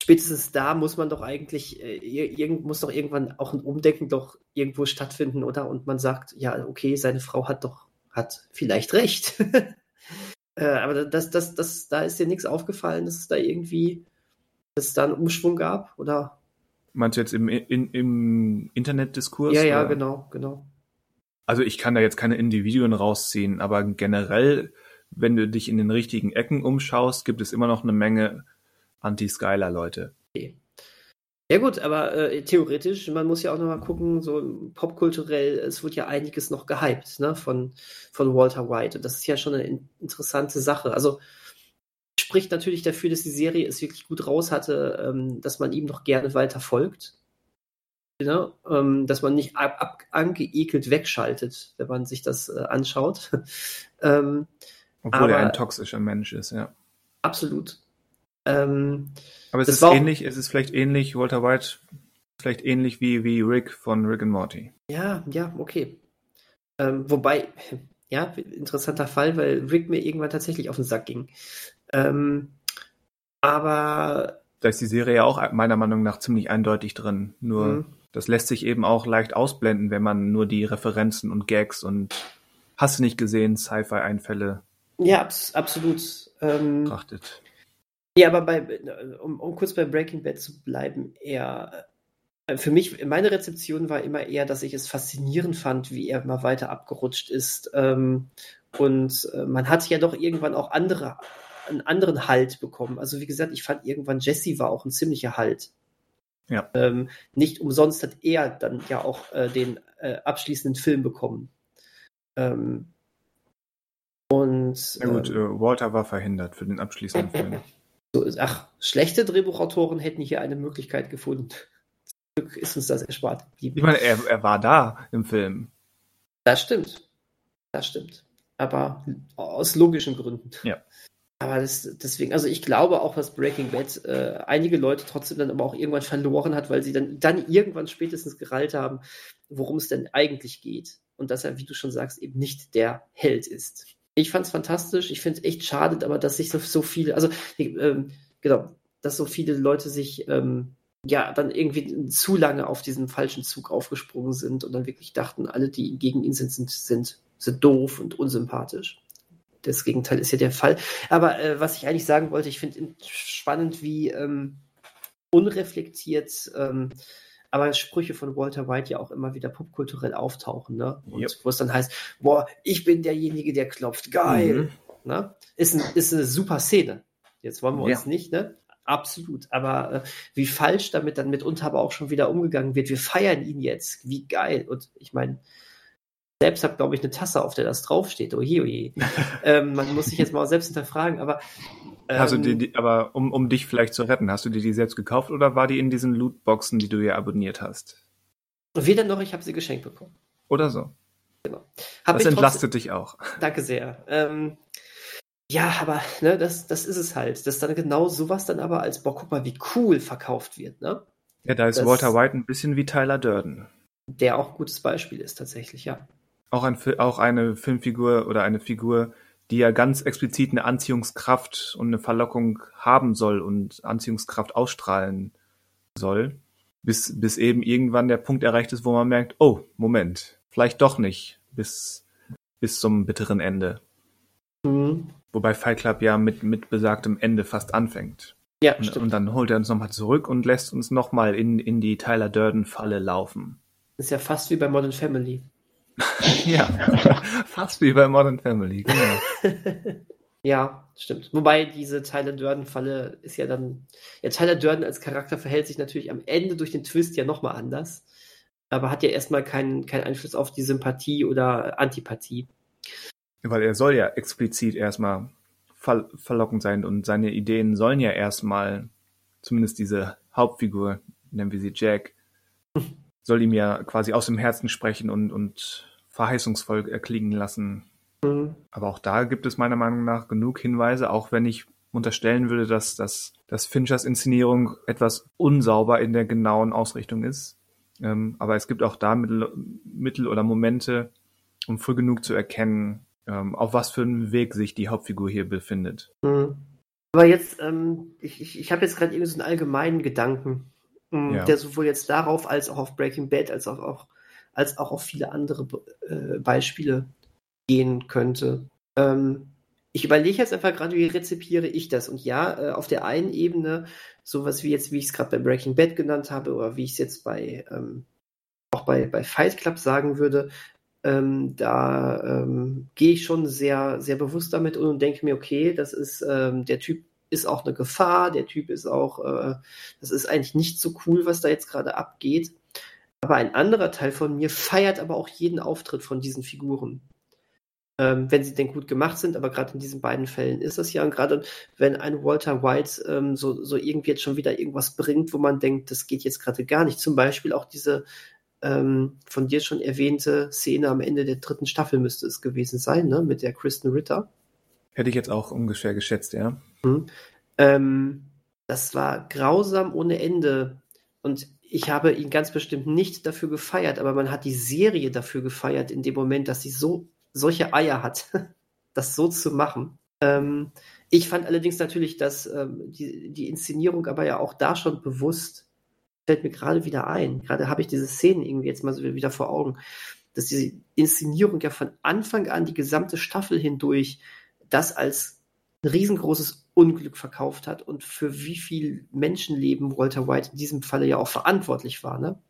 spätestens da muss man doch eigentlich, äh, muss doch irgendwann auch ein Umdenken doch irgendwo stattfinden, oder? Und man sagt, ja, okay, seine Frau hat doch, hat vielleicht recht. äh, aber das, das, das, da ist dir nichts aufgefallen, dass es da irgendwie, dass es da einen Umschwung gab, oder? Meinst du jetzt im, in, im Internetdiskurs? Ja, ja, oder? genau, genau. Also ich kann da jetzt keine Individuen rausziehen, aber generell, wenn du dich in den richtigen Ecken umschaust, gibt es immer noch eine Menge Anti-Skylar-Leute. Okay. Ja gut, aber äh, theoretisch, man muss ja auch nochmal gucken, so popkulturell, es wird ja einiges noch gehypt, ne, von, von Walter White. Und das ist ja schon eine in interessante Sache. Also spricht natürlich dafür, dass die Serie es wirklich gut raus hatte, ähm, dass man ihm noch gerne weiter folgt. Ne? Ähm, dass man nicht ab, ab, angeekelt wegschaltet, wenn man sich das äh, anschaut. ähm, Obwohl er ein toxischer Mensch ist, ja. Absolut. Ähm, Aber es ist ähnlich, es ist vielleicht ähnlich, Walter White, vielleicht ähnlich wie, wie Rick von Rick and Morty. Ja, ja, okay. Ähm, wobei, ja, interessanter Fall, weil Rick mir irgendwann tatsächlich auf den Sack ging. Ähm, aber. Da ist die Serie ja auch meiner Meinung nach ziemlich eindeutig drin. Nur mhm. das lässt sich eben auch leicht ausblenden, wenn man nur die Referenzen und Gags und hast du nicht gesehen, Sci-Fi-Einfälle. Ja, abs absolut. Ähm, betrachtet. Ja, aber bei, um, um kurz bei Breaking Bad zu bleiben, eher äh, für mich, meine Rezeption war immer eher, dass ich es faszinierend fand, wie er immer weiter abgerutscht ist. Ähm, und äh, man hat ja doch irgendwann auch andere, einen anderen Halt bekommen. Also wie gesagt, ich fand irgendwann Jesse war auch ein ziemlicher Halt. Ja. Ähm, nicht umsonst hat er dann ja auch äh, den äh, abschließenden Film bekommen. Ähm, und Na gut, ähm, äh, Walter war verhindert für den abschließenden Film. So, ach, schlechte Drehbuchautoren hätten hier eine Möglichkeit gefunden. Zum Glück ist uns das erspart geblieben. Ich meine, er, er war da im Film. Das stimmt. Das stimmt. Aber aus logischen Gründen. Ja. Aber das, deswegen, also ich glaube auch, dass Breaking Bad äh, einige Leute trotzdem dann aber auch irgendwann verloren hat, weil sie dann, dann irgendwann spätestens gerallt haben, worum es denn eigentlich geht. Und dass er, wie du schon sagst, eben nicht der Held ist ich fand es fantastisch. Ich finde es echt schade, aber dass sich so, so viele, also ähm, genau, dass so viele Leute sich ähm, ja dann irgendwie zu lange auf diesen falschen Zug aufgesprungen sind und dann wirklich dachten, alle, die gegen ihn sind, sind, sind, sind doof und unsympathisch. Das Gegenteil ist ja der Fall. Aber äh, was ich eigentlich sagen wollte, ich finde spannend, wie ähm, unreflektiert ähm, aber Sprüche von Walter White ja auch immer wieder popkulturell auftauchen, ne? Und yep. wo es dann heißt, boah, ich bin derjenige, der klopft, geil. Mhm. Ne? Ist, ein, ist eine super Szene. Jetzt wollen wir ja. uns nicht, ne? Absolut. Aber äh, wie falsch damit dann mitunter aber auch schon wieder umgegangen wird. Wir feiern ihn jetzt. Wie geil. Und ich meine, selbst habe, glaube ich, eine Tasse, auf der das draufsteht. Oje, oje. ähm, man muss sich jetzt mal selbst hinterfragen, aber. Ähm, du die, die, aber um, um dich vielleicht zu retten, hast du dir die selbst gekauft oder war die in diesen Lootboxen, die du ja abonniert hast? Weder noch, ich habe sie geschenkt bekommen. Oder so. Genau. Hab das entlastet trotzdem, dich auch. Danke sehr. Ähm, ja, aber ne, das, das ist es halt. Dass dann genau sowas dann aber als, boah, guck mal, wie cool verkauft wird, ne? Ja, da ist das, Walter White ein bisschen wie Tyler Durden. Der auch ein gutes Beispiel ist, tatsächlich, ja auch, ein, auch eine Filmfigur oder eine Figur, die ja ganz explizit eine Anziehungskraft und eine Verlockung haben soll und Anziehungskraft ausstrahlen soll, bis, bis eben irgendwann der Punkt erreicht ist, wo man merkt, oh, Moment, vielleicht doch nicht, bis, bis zum bitteren Ende. Mhm. Wobei Fight Club ja mit, mit besagtem Ende fast anfängt. Ja, und, stimmt. Und dann holt er uns nochmal zurück und lässt uns nochmal in, in die Tyler Durden-Falle laufen. ist ja fast wie bei Modern Family. ja, fast wie bei Modern Family, genau. ja, stimmt. Wobei diese Tyler Durden-Falle ist ja dann, ja, Tyler Durden als Charakter verhält sich natürlich am Ende durch den Twist ja nochmal anders, aber hat ja erstmal keinen, keinen Einfluss auf die Sympathie oder Antipathie. Weil er soll ja explizit erstmal ver verlockend sein und seine Ideen sollen ja erstmal, zumindest diese Hauptfigur, nennen wir sie Jack, soll ihm ja quasi aus dem Herzen sprechen und, und verheißungsvoll erklingen lassen. Mhm. Aber auch da gibt es meiner Meinung nach genug Hinweise, auch wenn ich unterstellen würde, dass, dass, dass Finchers Inszenierung etwas unsauber in der genauen Ausrichtung ist. Ähm, aber es gibt auch da Mittel, Mittel oder Momente, um früh genug zu erkennen, ähm, auf was für einem Weg sich die Hauptfigur hier befindet. Mhm. Aber jetzt, ähm, ich, ich, ich habe jetzt gerade irgendwie so einen allgemeinen Gedanken, ja. der sowohl jetzt darauf als auch auf Breaking Bad als auch, auch als auch auf viele andere äh, Beispiele gehen könnte. Ähm, ich überlege jetzt einfach gerade, wie rezipiere ich das? Und ja, äh, auf der einen Ebene, sowas wie jetzt, wie ich es gerade bei Breaking Bad genannt habe, oder wie ich es jetzt bei ähm, auch bei, bei Fight Club sagen würde, ähm, da ähm, gehe ich schon sehr, sehr bewusst damit um und denke mir, okay, das ist, ähm, der Typ ist auch eine Gefahr, der Typ ist auch, äh, das ist eigentlich nicht so cool, was da jetzt gerade abgeht. Aber ein anderer Teil von mir feiert aber auch jeden Auftritt von diesen Figuren. Ähm, wenn sie denn gut gemacht sind, aber gerade in diesen beiden Fällen ist es ja. Und gerade wenn ein Walter White ähm, so, so irgendwie jetzt schon wieder irgendwas bringt, wo man denkt, das geht jetzt gerade gar nicht. Zum Beispiel auch diese ähm, von dir schon erwähnte Szene am Ende der dritten Staffel müsste es gewesen sein, ne? Mit der Kristen Ritter. Hätte ich jetzt auch ungefähr geschätzt, ja. Mhm. Ähm, das war grausam ohne Ende. Und ich habe ihn ganz bestimmt nicht dafür gefeiert, aber man hat die Serie dafür gefeiert in dem Moment, dass sie so solche Eier hat, das so zu machen. Ähm, ich fand allerdings natürlich, dass ähm, die, die Inszenierung aber ja auch da schon bewusst fällt mir gerade wieder ein. Gerade habe ich diese Szenen irgendwie jetzt mal wieder vor Augen, dass diese Inszenierung ja von Anfang an die gesamte Staffel hindurch das als ein riesengroßes Unglück verkauft hat und für wie viel Menschenleben Walter White in diesem Falle ja auch verantwortlich war, ne?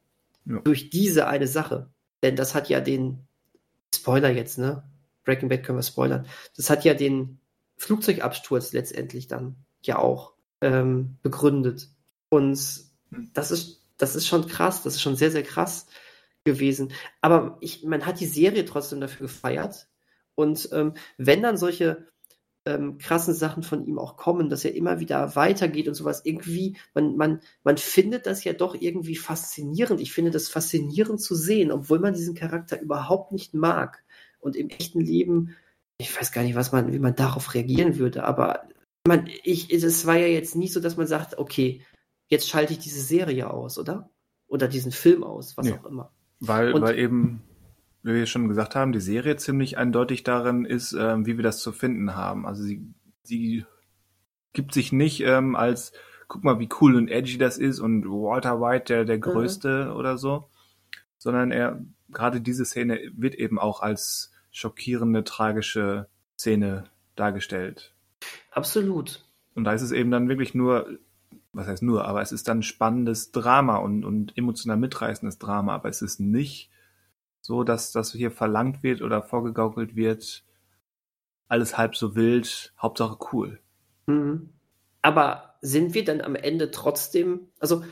Ja. Durch diese eine Sache. Denn das hat ja den Spoiler jetzt, ne? Breaking Bad können wir spoilern. Das hat ja den Flugzeugabsturz letztendlich dann ja auch ähm, begründet. Und das ist, das ist schon krass, das ist schon sehr, sehr krass gewesen. Aber ich, man hat die Serie trotzdem dafür gefeiert. Und ähm, wenn dann solche ähm, krassen Sachen von ihm auch kommen, dass er immer wieder weitergeht und sowas, irgendwie, man, man, man findet das ja doch irgendwie faszinierend. Ich finde das faszinierend zu sehen, obwohl man diesen Charakter überhaupt nicht mag. Und im echten Leben, ich weiß gar nicht, was man, wie man darauf reagieren würde, aber man, ich, es war ja jetzt nicht so, dass man sagt, okay, jetzt schalte ich diese Serie aus, oder? Oder diesen Film aus, was nee. auch immer. Weil, weil eben, wie wir schon gesagt haben, die Serie ziemlich eindeutig darin ist, ähm, wie wir das zu finden haben. Also sie, sie gibt sich nicht ähm, als, guck mal, wie cool und edgy das ist und Walter White, der, der Größte mhm. oder so, sondern er, gerade diese Szene wird eben auch als schockierende, tragische Szene dargestellt. Absolut. Und da ist es eben dann wirklich nur was heißt nur, aber es ist dann spannendes Drama und, und emotional mitreißendes Drama, aber es ist nicht so, dass das hier verlangt wird oder vorgegaukelt wird, alles halb so wild, Hauptsache cool. Mhm. Aber sind wir dann am Ende trotzdem, also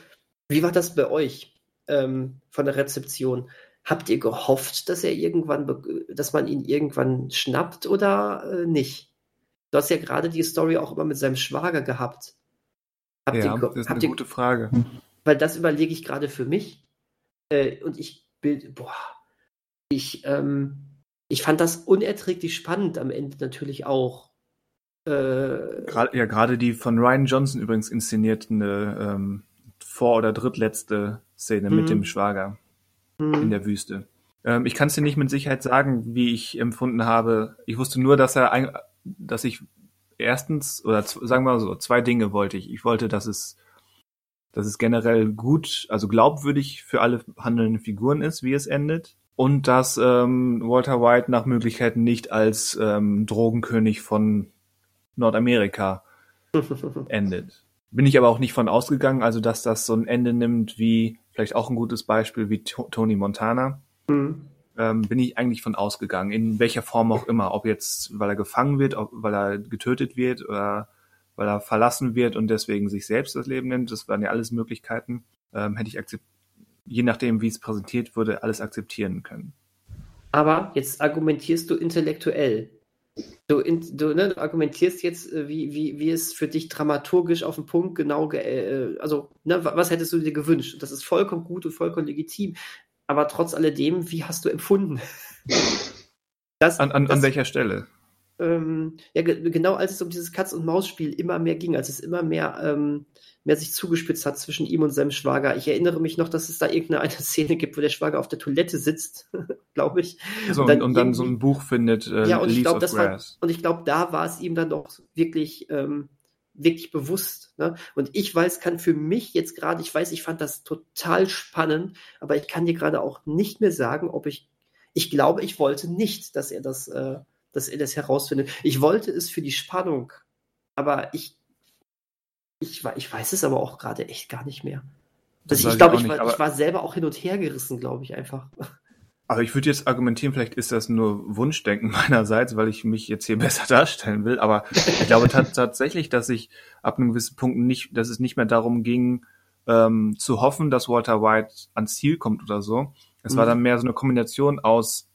wie war das bei euch ähm, von der Rezeption? Habt ihr gehofft, dass er irgendwann, dass man ihn irgendwann schnappt oder äh, nicht? Du hast ja gerade die Story auch immer mit seinem Schwager gehabt. Habt ja, ihr, das ist eine ihr, gute Frage. Weil das überlege ich gerade für mich. Äh, und ich bild, boah, ich, ähm, ich fand das unerträglich spannend am Ende natürlich auch. Äh, Grad, ja, gerade die von Ryan Johnson übrigens inszenierte ähm, vor- oder drittletzte Szene mit dem mhm. Schwager in mhm. der Wüste. Ähm, ich kann es dir nicht mit Sicherheit sagen, wie ich empfunden habe. Ich wusste nur, dass er, ein, dass ich erstens, oder sagen wir mal so, zwei Dinge wollte ich. Ich wollte, dass es, dass es generell gut, also glaubwürdig für alle handelnden Figuren ist, wie es endet. Und dass ähm, Walter White nach Möglichkeiten nicht als ähm, Drogenkönig von Nordamerika endet. Bin ich aber auch nicht von ausgegangen, also dass das so ein Ende nimmt wie, vielleicht auch ein gutes Beispiel wie Tony Montana. Mhm ähm, bin ich eigentlich von ausgegangen, in welcher Form auch immer. Ob jetzt, weil er gefangen wird, ob, weil er getötet wird oder weil er verlassen wird und deswegen sich selbst das Leben nimmt. Das waren ja alles Möglichkeiten. Ähm, hätte ich akzept je nachdem, wie es präsentiert wurde, alles akzeptieren können. Aber jetzt argumentierst du intellektuell. Du, in, du, ne, du argumentierst jetzt, äh, wie, wie, wie es für dich dramaturgisch auf den Punkt genau, äh, also ne, was hättest du dir gewünscht? Das ist vollkommen gut und vollkommen legitim aber trotz alledem, wie hast du empfunden? Das, an, an, das, an welcher Stelle? Ähm, ja, genau als es um dieses Katz-und-Maus-Spiel immer mehr ging, als es immer mehr, ähm, mehr sich zugespitzt hat zwischen ihm und seinem Schwager. Ich erinnere mich noch, dass es da irgendeine Szene gibt, wo der Schwager auf der Toilette sitzt, glaube ich. So, und, dann, und dann so ein Buch findet, äh, ja, und ich glaube, das war, und ich glaube, da war es ihm dann doch wirklich ähm, wirklich bewusst. Ne? Und ich weiß, kann für mich jetzt gerade, ich weiß, ich fand das total spannend, aber ich kann dir gerade auch nicht mehr sagen, ob ich, ich glaube, ich wollte nicht, dass er das, äh, dass er das herausfindet. Ich wollte es für die Spannung, aber ich, ich, ich weiß es aber auch gerade echt gar nicht mehr. Also ich glaube, ich, ich, ich, war selber auch hin und her gerissen, glaube ich einfach. Aber ich würde jetzt argumentieren, vielleicht ist das nur Wunschdenken meinerseits, weil ich mich jetzt hier besser darstellen will. Aber ich glaube tatsächlich, dass ich ab einem gewissen Punkt nicht, dass es nicht mehr darum ging, ähm, zu hoffen, dass Walter White ans Ziel kommt oder so. Es mhm. war dann mehr so eine Kombination aus,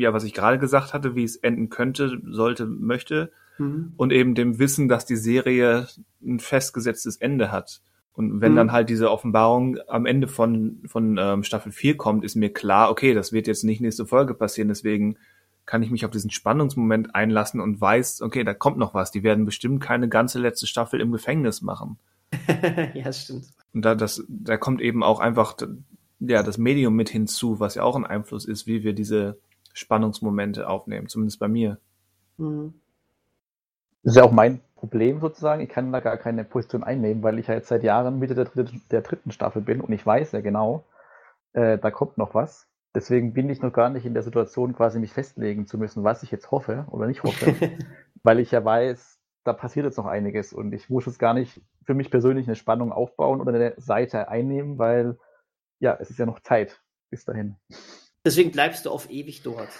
ja, was ich gerade gesagt hatte, wie es enden könnte, sollte, möchte, mhm. und eben dem Wissen, dass die Serie ein festgesetztes Ende hat. Und wenn mhm. dann halt diese Offenbarung am Ende von, von ähm, Staffel 4 kommt, ist mir klar, okay, das wird jetzt nicht nächste Folge passieren, deswegen kann ich mich auf diesen Spannungsmoment einlassen und weiß, okay, da kommt noch was. Die werden bestimmt keine ganze letzte Staffel im Gefängnis machen. ja, stimmt. Und da, das, da kommt eben auch einfach ja, das Medium mit hinzu, was ja auch ein Einfluss ist, wie wir diese Spannungsmomente aufnehmen, zumindest bei mir. Mhm. Das ist ja auch mein Problem sozusagen. Ich kann da gar keine Position einnehmen, weil ich ja jetzt seit Jahren Mitte der, dritten, der dritten Staffel bin und ich weiß ja genau, äh, da kommt noch was. Deswegen bin ich noch gar nicht in der Situation, quasi mich festlegen zu müssen, was ich jetzt hoffe oder nicht hoffe, weil ich ja weiß, da passiert jetzt noch einiges und ich muss jetzt gar nicht für mich persönlich eine Spannung aufbauen oder eine Seite einnehmen, weil ja, es ist ja noch Zeit bis dahin. Deswegen bleibst du auf ewig dort.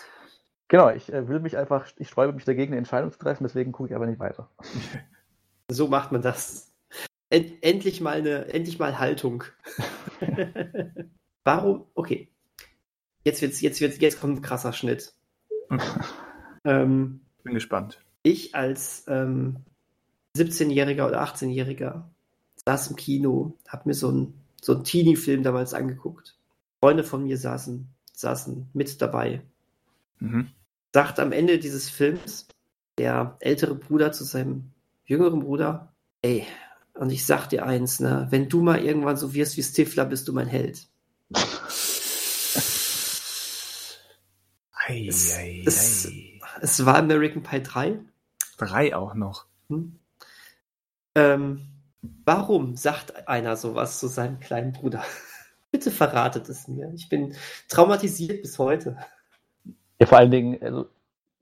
Genau, ich äh, will mich einfach, ich sträube mich dagegen, eine Entscheidung zu treffen, deswegen gucke ich aber nicht weiter. So macht man das. End, endlich mal eine, endlich mal Haltung. Warum? Okay. Jetzt wird's, jetzt wird's, jetzt kommt ein krasser Schnitt. ähm, Bin gespannt. Ich als ähm, 17-Jähriger oder 18-Jähriger saß im Kino, hab mir so einen so einen Teenie-Film damals angeguckt. Freunde von mir saßen, saßen mit dabei. Mhm sagt am Ende dieses Films der ältere Bruder zu seinem jüngeren Bruder, ey, und ich sag dir eins, ne, wenn du mal irgendwann so wirst wie Stifler, bist du mein Held. Ei, es, ei, es, ei. es, war American Pie 3. Drei auch noch. Hm? Ähm, warum sagt einer sowas zu seinem kleinen Bruder? Bitte verratet es mir. Ich bin traumatisiert bis heute. Ja, vor allen Dingen also,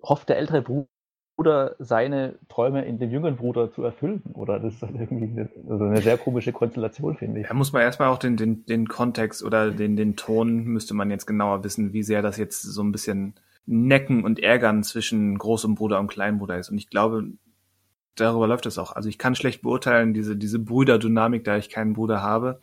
hofft der ältere Bruder, seine Träume in dem jüngeren Bruder zu erfüllen. Oder das ist irgendwie eine, also eine sehr komische Konstellation, finde ich. Da muss man erstmal auch den, den, den Kontext oder den, den Ton, müsste man jetzt genauer wissen, wie sehr das jetzt so ein bisschen Necken und Ärgern zwischen großem Bruder und kleinem Bruder ist. Und ich glaube, darüber läuft es auch. Also ich kann schlecht beurteilen, diese, diese Brüderdynamik, da ich keinen Bruder habe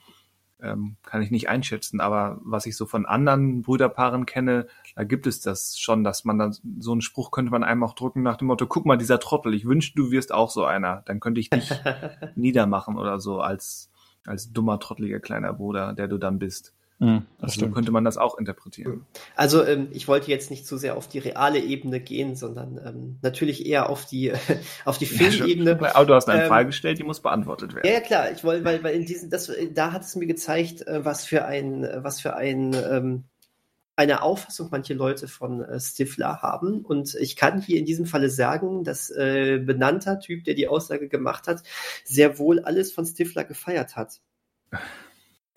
ähm, kann ich nicht einschätzen. Aber was ich so von anderen Brüderpaaren kenne, da gibt es das schon, dass man dann so einen Spruch könnte man einem auch drücken nach dem Motto, guck mal, dieser Trottel, ich wünschte, du wirst auch so einer. Dann könnte ich dich niedermachen oder so als, als dummer, trotteliger kleiner Bruder, der du dann bist. Mhm, also könnte man das auch interpretieren. Also ähm, ich wollte jetzt nicht zu sehr auf die reale Ebene gehen, sondern ähm, natürlich eher auf die auf die Filmebene. Ja, aber du hast eine ähm, Frage gestellt, die muss beantwortet werden. Ja, ja klar. Ich wollte, weil, weil in diesen, das, da hat es mir gezeigt, äh, was für ein, was für ein ähm, eine Auffassung manche Leute von äh, Stifler haben. Und ich kann hier in diesem Falle sagen, dass äh, benannter Typ, der die Aussage gemacht hat, sehr wohl alles von Stifler gefeiert hat.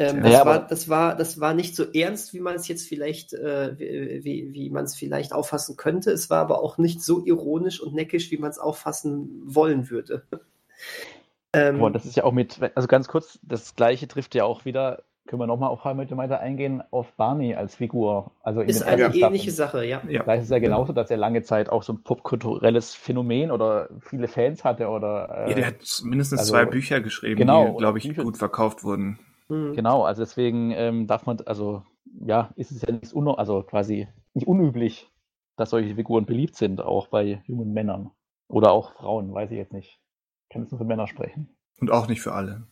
Ähm, ja, das, war, das, war, das war nicht so ernst, wie man es jetzt vielleicht, äh, wie, wie, wie man es vielleicht auffassen könnte. Es war aber auch nicht so ironisch und neckisch, wie man es auffassen wollen würde. ähm, Boah, das ist ja auch mit, also ganz kurz, das gleiche trifft ja auch wieder, können wir nochmal auf Hamilton weiter eingehen, auf Barney als Figur. Also ist eine ähnliche Sache, ja. ja. Da ist es ja genauso, dass er lange Zeit auch so ein popkulturelles Phänomen oder viele Fans hatte oder. Äh, ja, der hat mindestens also, zwei Bücher geschrieben, genau, die, glaube ich, Bücher, gut verkauft wurden. Mhm. Genau, also deswegen ähm, darf man, also ja, ist es ja nicht un also quasi nicht unüblich, dass solche Figuren beliebt sind, auch bei jungen Männern. Oder auch Frauen, weiß ich jetzt nicht. Ich kann jetzt nur für Männer sprechen. Und auch nicht für alle.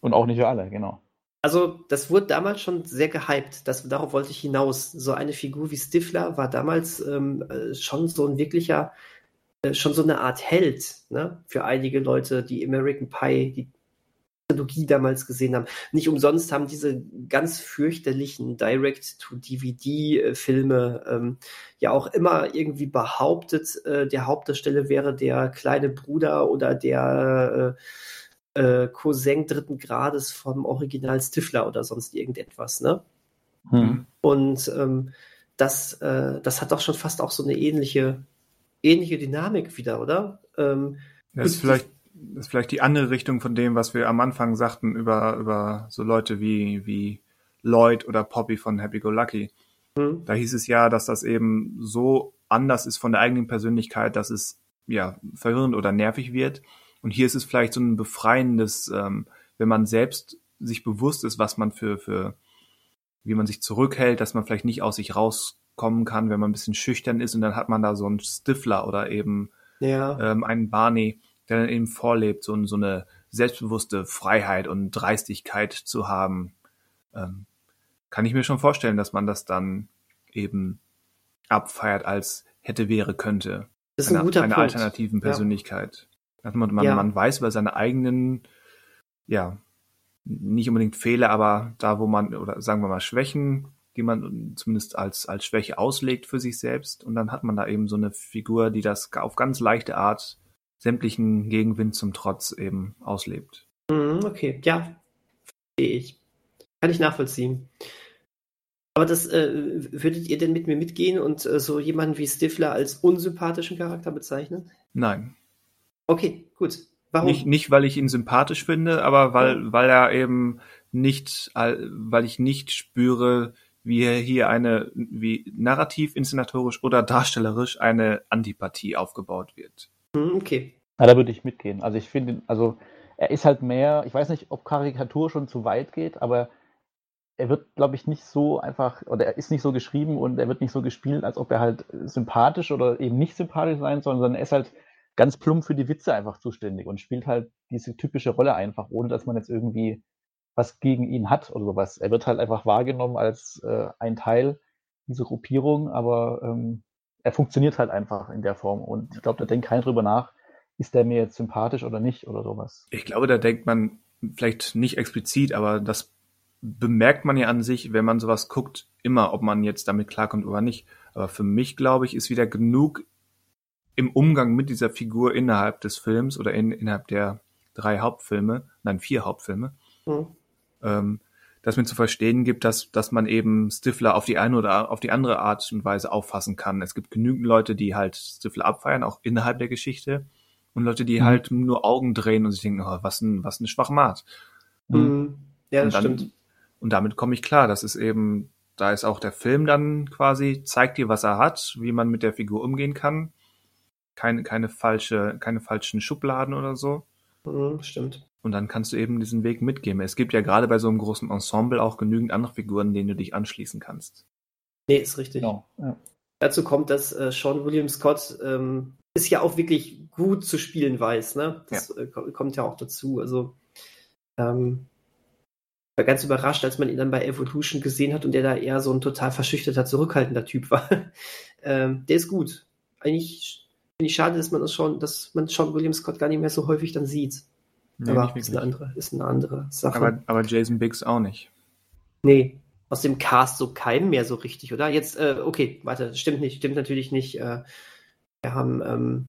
Und auch nicht für alle, genau. Also, das wurde damals schon sehr gehypt. Das, darauf wollte ich hinaus. So eine Figur wie Stifler war damals ähm, äh, schon so ein wirklicher, äh, schon so eine Art Held, ne? Für einige Leute, die American Pie, die Trilogie damals gesehen haben. Nicht umsonst haben diese ganz fürchterlichen Direct-to-DVD-Filme ähm, ja auch immer irgendwie behauptet, äh, der Hauptdarsteller wäre der kleine Bruder oder der äh, äh, Cousin dritten Grades vom Original Stifler oder sonst irgendetwas, ne? Hm. Und ähm, das, äh, das hat doch schon fast auch so eine ähnliche, ähnliche Dynamik wieder, oder? Ähm, das ist vielleicht, ist vielleicht die andere Richtung von dem, was wir am Anfang sagten über, über so Leute wie, wie Lloyd oder Poppy von Happy Go Lucky. Hm. Da hieß es ja, dass das eben so anders ist von der eigenen Persönlichkeit, dass es ja verwirrend oder nervig wird. Und hier ist es vielleicht so ein befreiendes, ähm, wenn man selbst sich bewusst ist, was man für, für wie man sich zurückhält, dass man vielleicht nicht aus sich rauskommen kann, wenn man ein bisschen schüchtern ist und dann hat man da so einen Stifler oder eben ja. ähm, einen Barney, der dann eben vorlebt, so, so eine selbstbewusste Freiheit und Dreistigkeit zu haben. Ähm, kann ich mir schon vorstellen, dass man das dann eben abfeiert als hätte, wäre, könnte. Das ist ein eine, guter eine Punkt. alternativen Persönlichkeit. Ja. Man, man, ja. man weiß über seine eigenen, ja, nicht unbedingt Fehler, aber da, wo man, oder sagen wir mal Schwächen, die man zumindest als, als Schwäche auslegt für sich selbst. Und dann hat man da eben so eine Figur, die das auf ganz leichte Art sämtlichen Gegenwind zum Trotz eben auslebt. Mhm, okay, ja, verstehe ich. Kann ich nachvollziehen. Aber das äh, würdet ihr denn mit mir mitgehen und äh, so jemanden wie Stifler als unsympathischen Charakter bezeichnen? Nein. Okay, gut. Warum? Nicht, nicht, weil ich ihn sympathisch finde, aber weil, ja. weil er eben nicht, weil ich nicht spüre, wie er hier eine, wie narrativ, inszenatorisch oder darstellerisch eine Antipathie aufgebaut wird. Hm, okay. Ja, da würde ich mitgehen. Also ich finde, also er ist halt mehr, ich weiß nicht, ob Karikatur schon zu weit geht, aber er wird, glaube ich, nicht so einfach, oder er ist nicht so geschrieben und er wird nicht so gespielt, als ob er halt sympathisch oder eben nicht sympathisch sein soll, sondern er ist halt ganz plump für die Witze einfach zuständig und spielt halt diese typische Rolle einfach, ohne dass man jetzt irgendwie was gegen ihn hat oder sowas. Er wird halt einfach wahrgenommen als äh, ein Teil dieser Gruppierung, aber ähm, er funktioniert halt einfach in der Form und ich glaube, da denkt keiner drüber nach, ist der mir jetzt sympathisch oder nicht oder sowas. Ich glaube, da denkt man vielleicht nicht explizit, aber das bemerkt man ja an sich, wenn man sowas guckt, immer, ob man jetzt damit klarkommt oder nicht. Aber für mich, glaube ich, ist wieder genug im Umgang mit dieser Figur innerhalb des Films oder in, innerhalb der drei Hauptfilme, nein, vier Hauptfilme, mhm. ähm, dass mir zu verstehen gibt, dass, dass man eben Stifler auf die eine oder auf die andere Art und Weise auffassen kann. Es gibt genügend Leute, die halt Stifler abfeiern, auch innerhalb der Geschichte, und Leute, die mhm. halt nur Augen drehen und sich denken, oh, was ein, was ein Schwachmat. Mhm. Ja, das und dann, stimmt. Und damit komme ich klar. Das ist eben, da ist auch der Film dann quasi, zeigt dir, was er hat, wie man mit der Figur umgehen kann keine, keine falsche, keine falschen Schubladen oder so. Mhm, stimmt. Und dann kannst du eben diesen Weg mitgehen. Es gibt ja gerade bei so einem großen Ensemble auch genügend andere Figuren, denen du dich anschließen kannst. Nee, ist richtig. Genau. Ja. Dazu kommt, dass äh, Sean William Scott ähm, ist ja auch wirklich gut zu spielen weiß. Ne? Das ja. äh, kommt ja auch dazu. Also ähm, war ganz überrascht, als man ihn dann bei Evolution gesehen hat und der da eher so ein total verschüchterter, zurückhaltender Typ war. ähm, der ist gut. Eigentlich Finde ich schade, dass man das schon, dass man Sean William Scott gar nicht mehr so häufig dann sieht. Nee, aber ist eine, andere, ist eine andere Sache. Aber, aber Jason Biggs auch nicht. Nee, aus dem Cast so keinem mehr so richtig, oder? Jetzt, äh, okay, warte, stimmt nicht, stimmt natürlich nicht. Äh, wir haben, ähm,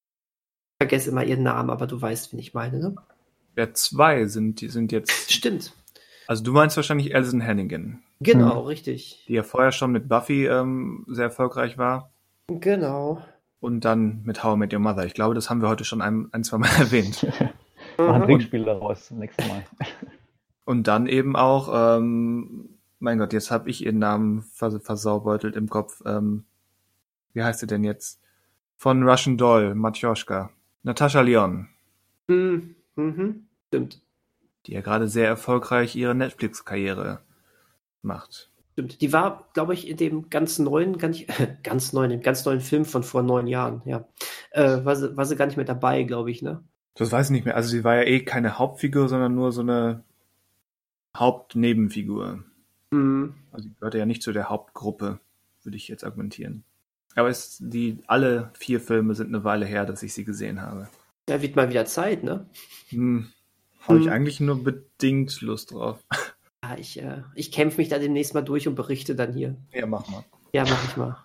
ich vergesse immer ihren Namen, aber du weißt, wen ich meine, ne? Ja, zwei sind, die sind jetzt. Stimmt. Also du meinst wahrscheinlich Alison Hannigan. Genau, hm. richtig. Die ja vorher schon mit Buffy ähm, sehr erfolgreich war. Genau und dann mit How I Met Your Mother. Ich glaube, das haben wir heute schon ein, ein zwei Mal erwähnt. Mach ein Trinkspiel daraus nächstes Mal. Und dann eben auch, ähm, mein Gott, jetzt habe ich ihren Namen vers versaubeutelt im Kopf. Ähm, wie heißt sie denn jetzt? Von Russian Doll, Matjoschka. Natascha Leon. Mhm. Mhm. Stimmt. Die ja gerade sehr erfolgreich ihre Netflix-Karriere macht. Stimmt. Die war, glaube ich, in dem ganz neuen, ganz, äh, ganz neuen, im ganz neuen Film von vor neun Jahren, ja. Äh, war, sie, war sie gar nicht mehr dabei, glaube ich, ne? Das weiß ich nicht mehr. Also sie war ja eh keine Hauptfigur, sondern nur so eine Hauptnebenfigur. Mhm. Also sie gehörte ja nicht zu der Hauptgruppe, würde ich jetzt argumentieren. Aber es, die, alle vier Filme sind eine Weile her, dass ich sie gesehen habe. Da wird mal wieder Zeit, ne? Hm. Habe ich hm. eigentlich nur bedingt Lust drauf. Ja, ich, äh, ich kämpfe mich da demnächst mal durch und berichte dann hier. Ja, mach mal. Ja, mach ich mal.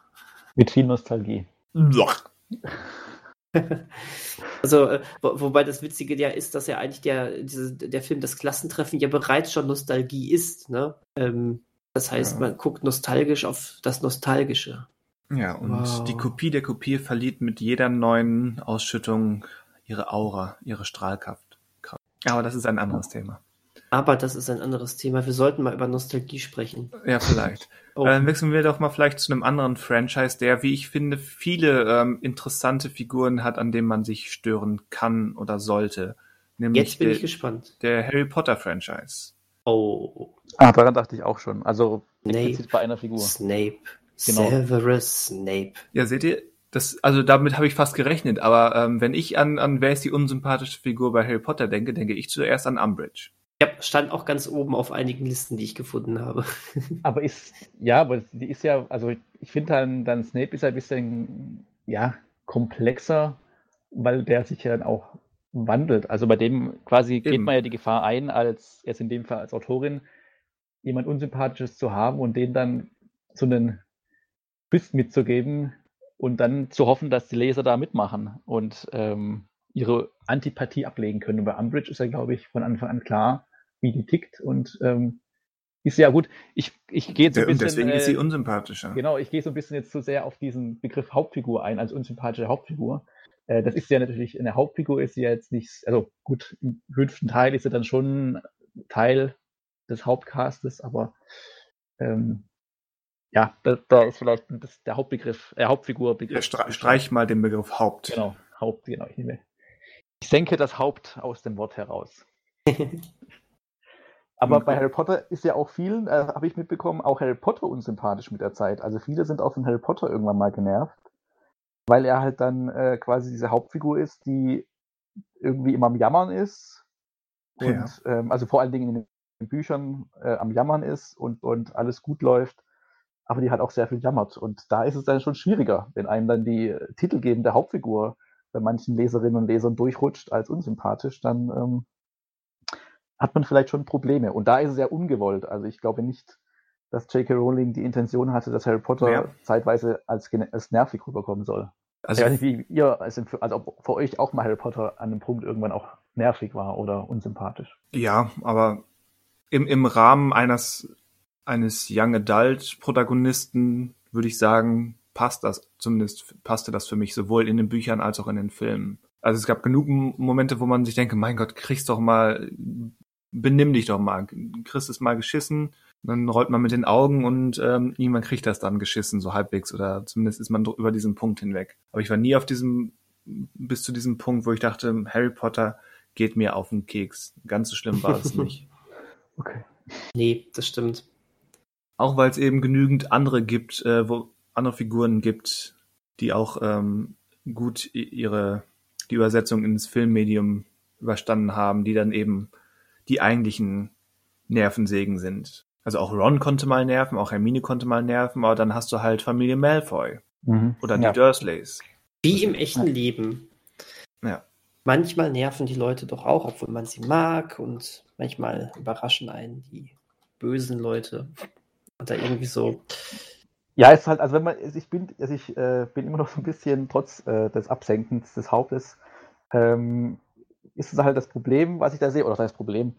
Mit viel Nostalgie. also, äh, wo, wobei das Witzige ja ist, dass ja eigentlich der, diese, der Film Das Klassentreffen ja bereits schon Nostalgie ist. Ne? Ähm, das heißt, ja. man guckt nostalgisch auf das Nostalgische. Ja, und wow. die Kopie der Kopie verliert mit jeder neuen Ausschüttung ihre Aura, ihre Strahlkraft. Aber das ist ein anderes Thema. Aber das ist ein anderes Thema. Wir sollten mal über Nostalgie sprechen. Ja, vielleicht. Oh. Dann wechseln wir doch mal vielleicht zu einem anderen Franchise, der, wie ich finde, viele ähm, interessante Figuren hat, an denen man sich stören kann oder sollte. Nämlich Jetzt bin der, ich gespannt. Der Harry Potter Franchise. Oh. Ah, daran dachte ich auch schon. Also Snape, bei einer Figur. Snape. Genau. Severus Snape. Ja, seht ihr, das, also damit habe ich fast gerechnet, aber ähm, wenn ich an, an wer ist die unsympathische Figur bei Harry Potter denke, denke ich zuerst an Umbridge. Ja, stand auch ganz oben auf einigen Listen, die ich gefunden habe. aber ist, ja, aber die ist ja, also ich finde dann, dann Snape ist ein bisschen, ja, komplexer, weil der sich ja dann auch wandelt. Also bei dem quasi Eben. geht man ja die Gefahr ein, als jetzt in dem Fall als Autorin, jemand Unsympathisches zu haben und den dann so einen Twist mitzugeben und dann zu hoffen, dass die Leser da mitmachen und ähm, ihre Antipathie ablegen können. Und bei Umbridge ist ja, glaube ich, von Anfang an klar, wie die tickt und ähm, ist ja gut. Ich, ich gehe so ein bisschen. Und deswegen ist sie äh, unsympathischer. Genau, ich gehe so ein bisschen jetzt zu sehr auf diesen Begriff Hauptfigur ein, als unsympathische Hauptfigur. Äh, das ist ja natürlich, eine Hauptfigur ist sie ja jetzt nicht, also gut, im fünften Teil ist sie dann schon Teil des Hauptcastes, aber ähm, ja, da, da, ist vielleicht das, der Hauptbegriff, äh, Hauptfigurbegriff. Ja, streich mal den Begriff Haupt. Genau, Haupt, genau. Ich, nehme, ich senke das Haupt aus dem Wort heraus. Aber bei Harry Potter ist ja auch vielen, äh, habe ich mitbekommen, auch Harry Potter unsympathisch mit der Zeit. Also viele sind auch von Harry Potter irgendwann mal genervt, weil er halt dann äh, quasi diese Hauptfigur ist, die irgendwie immer am Jammern ist. Und ja. ähm, also vor allen Dingen in den Büchern äh, am Jammern ist und, und alles gut läuft aber die halt auch sehr viel jammert. Und da ist es dann schon schwieriger, wenn einem dann die titelgebende Hauptfigur bei manchen Leserinnen und Lesern durchrutscht als unsympathisch, dann ähm, hat man vielleicht schon Probleme. Und da ist es ja ungewollt. Also ich glaube nicht, dass J.K. Rowling die Intention hatte, dass Harry Potter ja. zeitweise als, als nervig rüberkommen soll. Also ich weiß nicht, wie ihr, also, also ob für euch auch mal Harry Potter an einem Punkt irgendwann auch nervig war oder unsympathisch. Ja, aber im, im Rahmen eines eines Young Adult Protagonisten würde ich sagen, passt das, zumindest passte das für mich sowohl in den Büchern als auch in den Filmen. Also es gab genug Momente, wo man sich denke, mein Gott, kriegst doch mal, benimm dich doch mal, kriegst es mal geschissen, dann rollt man mit den Augen und ähm, niemand kriegt das dann geschissen, so halbwegs, oder zumindest ist man über diesen Punkt hinweg. Aber ich war nie auf diesem, bis zu diesem Punkt, wo ich dachte, Harry Potter geht mir auf den Keks. Ganz so schlimm war es nicht. Okay. Nee, das stimmt. Auch weil es eben genügend andere gibt, äh, wo andere Figuren gibt, die auch ähm, gut ihre die Übersetzung ins Filmmedium überstanden haben, die dann eben die eigentlichen Nervensägen sind. Also auch Ron konnte mal nerven, auch Hermine konnte mal nerven, aber dann hast du halt Familie Malfoy mhm. oder die ja. Dursleys. Wie im echten Leben. Ja. Manchmal nerven die Leute doch auch, obwohl man sie mag und manchmal überraschen einen die bösen Leute. Oder irgendwie so. Ja, es ist halt, also wenn man, ich bin, also ich äh, bin immer noch so ein bisschen, trotz äh, des Absenkens des Hauptes, ähm, ist es halt das Problem, was ich da sehe, oder das Problem,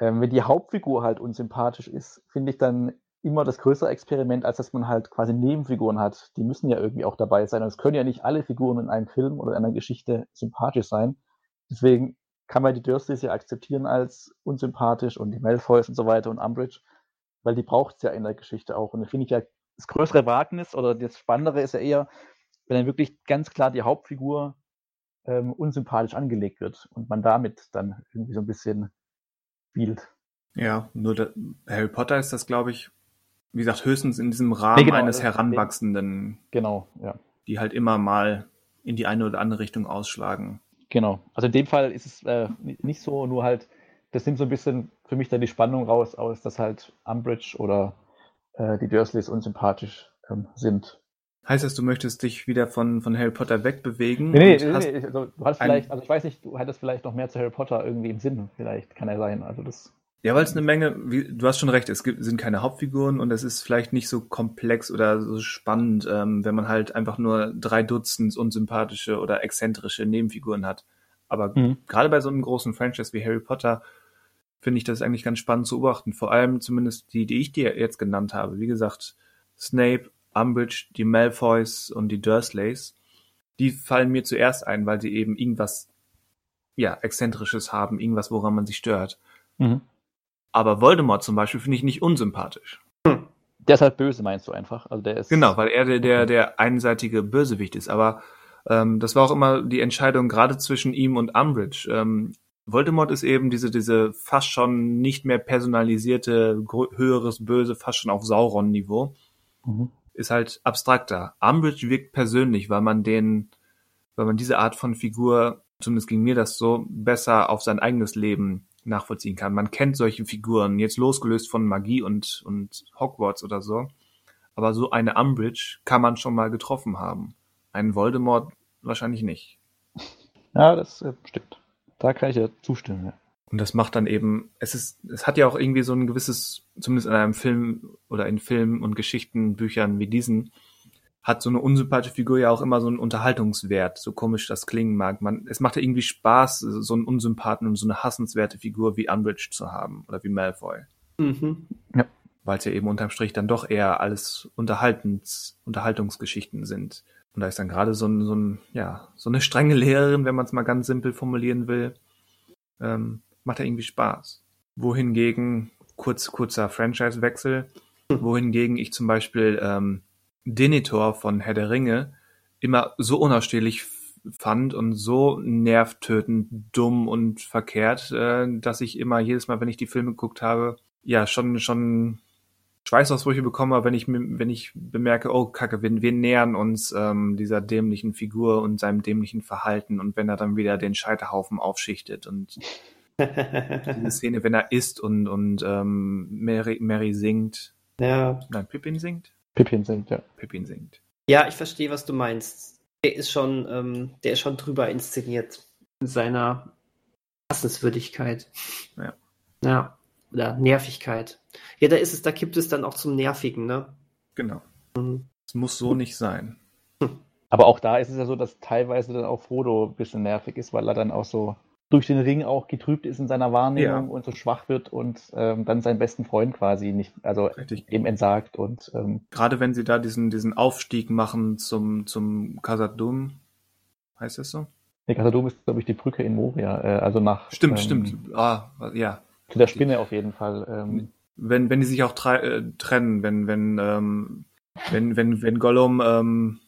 ähm, wenn die Hauptfigur halt unsympathisch ist, finde ich dann immer das größere Experiment, als dass man halt quasi Nebenfiguren hat. Die müssen ja irgendwie auch dabei sein. Und es können ja nicht alle Figuren in einem Film oder in einer Geschichte sympathisch sein. Deswegen kann man die Dursleys ja akzeptieren als unsympathisch und die Malfoys und so weiter und Umbridge weil die braucht es ja in der Geschichte auch. Und da finde ich ja, das größere Wagnis oder das Spannendere ist ja eher, wenn dann wirklich ganz klar die Hauptfigur ähm, unsympathisch angelegt wird und man damit dann irgendwie so ein bisschen spielt. Ja, nur der, Harry Potter ist das, glaube ich, wie gesagt, höchstens in diesem Rahmen nee, genau, eines Heranwachsenden. Genau, ja. Die halt immer mal in die eine oder andere Richtung ausschlagen. Genau. Also in dem Fall ist es äh, nicht so, nur halt das nimmt so ein bisschen für mich dann die Spannung raus, aus, dass halt Umbridge oder äh, die Dursleys unsympathisch ähm, sind. Heißt das, du möchtest dich wieder von, von Harry Potter wegbewegen? Nee, nee, nee, also, du hast vielleicht, also ich weiß nicht, du hattest vielleicht noch mehr zu Harry Potter irgendwie im Sinn, vielleicht kann er sein. Also das. Ja, weil es eine Menge, wie, du hast schon recht, es gibt, sind keine Hauptfiguren und es ist vielleicht nicht so komplex oder so spannend, ähm, wenn man halt einfach nur drei Dutzend unsympathische oder exzentrische Nebenfiguren hat. Aber mhm. gerade bei so einem großen Franchise wie Harry Potter finde ich das eigentlich ganz spannend zu beobachten. Vor allem zumindest die, die ich dir jetzt genannt habe. Wie gesagt, Snape, Umbridge, die Malfoys und die Dursleys, die fallen mir zuerst ein, weil sie eben irgendwas, ja, Exzentrisches haben, irgendwas, woran man sich stört. Mhm. Aber Voldemort zum Beispiel finde ich nicht unsympathisch. Hm. Der ist halt böse, meinst du einfach? Also der ist genau, weil er der, der, der einseitige Bösewicht ist. Aber ähm, das war auch immer die Entscheidung gerade zwischen ihm und Umbridge. Ähm, Voldemort ist eben diese, diese fast schon nicht mehr personalisierte, höheres Böse, fast schon auf Sauron-Niveau. Mhm ist halt abstrakter. Umbridge wirkt persönlich, weil man den, weil man diese Art von Figur, zumindest ging mir das so, besser auf sein eigenes Leben nachvollziehen kann. Man kennt solche Figuren, jetzt losgelöst von Magie und, und Hogwarts oder so. Aber so eine Umbridge kann man schon mal getroffen haben. Einen Voldemort wahrscheinlich nicht. Ja, das äh, stimmt. Da kann ich ja zustimmen, ja. Und das macht dann eben, es ist, es hat ja auch irgendwie so ein gewisses, zumindest in einem Film oder in Filmen und Geschichten, Büchern wie diesen, hat so eine unsympathische Figur ja auch immer so einen Unterhaltungswert, so komisch das klingen mag. Man, es macht ja irgendwie Spaß, so einen Unsympathen und so eine hassenswerte Figur wie Umbridge zu haben oder wie Malfoy. Mhm. Ja. Weil es ja eben unterm Strich dann doch eher alles Unterhaltens, Unterhaltungsgeschichten sind. Und da ist dann gerade so ein, so ein, ja, so eine strenge Lehrerin, wenn man es mal ganz simpel formulieren will, ähm, macht er irgendwie Spaß. Wohingegen, kurz, kurzer Franchise-Wechsel, wohingegen ich zum Beispiel ähm, Denethor von Herr der Ringe immer so unausstehlich fand und so nervtötend, dumm und verkehrt, äh, dass ich immer jedes Mal, wenn ich die Filme geguckt habe, ja schon schon Schweißausbrüche bekomme, wenn ich wenn ich bemerke, oh Kacke, wir, wir nähern uns ähm, dieser dämlichen Figur und seinem dämlichen Verhalten und wenn er dann wieder den Scheiterhaufen aufschichtet und diese Szene, wenn er isst und, und ähm, Mary, Mary singt. Ja. Nein, Pippin singt? Pippin singt, ja. Pippin singt. Ja, ich verstehe, was du meinst. Der ist schon, ähm, der ist schon drüber inszeniert. In seiner Hassenswürdigkeit. Ja. Ja. Oder Nervigkeit. Ja, da ist es, da kippt es dann auch zum Nervigen, ne? Genau. Mhm. Es muss so nicht sein. Aber auch da ist es ja so, dass teilweise dann auch Frodo ein bisschen nervig ist, weil er dann auch so durch den Ring auch getrübt ist in seiner Wahrnehmung ja. und so schwach wird und ähm, dann seinen besten Freund quasi nicht, also Richtig. eben entsagt und ähm, gerade wenn sie da diesen diesen Aufstieg machen zum zum Casadum, heißt das so? Nee, Casadum ist glaube ich die Brücke in Moria, äh, also nach Stimmt, ähm, stimmt. Ah, ja. Zu der Spinne auf jeden Fall. Ähm, wenn wenn die sich auch äh, trennen, wenn wenn ähm, wenn wenn wenn Gollum ähm,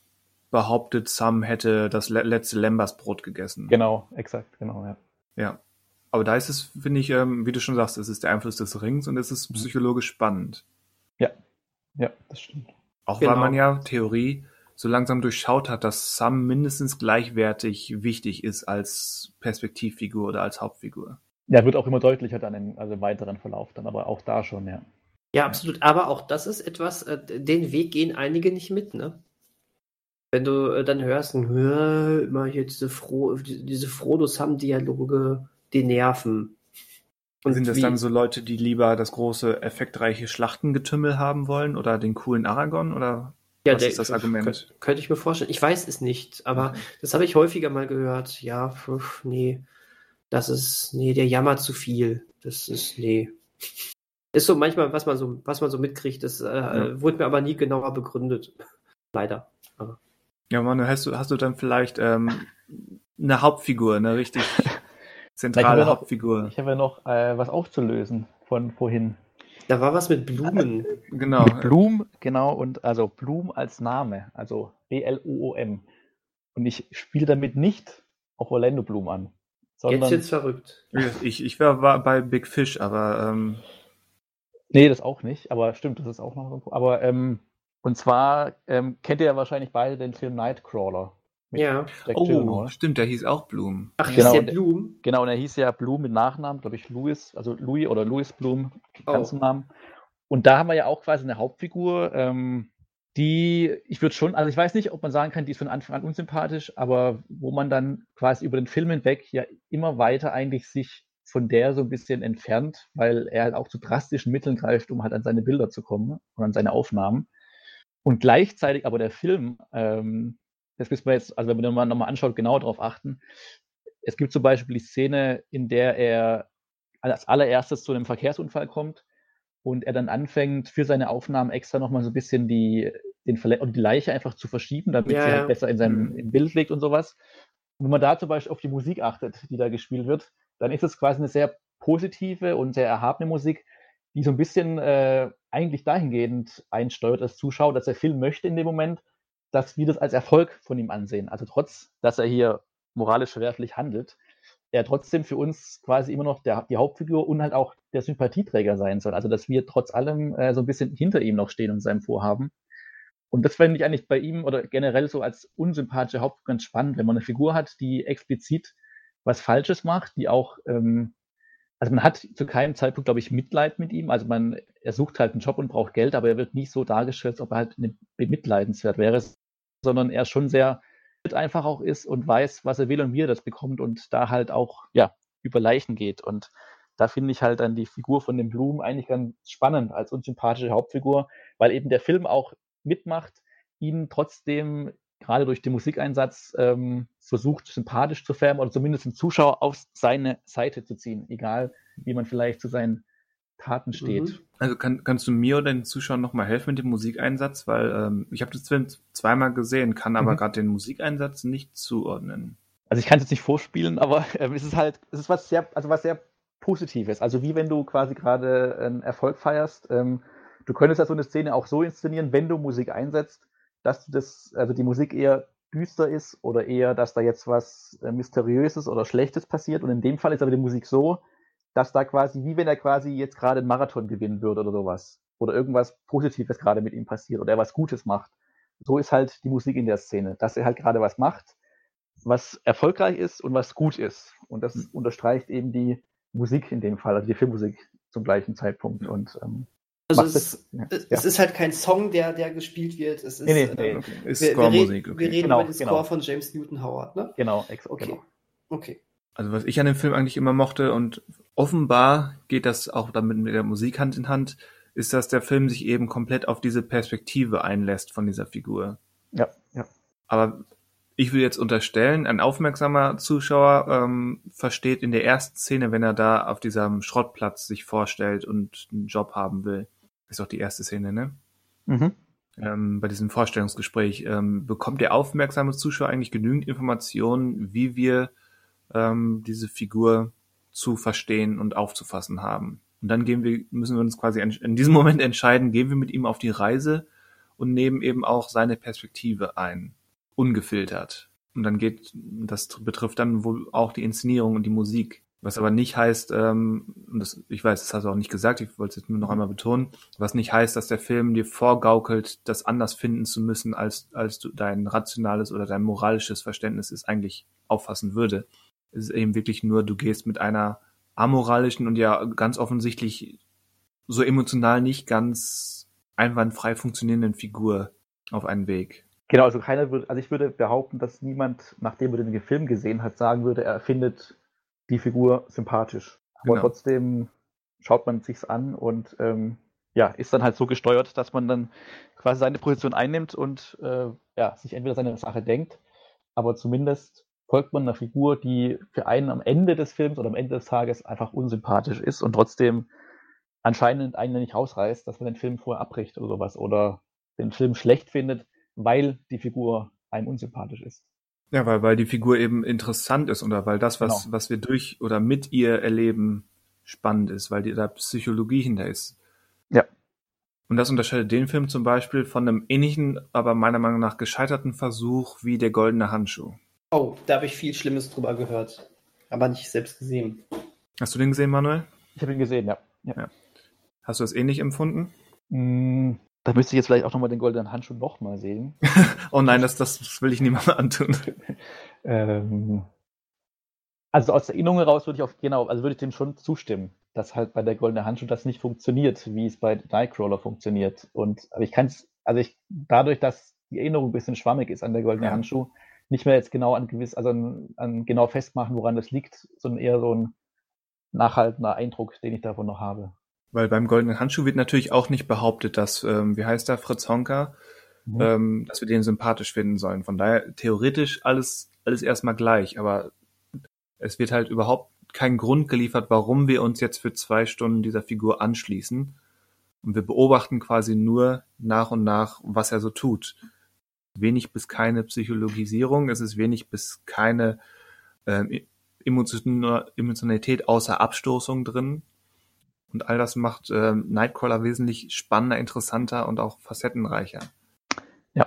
behauptet, Sam hätte das letzte Lembas-Brot gegessen. Genau, exakt, genau, ja. Ja. Aber da ist es, finde ich, ähm, wie du schon sagst, es ist der Einfluss des Rings und es ist mhm. psychologisch spannend. Ja, ja, das stimmt. Auch genau. weil man ja Theorie so langsam durchschaut hat, dass Sam mindestens gleichwertig wichtig ist als Perspektivfigur oder als Hauptfigur. Ja, wird auch immer deutlicher dann im, also im weiteren Verlauf dann, aber auch da schon, ja. Ja, absolut. Aber auch das ist etwas, äh, den Weg gehen einige nicht mit, ne? wenn du äh, dann hörst, immer hier diese, Fro diese Frodo-Sam-Dialoge, die nerven. Und sind das dann so Leute, die lieber das große, effektreiche Schlachtengetümmel haben wollen oder den coolen Aragon oder ja, was der, ist das Argument? Könnte, könnte ich mir vorstellen. Ich weiß es nicht, aber das habe ich häufiger mal gehört. Ja, pf, nee, das ist, nee, der jammert zu viel. Das ist, nee. Ist so manchmal, was man so, was man so mitkriegt, das äh, ja. wurde mir aber nie genauer begründet. Leider. Aber. Ja, Manu, hast du, hast du dann vielleicht ähm, eine Hauptfigur, eine richtig zentrale ich Hauptfigur? Noch, ich habe ja noch äh, was aufzulösen von vorhin. Da war was mit Blumen. Genau. Mit Blum, genau, und also Blum als Name, also B-L-U-O-M. Und ich spiele damit nicht auf Orlando Bloom an. Sondern jetzt jetzt verrückt. Ich, ich war, war bei Big Fish, aber. Ähm... Nee, das auch nicht, aber stimmt, das ist auch noch so. Aber ähm, und zwar ähm, kennt ihr ja wahrscheinlich beide den Film Nightcrawler. Ja. Jack oh, Gyllenhaal. stimmt, der hieß auch Bloom. Ach, genau, hieß der Bloom? Genau, und er hieß ja Bloom mit Nachnamen, glaube ich, Louis, also Louis oder Louis Bloom, ganzen oh. Namen. Und da haben wir ja auch quasi eine Hauptfigur, ähm, die, ich würde schon, also ich weiß nicht, ob man sagen kann, die ist von Anfang an unsympathisch, aber wo man dann quasi über den Film hinweg ja immer weiter eigentlich sich von der so ein bisschen entfernt, weil er halt auch zu drastischen Mitteln greift, um halt an seine Bilder zu kommen und an seine Aufnahmen. Und gleichzeitig aber der Film, ähm, das müssen wir jetzt, also wenn man den nochmal anschaut, genau darauf achten. Es gibt zum Beispiel die Szene, in der er als allererstes zu einem Verkehrsunfall kommt und er dann anfängt, für seine Aufnahmen extra nochmal so ein bisschen die, den Verle oder die Leiche einfach zu verschieben, damit ja, sie halt besser in seinem mhm. im Bild liegt und sowas. Und wenn man da zum Beispiel auf die Musik achtet, die da gespielt wird, dann ist es quasi eine sehr positive und sehr erhabene Musik, die so ein bisschen äh, eigentlich dahingehend einsteuert als Zuschauer, dass der Film möchte in dem Moment, dass wir das als Erfolg von ihm ansehen. Also trotz, dass er hier moralisch verwerflich handelt, er trotzdem für uns quasi immer noch der, die Hauptfigur und halt auch der Sympathieträger sein soll. Also dass wir trotz allem äh, so ein bisschen hinter ihm noch stehen und seinem Vorhaben. Und das fände ich eigentlich bei ihm oder generell so als unsympathische Hauptfigur ganz spannend, wenn man eine Figur hat, die explizit was Falsches macht, die auch, ähm, also man hat zu keinem Zeitpunkt, glaube ich, Mitleid mit ihm. Also man, er sucht halt einen Job und braucht Geld, aber er wird nicht so dargestellt, als ob er halt bemitleidenswert wäre, sondern er schon sehr einfach auch ist und weiß, was er will und wie er das bekommt und da halt auch, ja, über Leichen geht. Und da finde ich halt dann die Figur von dem Blumen eigentlich ganz spannend als unsympathische Hauptfigur, weil eben der Film auch mitmacht, ihn trotzdem gerade durch den Musikeinsatz ähm, versucht, sympathisch zu färben oder zumindest den Zuschauer auf seine Seite zu ziehen, egal wie man vielleicht zu seinen Taten steht. Mhm. Also kann, kannst du mir oder den Zuschauern nochmal helfen mit dem Musikeinsatz? Weil ähm, ich habe das Film zweimal gesehen, kann aber mhm. gerade den Musikeinsatz nicht zuordnen. Also ich kann es jetzt nicht vorspielen, aber äh, es ist halt, es ist was sehr, also was sehr Positives. Also wie wenn du quasi gerade einen Erfolg feierst. Ähm, du könntest ja so eine Szene auch so inszenieren, wenn du Musik einsetzt, dass das, also die Musik eher düster ist oder eher, dass da jetzt was äh, Mysteriöses oder Schlechtes passiert. Und in dem Fall ist aber die Musik so, dass da quasi, wie wenn er quasi jetzt gerade einen Marathon gewinnen würde oder sowas. Oder irgendwas Positives gerade mit ihm passiert oder er was Gutes macht. So ist halt die Musik in der Szene, dass er halt gerade was macht, was erfolgreich ist und was gut ist. Und das mhm. unterstreicht eben die Musik in dem Fall, also die Filmmusik zum gleichen Zeitpunkt. Und ähm, also es, das, ja. es, ist halt kein Song, der, der gespielt wird. Es ist, nee, nee, äh, okay. ist wir, Score-Musik. Okay. Wir reden genau, über den Score genau. von James Newton Howard, ne? Genau, ex okay. Genau. okay. Also was ich an dem Film eigentlich immer mochte und offenbar geht das auch damit mit der Musik Hand in Hand, ist, dass der Film sich eben komplett auf diese Perspektive einlässt von dieser Figur. Ja, ja. Aber ich will jetzt unterstellen, ein aufmerksamer Zuschauer ähm, versteht in der ersten Szene, wenn er da auf diesem Schrottplatz sich vorstellt und einen Job haben will, ist auch die erste Szene, ne? Mhm. Ähm, bei diesem Vorstellungsgespräch, ähm, bekommt der aufmerksame Zuschauer eigentlich genügend Informationen, wie wir ähm, diese Figur zu verstehen und aufzufassen haben. Und dann gehen wir, müssen wir uns quasi in diesem Moment entscheiden, gehen wir mit ihm auf die Reise und nehmen eben auch seine Perspektive ein, ungefiltert. Und dann geht, das betrifft dann wohl auch die Inszenierung und die Musik. Was aber nicht heißt, ähm, und das, ich weiß, das hast du auch nicht gesagt, ich wollte es jetzt nur noch einmal betonen, was nicht heißt, dass der Film dir vorgaukelt, das anders finden zu müssen, als, als du dein rationales oder dein moralisches Verständnis es eigentlich auffassen würde. Es ist eben wirklich nur, du gehst mit einer amoralischen und ja ganz offensichtlich so emotional nicht ganz einwandfrei funktionierenden Figur auf einen Weg. Genau, also keiner würde, also ich würde behaupten, dass niemand, nachdem er den Film gesehen hat, sagen würde, er findet die Figur sympathisch. Aber genau. trotzdem schaut man sich's an und ähm, ja, ist dann halt so gesteuert, dass man dann quasi seine Position einnimmt und äh, ja, sich entweder seine Sache denkt, aber zumindest folgt man einer Figur, die für einen am Ende des Films oder am Ende des Tages einfach unsympathisch ist und trotzdem anscheinend einen nicht rausreißt, dass man den Film vorher abbricht oder sowas oder den Film schlecht findet, weil die Figur einem unsympathisch ist. Ja, weil, weil die Figur eben interessant ist oder weil das, was, genau. was wir durch oder mit ihr erleben, spannend ist, weil die, da Psychologie hinter ist. Ja. Und das unterscheidet den Film zum Beispiel von einem ähnlichen, aber meiner Meinung nach gescheiterten Versuch wie der goldene Handschuh. Oh, da habe ich viel Schlimmes drüber gehört, aber nicht selbst gesehen. Hast du den gesehen, Manuel? Ich habe ihn gesehen, ja. ja. ja. Hast du das ähnlich empfunden? Mm, da müsste ich jetzt vielleicht auch nochmal den goldenen Handschuh nochmal sehen. oh nein, das, das will ich niemandem antun. ähm, also aus der Erinnerung heraus würde ich auf, genau, also würde ich dem schon zustimmen, dass halt bei der goldenen Handschuh das nicht funktioniert, wie es bei Nightcrawler funktioniert. Und, aber ich kann es also ich, dadurch, dass die Erinnerung ein bisschen schwammig ist an der goldene ja. Handschuh, nicht mehr jetzt genau an gewiss, also an, an, genau festmachen, woran das liegt, sondern eher so ein nachhaltender Eindruck, den ich davon noch habe. Weil beim goldenen Handschuh wird natürlich auch nicht behauptet, dass, ähm, wie heißt der, Fritz Honka, mhm. ähm, dass wir den sympathisch finden sollen. Von daher theoretisch alles, alles erstmal gleich, aber es wird halt überhaupt kein Grund geliefert, warum wir uns jetzt für zwei Stunden dieser Figur anschließen. Und wir beobachten quasi nur nach und nach, was er so tut. Wenig bis keine Psychologisierung, es ist wenig bis keine äh, Emotionalität außer Abstoßung drin. Und all das macht äh, Nightcrawler wesentlich spannender, interessanter und auch facettenreicher. Ja,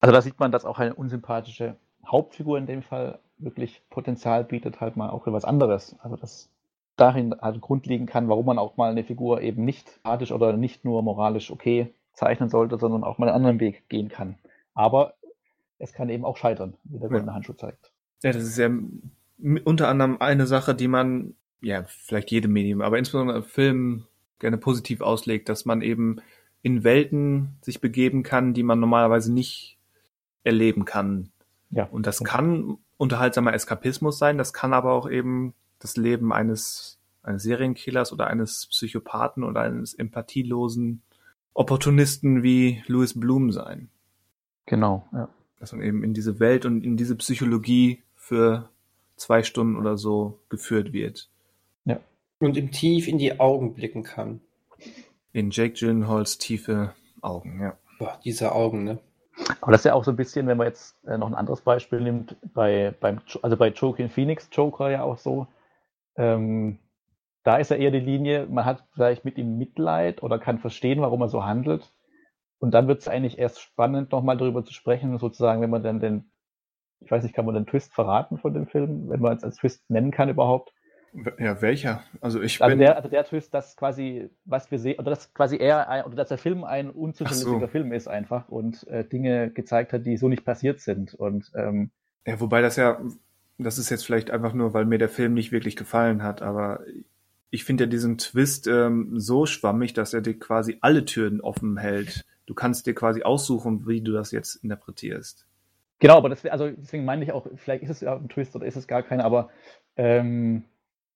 also da sieht man, dass auch eine unsympathische Hauptfigur in dem Fall wirklich Potenzial bietet, halt mal auch für was anderes. Also dass darin halt Grund liegen kann, warum man auch mal eine Figur eben nicht ethisch oder nicht nur moralisch okay zeichnen sollte, sondern auch mal einen anderen Weg gehen kann. Aber es kann eben auch scheitern, wie der goldene ja. Handschuh zeigt. Ja, das ist ja unter anderem eine Sache, die man, ja, vielleicht jedem Medium, aber insbesondere Film gerne positiv auslegt, dass man eben in Welten sich begeben kann, die man normalerweise nicht erleben kann. Ja. Und das kann unterhaltsamer Eskapismus sein, das kann aber auch eben das Leben eines, eines Serienkillers oder eines Psychopathen oder eines empathielosen Opportunisten wie Louis Bloom sein. Genau, ja. Dass man eben in diese Welt und in diese Psychologie für zwei Stunden oder so geführt wird. Ja. Und im Tief in die Augen blicken kann. In Jake Gyllenhaals tiefe Augen, ja. Boah, diese Augen, ne? Aber das ist ja auch so ein bisschen, wenn man jetzt äh, noch ein anderes Beispiel nimmt, bei, beim, also bei Joaquin Phoenix Joker ja auch so, ähm, da ist ja eher die Linie, man hat vielleicht mit ihm Mitleid oder kann verstehen, warum er so handelt. Und dann wird es eigentlich erst spannend, nochmal darüber zu sprechen, sozusagen, wenn man dann den, ich weiß nicht, kann man den Twist verraten von dem Film, wenn man es als Twist nennen kann überhaupt. Ja, welcher? Also ich also bin... Der, also der Twist, dass quasi, was wir sehen, oder dass quasi er, ein, oder dass der Film ein unzuverlässiger so. Film ist einfach und äh, Dinge gezeigt hat, die so nicht passiert sind. Und ähm, ja, wobei das ja, das ist jetzt vielleicht einfach nur, weil mir der Film nicht wirklich gefallen hat, aber ich finde ja diesen Twist ähm, so schwammig, dass er dir quasi alle Türen offen hält. Du kannst dir quasi aussuchen, wie du das jetzt interpretierst. Genau, aber das, also deswegen meine ich auch, vielleicht ist es ja ein Twist oder ist es gar keiner, aber ähm,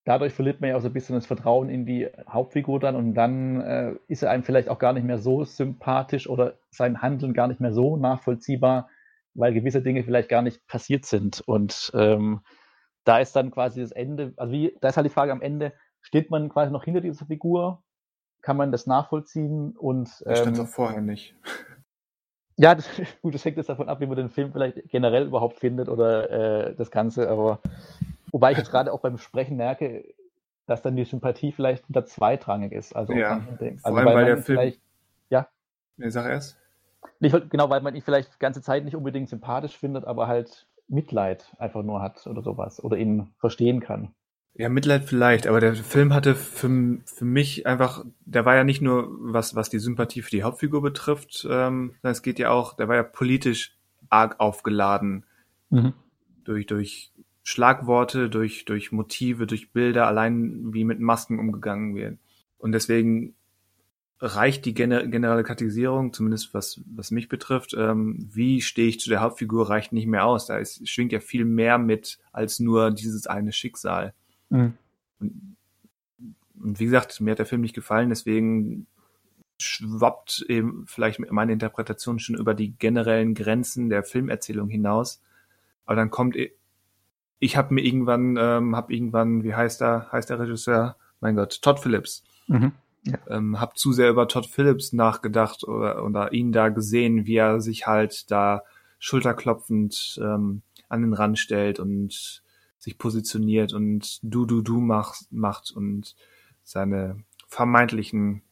dadurch verliert man ja auch so ein bisschen das Vertrauen in die Hauptfigur dann und dann äh, ist er einem vielleicht auch gar nicht mehr so sympathisch oder sein Handeln gar nicht mehr so nachvollziehbar, weil gewisse Dinge vielleicht gar nicht passiert sind. Und ähm, da ist dann quasi das Ende, also wie, da ist halt die Frage am Ende, steht man quasi noch hinter dieser Figur? Kann man das nachvollziehen? Und ähm, das stand auch vorher nicht. Ja, das, gut, das hängt jetzt davon ab, wie man den Film vielleicht generell überhaupt findet oder äh, das Ganze, aber Wobei ich jetzt gerade auch beim Sprechen merke, dass dann die Sympathie vielleicht unter zweitrangig ist. Also, ja, also vor allem, weil, weil der Film... Ja? Nee, sag erst. Nicht, genau, weil man ihn vielleicht die ganze Zeit nicht unbedingt sympathisch findet, aber halt Mitleid einfach nur hat oder sowas. Oder ihn verstehen kann. Ja, Mitleid vielleicht, aber der Film hatte für, für mich einfach, der war ja nicht nur, was, was die Sympathie für die Hauptfigur betrifft, ähm, es geht ja auch, der war ja politisch arg aufgeladen. Mhm. Durch, durch Schlagworte, durch, durch Motive, durch Bilder, allein wie mit Masken umgegangen wird. Und deswegen reicht die generelle Kategorisierung, zumindest was, was mich betrifft, ähm, wie stehe ich zu der Hauptfigur, reicht nicht mehr aus. Da ist, schwingt ja viel mehr mit als nur dieses eine Schicksal. Mhm. Und, und wie gesagt, mir hat der Film nicht gefallen, deswegen schwappt eben vielleicht meine Interpretation schon über die generellen Grenzen der Filmerzählung hinaus. Aber dann kommt ich habe mir irgendwann, ähm, habe irgendwann, wie heißt er, heißt der Regisseur? Mein Gott, Todd Phillips. Mhm. Ja. Ähm, hab zu sehr über Todd Phillips nachgedacht oder, oder ihn da gesehen, wie er sich halt da schulterklopfend ähm, an den Rand stellt und sich positioniert und du du du macht, macht und seine vermeintlichen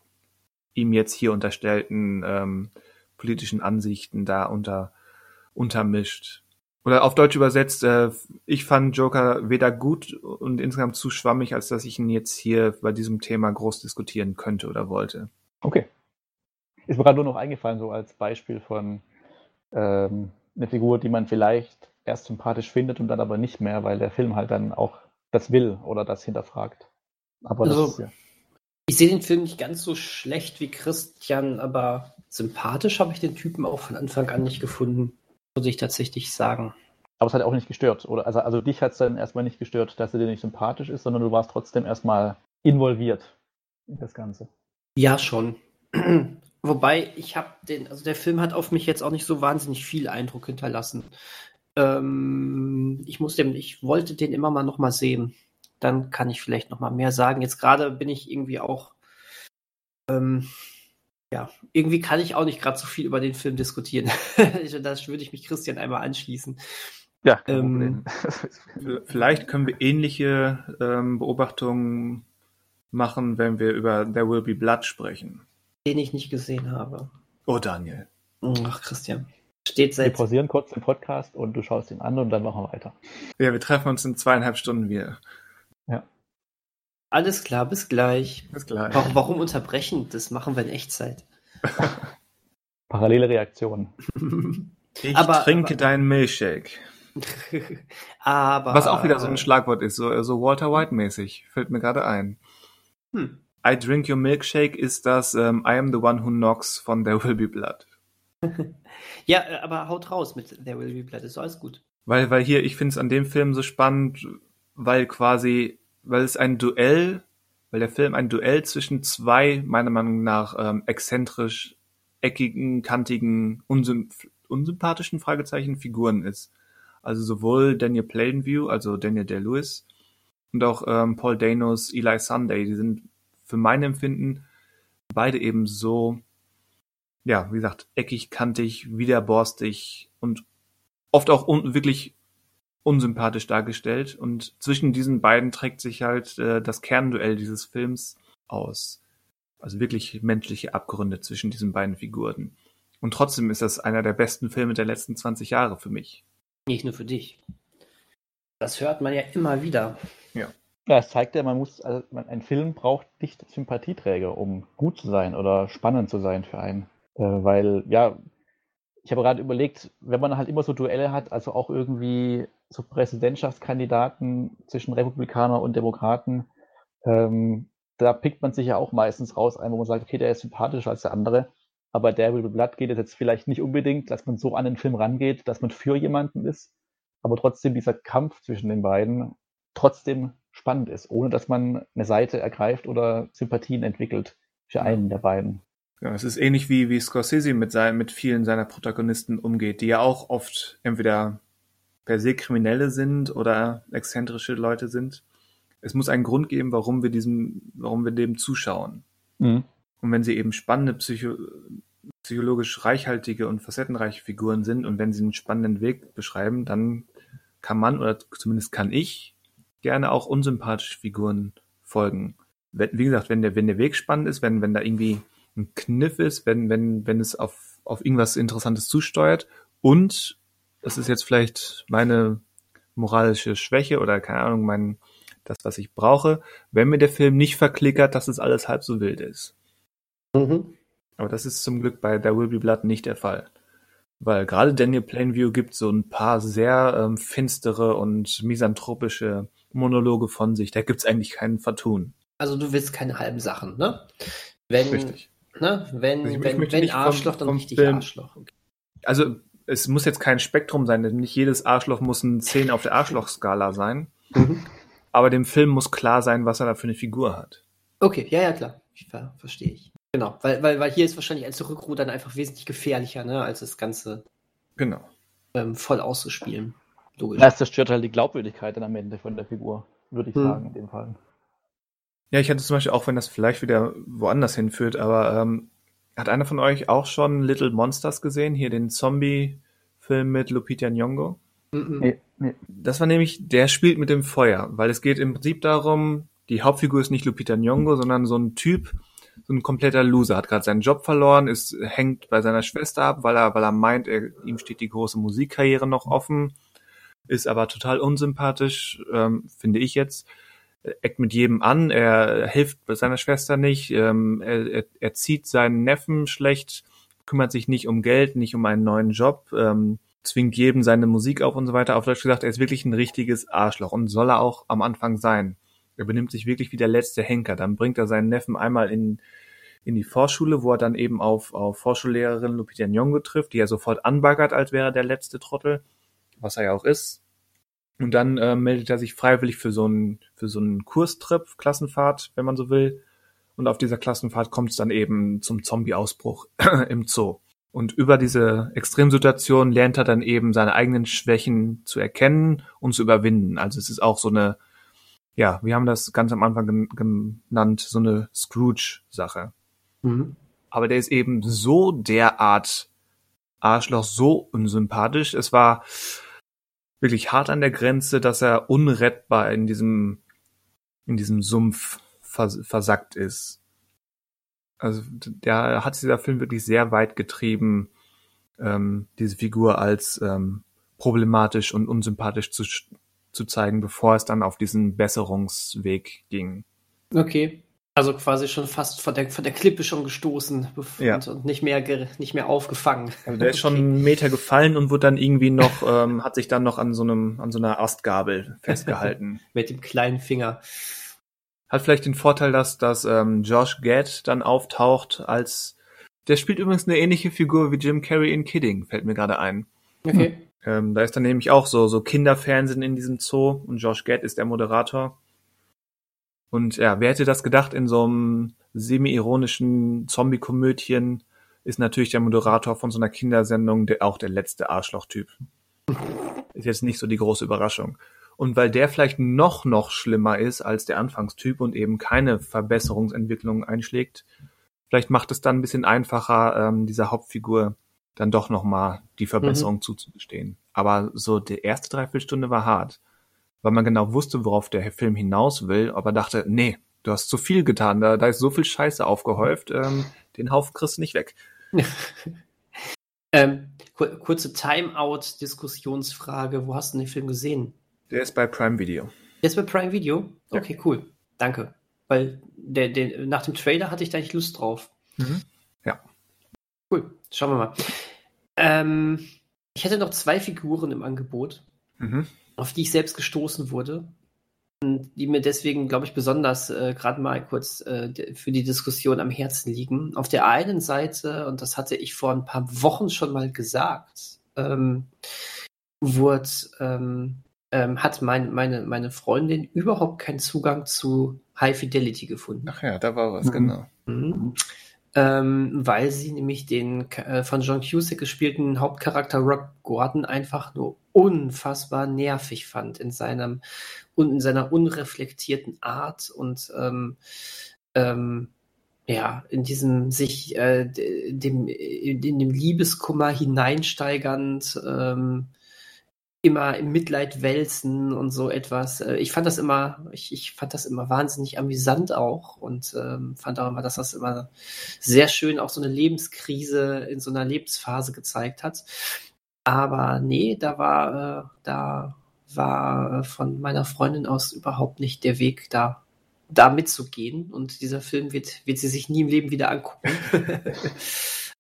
ihm jetzt hier unterstellten ähm, politischen Ansichten da unter untermischt. Oder auf Deutsch übersetzt, äh, ich fand Joker weder gut und insgesamt zu schwammig, als dass ich ihn jetzt hier bei diesem Thema groß diskutieren könnte oder wollte. Okay. Ist mir gerade nur noch eingefallen, so als Beispiel von ähm, eine Figur, die man vielleicht erst sympathisch findet und dann aber nicht mehr, weil der Film halt dann auch das will oder das hinterfragt. Aber also, das ist, ja. Ich sehe den Film nicht ganz so schlecht wie Christian, aber sympathisch habe ich den Typen auch von Anfang an nicht gefunden, muss ich tatsächlich sagen. Aber es hat auch nicht gestört, oder? Also, also dich hat es dann erstmal nicht gestört, dass er dir nicht sympathisch ist, sondern du warst trotzdem erstmal involviert in das Ganze. Ja, schon. Wobei ich habe den, also der Film hat auf mich jetzt auch nicht so wahnsinnig viel Eindruck hinterlassen. Ähm, ich muss dem, ich wollte den immer mal noch mal sehen. Dann kann ich vielleicht noch mal mehr sagen. Jetzt gerade bin ich irgendwie auch, ähm, ja, irgendwie kann ich auch nicht gerade so viel über den Film diskutieren. das würde ich mich Christian einmal anschließen. Ja, ähm, vielleicht können wir ähnliche ähm, Beobachtungen machen, wenn wir über There Will Be Blood sprechen. Den ich nicht gesehen habe. Oh, Daniel. Ach, Christian. Steht seit. Wir pausieren kurz den Podcast und du schaust ihn an und dann machen wir weiter. Ja, wir treffen uns in zweieinhalb Stunden wieder. Ja. Alles klar, bis gleich. Bis gleich. Warum, warum unterbrechen? Das machen wir in Echtzeit. Parallele Reaktionen. Ich aber, trinke aber, deinen Milchshake. aber. Was auch wieder so ein Schlagwort ist, so, so Walter White-mäßig, fällt mir gerade ein. Hm. I drink your milkshake ist das um, I am the one who knocks von There Will Be Blood. ja, äh, aber haut raus mit There Will Be Blood, ist alles gut. Weil, weil hier, ich finde es an dem Film so spannend, weil quasi, weil es ein Duell, weil der Film ein Duell zwischen zwei, meiner Meinung nach, ähm, exzentrisch, eckigen, kantigen, unsymp unsympathischen Fragezeichen Figuren ist. Also sowohl Daniel Plainview, also Daniel Day-Lewis, und auch ähm, Paul Danos Eli Sunday, die sind für mein Empfinden beide eben so, ja, wie gesagt, eckig, kantig, widerborstig und oft auch un wirklich unsympathisch dargestellt. Und zwischen diesen beiden trägt sich halt äh, das Kernduell dieses Films aus. Also wirklich menschliche Abgründe zwischen diesen beiden Figuren. Und trotzdem ist das einer der besten Filme der letzten 20 Jahre für mich. Nicht nur für dich. Das hört man ja immer wieder. Ja. Ja, es zeigt ja, man muss, also ein Film braucht nicht Sympathieträger, um gut zu sein oder spannend zu sein für einen. Äh, weil, ja, ich habe gerade überlegt, wenn man halt immer so Duelle hat, also auch irgendwie so Präsidentschaftskandidaten zwischen Republikaner und Demokraten, ähm, da pickt man sich ja auch meistens raus ein, wo man sagt, okay, der ist sympathischer als der andere. Aber der Will Blood geht es jetzt vielleicht nicht unbedingt, dass man so an den Film rangeht, dass man für jemanden ist. Aber trotzdem dieser Kampf zwischen den beiden trotzdem spannend ist, ohne dass man eine Seite ergreift oder Sympathien entwickelt für einen der beiden. Ja, es ist ähnlich wie, wie Scorsese mit, sein, mit vielen seiner Protagonisten umgeht, die ja auch oft entweder per se Kriminelle sind oder exzentrische Leute sind. Es muss einen Grund geben, warum wir diesem, warum wir dem zuschauen. Mhm. Und wenn sie eben spannende, psycho psychologisch reichhaltige und facettenreiche Figuren sind und wenn sie einen spannenden Weg beschreiben, dann kann man oder zumindest kann ich gerne auch unsympathische Figuren folgen. Wie gesagt, wenn der, wenn der Weg spannend ist, wenn, wenn da irgendwie ein Kniff ist, wenn, wenn, wenn es auf, auf irgendwas Interessantes zusteuert und das ist jetzt vielleicht meine moralische Schwäche oder keine Ahnung, mein, das, was ich brauche, wenn mir der Film nicht verklickert, dass es alles halb so wild ist. Mhm. Aber das ist zum Glück bei There Will Be Blood nicht der Fall. Weil gerade Daniel Plainview gibt so ein paar sehr ähm, finstere und misanthropische Monologe von sich. Da gibt's eigentlich keinen Vertun. Also du willst keine halben Sachen, ne? Wenn, Richtig. Ne? Wenn, also ich, wenn, ich wenn Arschloch, vom, dann vom richtig Film, Arschloch. Okay. Also es muss jetzt kein Spektrum sein, denn nicht jedes Arschloch muss ein 10 auf der Arschlochskala sein. Mhm. Aber dem Film muss klar sein, was er da für eine Figur hat. Okay, ja, ja, klar. Ich ver verstehe ich. Genau, weil, weil, weil hier ist wahrscheinlich als Rückrudern einfach wesentlich gefährlicher, ne, als das Ganze genau. ähm, voll auszuspielen. Logisch. Das zerstört halt die Glaubwürdigkeit dann am Ende von der Figur, würde ich hm. sagen, in dem Fall. Ja, ich hatte zum Beispiel auch, wenn das vielleicht wieder woanders hinführt, aber ähm, hat einer von euch auch schon Little Monsters gesehen? Hier den Zombie-Film mit Lupita Nyong'o? Nee, nee. Das war nämlich, der spielt mit dem Feuer, weil es geht im Prinzip darum, die Hauptfigur ist nicht Lupita Nyong'o, sondern so ein Typ, so ein kompletter Loser, hat gerade seinen Job verloren, ist hängt bei seiner Schwester ab, weil er, weil er meint, er, ihm steht die große Musikkarriere noch offen ist aber total unsympathisch, ähm, finde ich jetzt. Eckt mit jedem an, er hilft seiner Schwester nicht, ähm, er, er, er zieht seinen Neffen schlecht, kümmert sich nicht um Geld, nicht um einen neuen Job, ähm, zwingt jedem seine Musik auf und so weiter. Auf Deutsch gesagt, er ist wirklich ein richtiges Arschloch und soll er auch am Anfang sein. Er benimmt sich wirklich wie der letzte Henker. Dann bringt er seinen Neffen einmal in, in die Vorschule, wo er dann eben auf, auf Vorschullehrerin Lupita Nyong'o trifft, die er sofort anbaggert, als wäre er der letzte Trottel, was er ja auch ist. Und dann äh, meldet er sich freiwillig für so einen für so einen Kurstrip, Klassenfahrt, wenn man so will. Und auf dieser Klassenfahrt kommt es dann eben zum Zombie-Ausbruch im Zoo. Und über diese Extremsituation lernt er dann eben seine eigenen Schwächen zu erkennen und zu überwinden. Also es ist auch so eine, ja, wir haben das ganz am Anfang genannt, so eine Scrooge-Sache. Mhm. Aber der ist eben so derart Arschloch, so unsympathisch. Es war wirklich hart an der Grenze, dass er unrettbar in diesem, in diesem Sumpf vers versackt ist. Also da hat dieser Film wirklich sehr weit getrieben, ähm, diese Figur als ähm, problematisch und unsympathisch zu, zu zeigen, bevor es dann auf diesen Besserungsweg ging. Okay. Also quasi schon fast von der, von der Klippe schon gestoßen ja. und, und, nicht mehr nicht mehr aufgefangen. Also der ist schon einen Meter gefallen und wurde dann irgendwie noch, ähm, hat sich dann noch an so einem, an so einer Astgabel festgehalten. Mit dem kleinen Finger. Hat vielleicht den Vorteil, dass, dass ähm, Josh Gad dann auftaucht als der spielt übrigens eine ähnliche Figur wie Jim Carrey in Kidding, fällt mir gerade ein. Okay. Ähm, da ist dann nämlich auch so, so Kinderfernsehen in diesem Zoo und Josh Gad ist der Moderator. Und ja, wer hätte das gedacht, in so einem semi-ironischen Zombie-Komödien ist natürlich der Moderator von so einer Kindersendung der, auch der letzte Arschloch-Typ. Ist jetzt nicht so die große Überraschung. Und weil der vielleicht noch, noch schlimmer ist als der Anfangstyp und eben keine Verbesserungsentwicklung einschlägt, vielleicht macht es dann ein bisschen einfacher, ähm, dieser Hauptfigur dann doch nochmal die Verbesserung mhm. zuzugestehen. Aber so die erste Dreiviertelstunde war hart weil man genau wusste, worauf der Film hinaus will, aber dachte, nee, du hast zu viel getan, da, da ist so viel Scheiße aufgehäuft, ähm, den Haufen kriegst du nicht weg. ähm, kur kurze Timeout-Diskussionsfrage, wo hast du den Film gesehen? Der ist bei Prime Video. Der ist bei Prime Video? Okay, ja. cool. Danke. Weil der, der, nach dem Trailer hatte ich da nicht Lust drauf. Mhm. Ja. Cool. Schauen wir mal. Ähm, ich hätte noch zwei Figuren im Angebot. Mhm auf die ich selbst gestoßen wurde und die mir deswegen, glaube ich, besonders äh, gerade mal kurz äh, für die Diskussion am Herzen liegen. Auf der einen Seite, und das hatte ich vor ein paar Wochen schon mal gesagt, ähm, wurde, ähm, ähm, hat mein, meine, meine Freundin überhaupt keinen Zugang zu High Fidelity gefunden. Ach ja, da war was, mhm. genau. Mhm ähm, weil sie nämlich den äh, von John Cusack gespielten Hauptcharakter Rob Gordon einfach nur unfassbar nervig fand in seinem und in seiner unreflektierten Art und ähm, ähm, ja, in diesem sich äh, dem, in dem Liebeskummer hineinsteigernd ähm, immer im Mitleid wälzen und so etwas. Äh, ich fand das immer, ich, ich fand das immer wahnsinnig amüsant auch und ähm, fand auch immer, dass das immer sehr schön auch so eine Lebenskrise in so einer Lebensphase gezeigt hat. Aber nee, da war, äh, da war von meiner Freundin aus überhaupt nicht der Weg da, da mitzugehen. Und dieser Film wird, wird sie sich nie im Leben wieder angucken.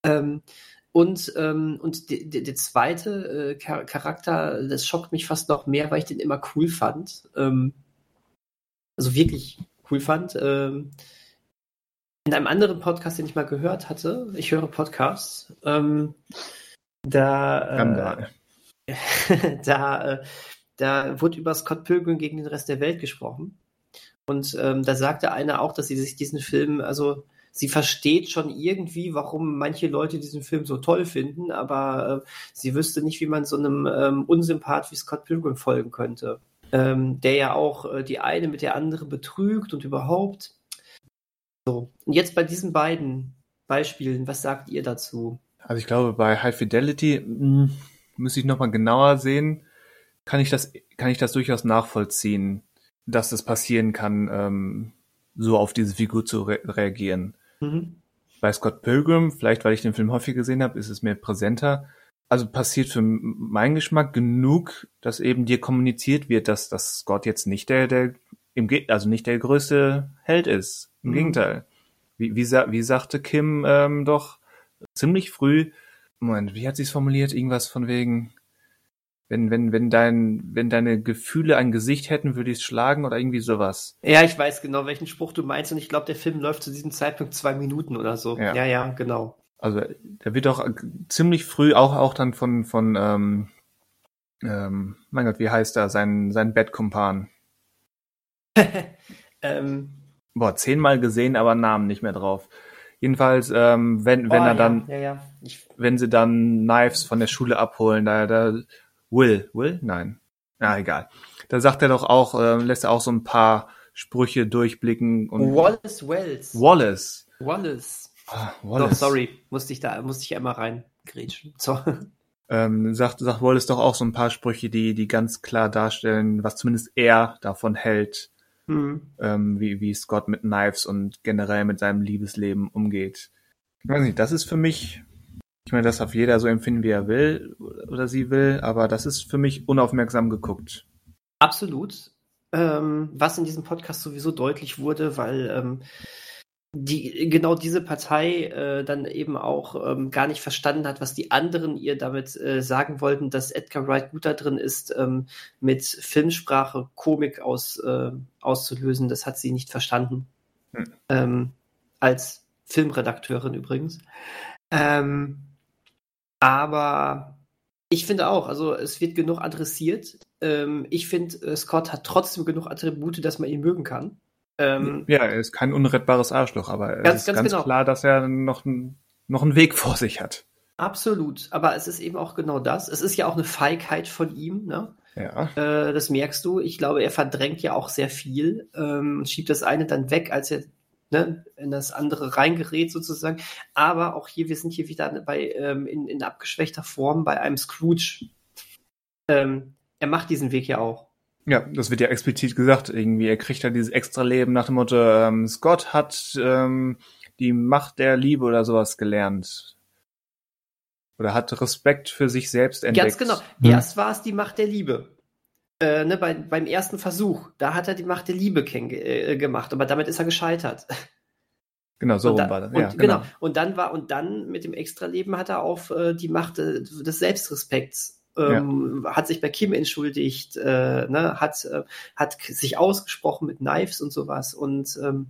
ähm, und, ähm, und der zweite äh, Charakter, das schockt mich fast noch mehr, weil ich den immer cool fand. Ähm, also wirklich cool fand. Ähm, in einem anderen Podcast, den ich mal gehört hatte, ich höre Podcasts, ähm, da, äh, da, äh, da wurde über Scott Pilgrim gegen den Rest der Welt gesprochen. Und ähm, da sagte einer auch, dass sie sich diesen Film, also sie versteht schon irgendwie, warum manche Leute diesen Film so toll finden, aber äh, sie wüsste nicht, wie man so einem ähm, Unsympath wie Scott Pilgrim folgen könnte. Ähm, der ja auch äh, die eine mit der andere betrügt und überhaupt. So. Und jetzt bei diesen beiden Beispielen, was sagt ihr dazu? Also ich glaube, bei High Fidelity mh, hm, muss ich nochmal genauer sehen. Kann ich das, kann ich das durchaus nachvollziehen, dass das passieren kann, ähm, so auf diese Figur zu re reagieren. Mhm. Bei Scott Pilgrim, vielleicht weil ich den Film häufig gesehen habe, ist es mir präsenter. Also passiert für meinen Geschmack genug, dass eben dir kommuniziert wird, dass, dass Scott jetzt nicht der, der im Ge also nicht der größte Held ist. Im mhm. Gegenteil. Wie, wie, wie sagte Kim ähm, doch ziemlich früh, Moment, wie hat sie es formuliert? Irgendwas von wegen, Wenn, wenn, wenn dein, wenn deine Gefühle ein Gesicht hätten, würde ich es schlagen oder irgendwie sowas. Ja, ich weiß genau, welchen Spruch du meinst und ich glaube, der Film läuft zu diesem Zeitpunkt zwei Minuten oder so. Ja, ja, ja genau. Also der wird auch ziemlich früh auch, auch dann von, von ähm, ähm, mein Gott, wie heißt er, sein, sein Bettkumpan? ähm. Boah, zehnmal gesehen, aber Namen nicht mehr drauf. Jedenfalls, ähm, wenn, wenn oh, er dann, ja, ja. Ich, wenn sie dann Knives von der Schule abholen, da, da Will, Will? Nein. Ja, egal. Da sagt er doch auch, äh, lässt er auch so ein paar Sprüche durchblicken. Und Wallace Wells. Wallace. Wallace. Ah, Wallace. Doch, sorry, musste ich da, musste ich einmal reingrätschen. So. Ähm, sagt, sagt Wallace doch auch so ein paar Sprüche, die, die ganz klar darstellen, was zumindest er davon hält, mhm. ähm, wie, wie Scott mit Knives und generell mit seinem Liebesleben umgeht. Ich weiß nicht, das ist für mich ich meine, das darf jeder so empfinden, wie er will oder sie will, aber das ist für mich unaufmerksam geguckt. Absolut. Ähm, was in diesem Podcast sowieso deutlich wurde, weil ähm, die genau diese Partei äh, dann eben auch ähm, gar nicht verstanden hat, was die anderen ihr damit äh, sagen wollten, dass Edgar Wright gut da drin ist, ähm, mit Filmsprache Komik aus, äh, auszulösen. Das hat sie nicht verstanden. Hm. Ähm, als Filmredakteurin übrigens. Ähm, aber ich finde auch, also es wird genug adressiert. Ähm, ich finde, äh, Scott hat trotzdem genug Attribute, dass man ihn mögen kann. Ähm, ja, er ist kein unrettbares Arschloch, aber ganz, es ist ganz, ganz genau. klar, dass er noch, noch einen Weg vor sich hat. Absolut, aber es ist eben auch genau das. Es ist ja auch eine Feigheit von ihm, ne? Ja. Äh, das merkst du. Ich glaube, er verdrängt ja auch sehr viel ähm, und schiebt das eine dann weg, als er ne, in das andere reingerät sozusagen. Aber auch hier, wir sind hier wieder bei ähm, in, in abgeschwächter Form bei einem Scrooge. Ähm, er macht diesen Weg ja auch. Ja, das wird ja explizit gesagt. Irgendwie, er kriegt ja dieses extra Leben nach dem Motto, ähm, Scott hat ähm, die Macht der Liebe oder sowas gelernt. Oder hat Respekt für sich selbst entdeckt. Ganz genau. Hm. Erst war es die Macht der Liebe äh, ne, bei, beim ersten Versuch, da hat er die Macht der Liebe äh, gemacht, aber damit ist er gescheitert. Genau, so da, war das. Ja, und, genau. genau. Und dann war, und dann mit dem Extraleben hat er auf äh, die Macht äh, des Selbstrespekts ähm, ja. hat sich bei Kim entschuldigt, äh, ne, hat, äh, hat sich ausgesprochen mit Knives und sowas und ähm,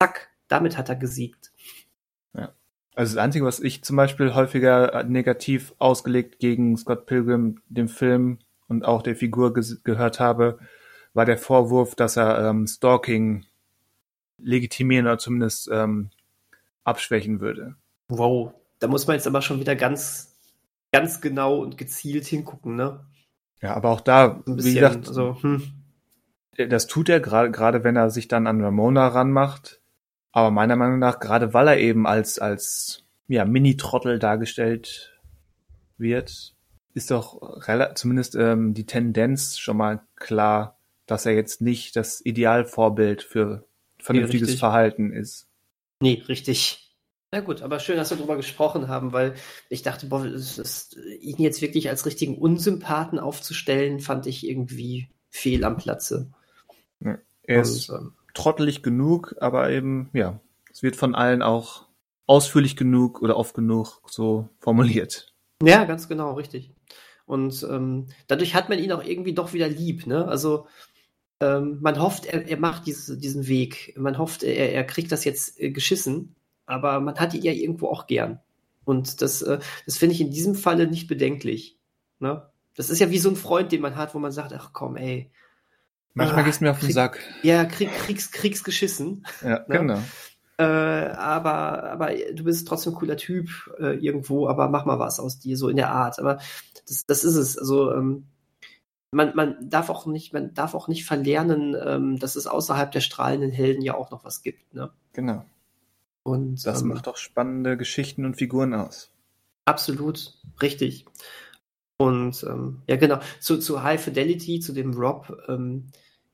zack, damit hat er gesiegt. Ja. Also das Einzige, was ich zum Beispiel häufiger negativ ausgelegt gegen Scott Pilgrim, dem Film, und auch der Figur gehört habe, war der Vorwurf, dass er ähm, Stalking legitimieren oder zumindest ähm, abschwächen würde. Wow, da muss man jetzt aber schon wieder ganz, ganz genau und gezielt hingucken, ne? Ja, aber auch da, bisschen, wie gesagt, also, hm. das tut er gerade, gerade wenn er sich dann an Ramona ranmacht. Aber meiner Meinung nach, gerade weil er eben als, als, ja, Mini-Trottel dargestellt wird, ist doch zumindest ähm, die Tendenz schon mal klar, dass er jetzt nicht das Idealvorbild für vernünftiges nee, Verhalten ist. Nee, richtig. Na gut, aber schön, dass wir darüber gesprochen haben, weil ich dachte, boah, ist, ihn jetzt wirklich als richtigen Unsympathen aufzustellen, fand ich irgendwie fehl am Platze. Ja, er Und, ist ähm, trottelig genug, aber eben, ja, es wird von allen auch ausführlich genug oder oft genug so formuliert. Ja, ganz genau, richtig. Und ähm, dadurch hat man ihn auch irgendwie doch wieder lieb. Ne? Also ähm, man hofft, er, er macht dieses, diesen Weg. Man hofft, er, er kriegt das jetzt äh, geschissen, aber man hat ihn ja irgendwo auch gern. Und das, äh, das finde ich in diesem Falle nicht bedenklich. Ne? Das ist ja wie so ein Freund, den man hat, wo man sagt, ach komm, ey. Manchmal ah, gehst du mir auf den krieg, Sack. Ja, krieg, kriegst, kriegst geschissen. Ja, ne? genau. Äh, aber, aber du bist trotzdem ein cooler Typ äh, irgendwo, aber mach mal was aus dir, so in der Art. Aber das, das ist es. Also ähm, man, man darf auch nicht, man darf auch nicht verlernen, ähm, dass es außerhalb der strahlenden Helden ja auch noch was gibt. Ne? Genau. Und das ähm, macht auch spannende Geschichten und Figuren aus. Absolut, richtig. Und ähm, ja, genau, zu, zu High Fidelity, zu dem Rob, ähm,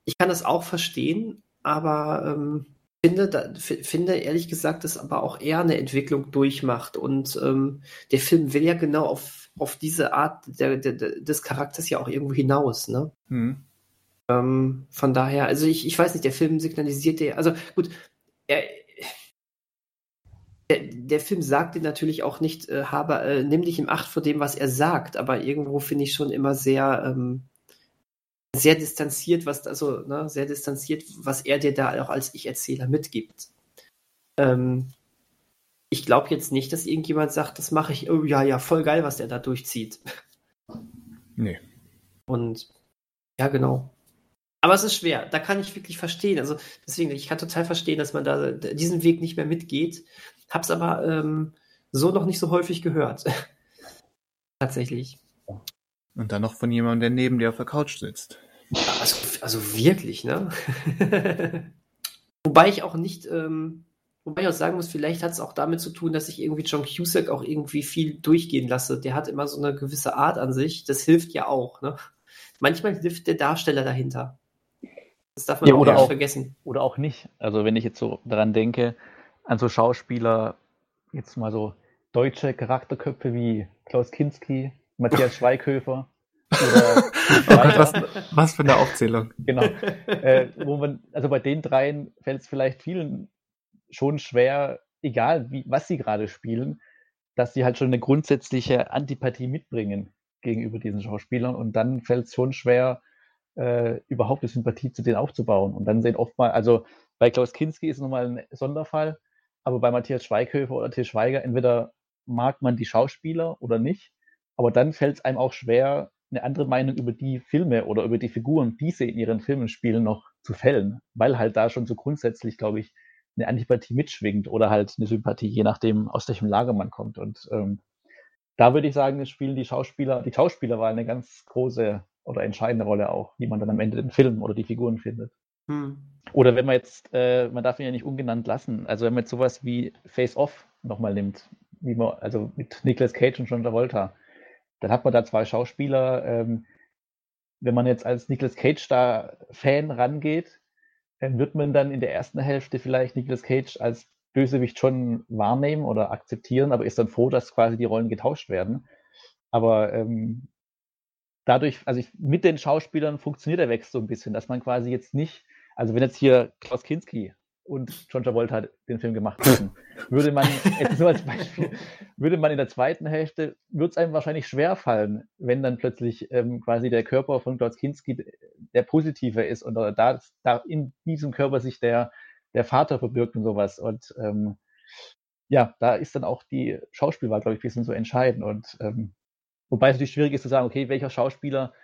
ich kann das auch verstehen, aber ähm, finde, da, finde ehrlich gesagt, dass aber auch er eine Entwicklung durchmacht. Und ähm, der Film will ja genau auf, auf diese Art der, der, des Charakters ja auch irgendwo hinaus. Ne? Ähm, von daher, also ich, ich weiß nicht, der Film signalisiert ja, also gut, er, der, der Film sagt dir natürlich auch nicht, äh, habe, äh, nimm dich im Acht vor dem, was er sagt, aber irgendwo finde ich schon immer sehr, ähm, sehr distanziert, was, also, ne, sehr distanziert, was er dir da auch als Ich-Erzähler mitgibt. Ähm, ich glaube jetzt nicht, dass irgendjemand sagt, das mache ich, oh ja, ja, voll geil, was der da durchzieht. Nee. Und ja, genau. Aber es ist schwer, da kann ich wirklich verstehen. Also deswegen, ich kann total verstehen, dass man da diesen Weg nicht mehr mitgeht. Hab's aber ähm, so noch nicht so häufig gehört. Tatsächlich. Und dann noch von jemandem, der neben dir auf der Couch sitzt. Also, also wirklich, ne? Wobei ich auch nicht, ähm, Wobei ich auch sagen muss, vielleicht hat es auch damit zu tun, dass ich irgendwie John Cusack auch irgendwie viel durchgehen lasse. Der hat immer so eine gewisse Art an sich. Das hilft ja auch. Ne? Manchmal hilft der Darsteller dahinter. Das darf man ja, auch nicht vergessen. Oder auch nicht. Also wenn ich jetzt so daran denke, an so Schauspieler, jetzt mal so deutsche Charakterköpfe wie Klaus Kinski, Matthias Schweighöfer. Oder oh Gott, was, was, für eine Aufzählung. Genau. Äh, wo man, also bei den dreien fällt es vielleicht vielen schon schwer, egal wie, was sie gerade spielen, dass sie halt schon eine grundsätzliche Antipathie mitbringen gegenüber diesen Schauspielern und dann fällt es schon schwer, äh, überhaupt eine Sympathie zu denen aufzubauen. Und dann sehen oft mal, also bei Klaus Kinski ist nochmal ein Sonderfall, aber bei Matthias Schweighöfer oder Til Schweiger, entweder mag man die Schauspieler oder nicht, aber dann fällt es einem auch schwer, eine andere Meinung über die Filme oder über die Figuren, die sie in ihren Filmen spielen, noch zu fällen, weil halt da schon so grundsätzlich, glaube ich, eine Antipathie mitschwingt oder halt eine Sympathie, je nachdem, aus welchem Lager man kommt. Und ähm, da würde ich sagen, spielen die Schauspieler, die Schauspielerwahl eine ganz große oder entscheidende Rolle auch, wie man dann am Ende den Film oder die Figuren findet. Hm. Oder wenn man jetzt, äh, man darf ihn ja nicht ungenannt lassen, also wenn man jetzt sowas wie Face Off nochmal nimmt, wie man, also mit Nicolas Cage und John Travolta, dann hat man da zwei Schauspieler, ähm, wenn man jetzt als Nicolas Cage da Fan rangeht, wird man dann in der ersten Hälfte vielleicht Nicolas Cage als Bösewicht schon wahrnehmen oder akzeptieren, aber ist dann froh, dass quasi die Rollen getauscht werden. Aber ähm, dadurch, also ich, mit den Schauspielern funktioniert der Wechsel so ein bisschen, dass man quasi jetzt nicht, also wenn jetzt hier Klaus Kinski und John Travolta den Film gemacht hätten, würde man, jetzt nur als Beispiel, würde man in der zweiten Hälfte, würde es einem wahrscheinlich schwer fallen, wenn dann plötzlich ähm, quasi der Körper von Klaus Kinski der positive ist und da, da in diesem Körper sich der, der Vater verbirgt und sowas. Und ähm, ja, da ist dann auch die Schauspielwahl, glaube ich, ein bisschen so entscheidend. Und ähm, wobei es natürlich schwierig ist zu sagen, okay, welcher Schauspieler,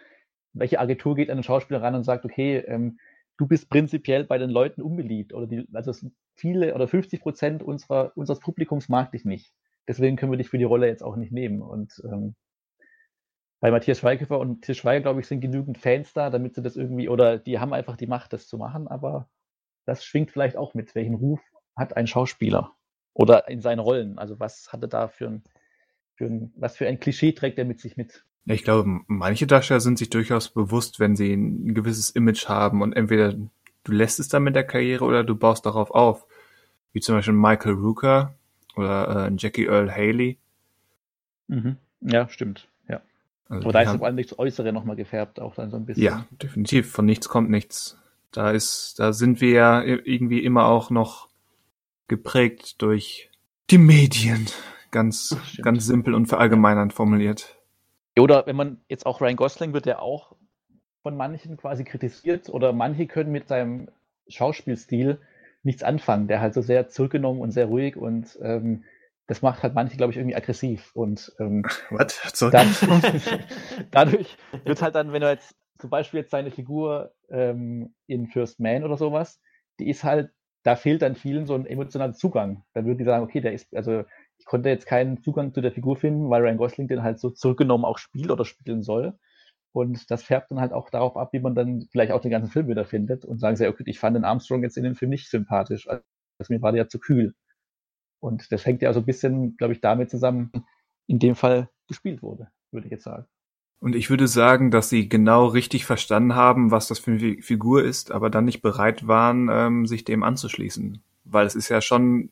welche Agentur geht an den Schauspieler ran und sagt, okay, ähm, du bist prinzipiell bei den Leuten unbeliebt oder die, also viele oder 50 Prozent unserer, unseres Publikums mag dich nicht. Deswegen können wir dich für die Rolle jetzt auch nicht nehmen. Und ähm, bei Matthias Schweighöfer und Til Schweiger, glaube ich, sind genügend Fans da, damit sie das irgendwie, oder die haben einfach die Macht, das zu machen, aber das schwingt vielleicht auch mit. Welchen Ruf hat ein Schauspieler? Oder in seinen Rollen? Also was hat er da für ein, für ein was für ein Klischee trägt er mit sich mit? Ich glaube, manche Darsteller sind sich durchaus bewusst, wenn sie ein gewisses Image haben und entweder du lässt es dann mit der Karriere oder du baust darauf auf. Wie zum Beispiel Michael Rooker oder äh, Jackie Earl Haley. Mhm. Ja, stimmt. Ja. Also Aber da ist vor allem das Äußere nochmal gefärbt, auch dann so ein bisschen. Ja, definitiv. Von nichts kommt nichts. Da ist, da sind wir ja irgendwie immer auch noch geprägt durch die Medien. Ganz, ganz simpel und verallgemeinernd formuliert. Oder wenn man jetzt auch Ryan Gosling wird ja auch von manchen quasi kritisiert oder manche können mit seinem Schauspielstil nichts anfangen, der halt so sehr zurückgenommen und sehr ruhig und ähm, das macht halt manche, glaube ich, irgendwie aggressiv. Und ähm? Dann, dadurch wird halt dann, wenn du jetzt zum Beispiel jetzt seine Figur ähm, in First Man oder sowas, die ist halt, da fehlt dann vielen so ein emotionaler Zugang. Dann würden die sagen, okay, der ist, also ich konnte jetzt keinen Zugang zu der Figur finden, weil Ryan Gosling den halt so zurückgenommen auch spielt oder spielen soll. Und das färbt dann halt auch darauf ab, wie man dann vielleicht auch den ganzen Film wieder findet und sagen sie, okay, ich fand den Armstrong jetzt in dem Film nicht sympathisch. Also mir war der ja zu kühl. Und das hängt ja so ein bisschen, glaube ich, damit zusammen, in dem Fall gespielt wurde, würde ich jetzt sagen. Und ich würde sagen, dass sie genau richtig verstanden haben, was das für eine Figur ist, aber dann nicht bereit waren, ähm, sich dem anzuschließen. Weil es ist ja schon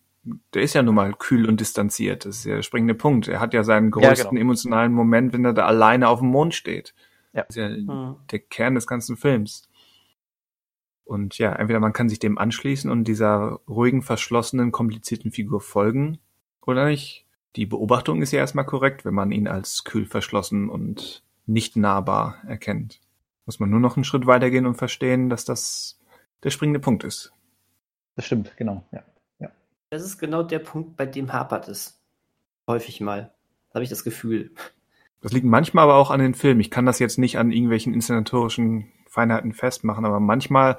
der ist ja nun mal kühl und distanziert. Das ist ja der springende Punkt. Er hat ja seinen größten ja, genau. emotionalen Moment, wenn er da alleine auf dem Mond steht. Ja. Das ist ja mhm. der Kern des ganzen Films. Und ja, entweder man kann sich dem anschließen und dieser ruhigen, verschlossenen, komplizierten Figur folgen, Oder nicht? Die Beobachtung ist ja erstmal korrekt, wenn man ihn als kühl verschlossen und nicht nahbar erkennt. Muss man nur noch einen Schritt weitergehen und verstehen, dass das der springende Punkt ist. Das stimmt, genau, ja. Das ist genau der Punkt, bei dem hapert es. Häufig mal. Habe ich das Gefühl. Das liegt manchmal aber auch an den Filmen. Ich kann das jetzt nicht an irgendwelchen inszenatorischen Feinheiten festmachen, aber manchmal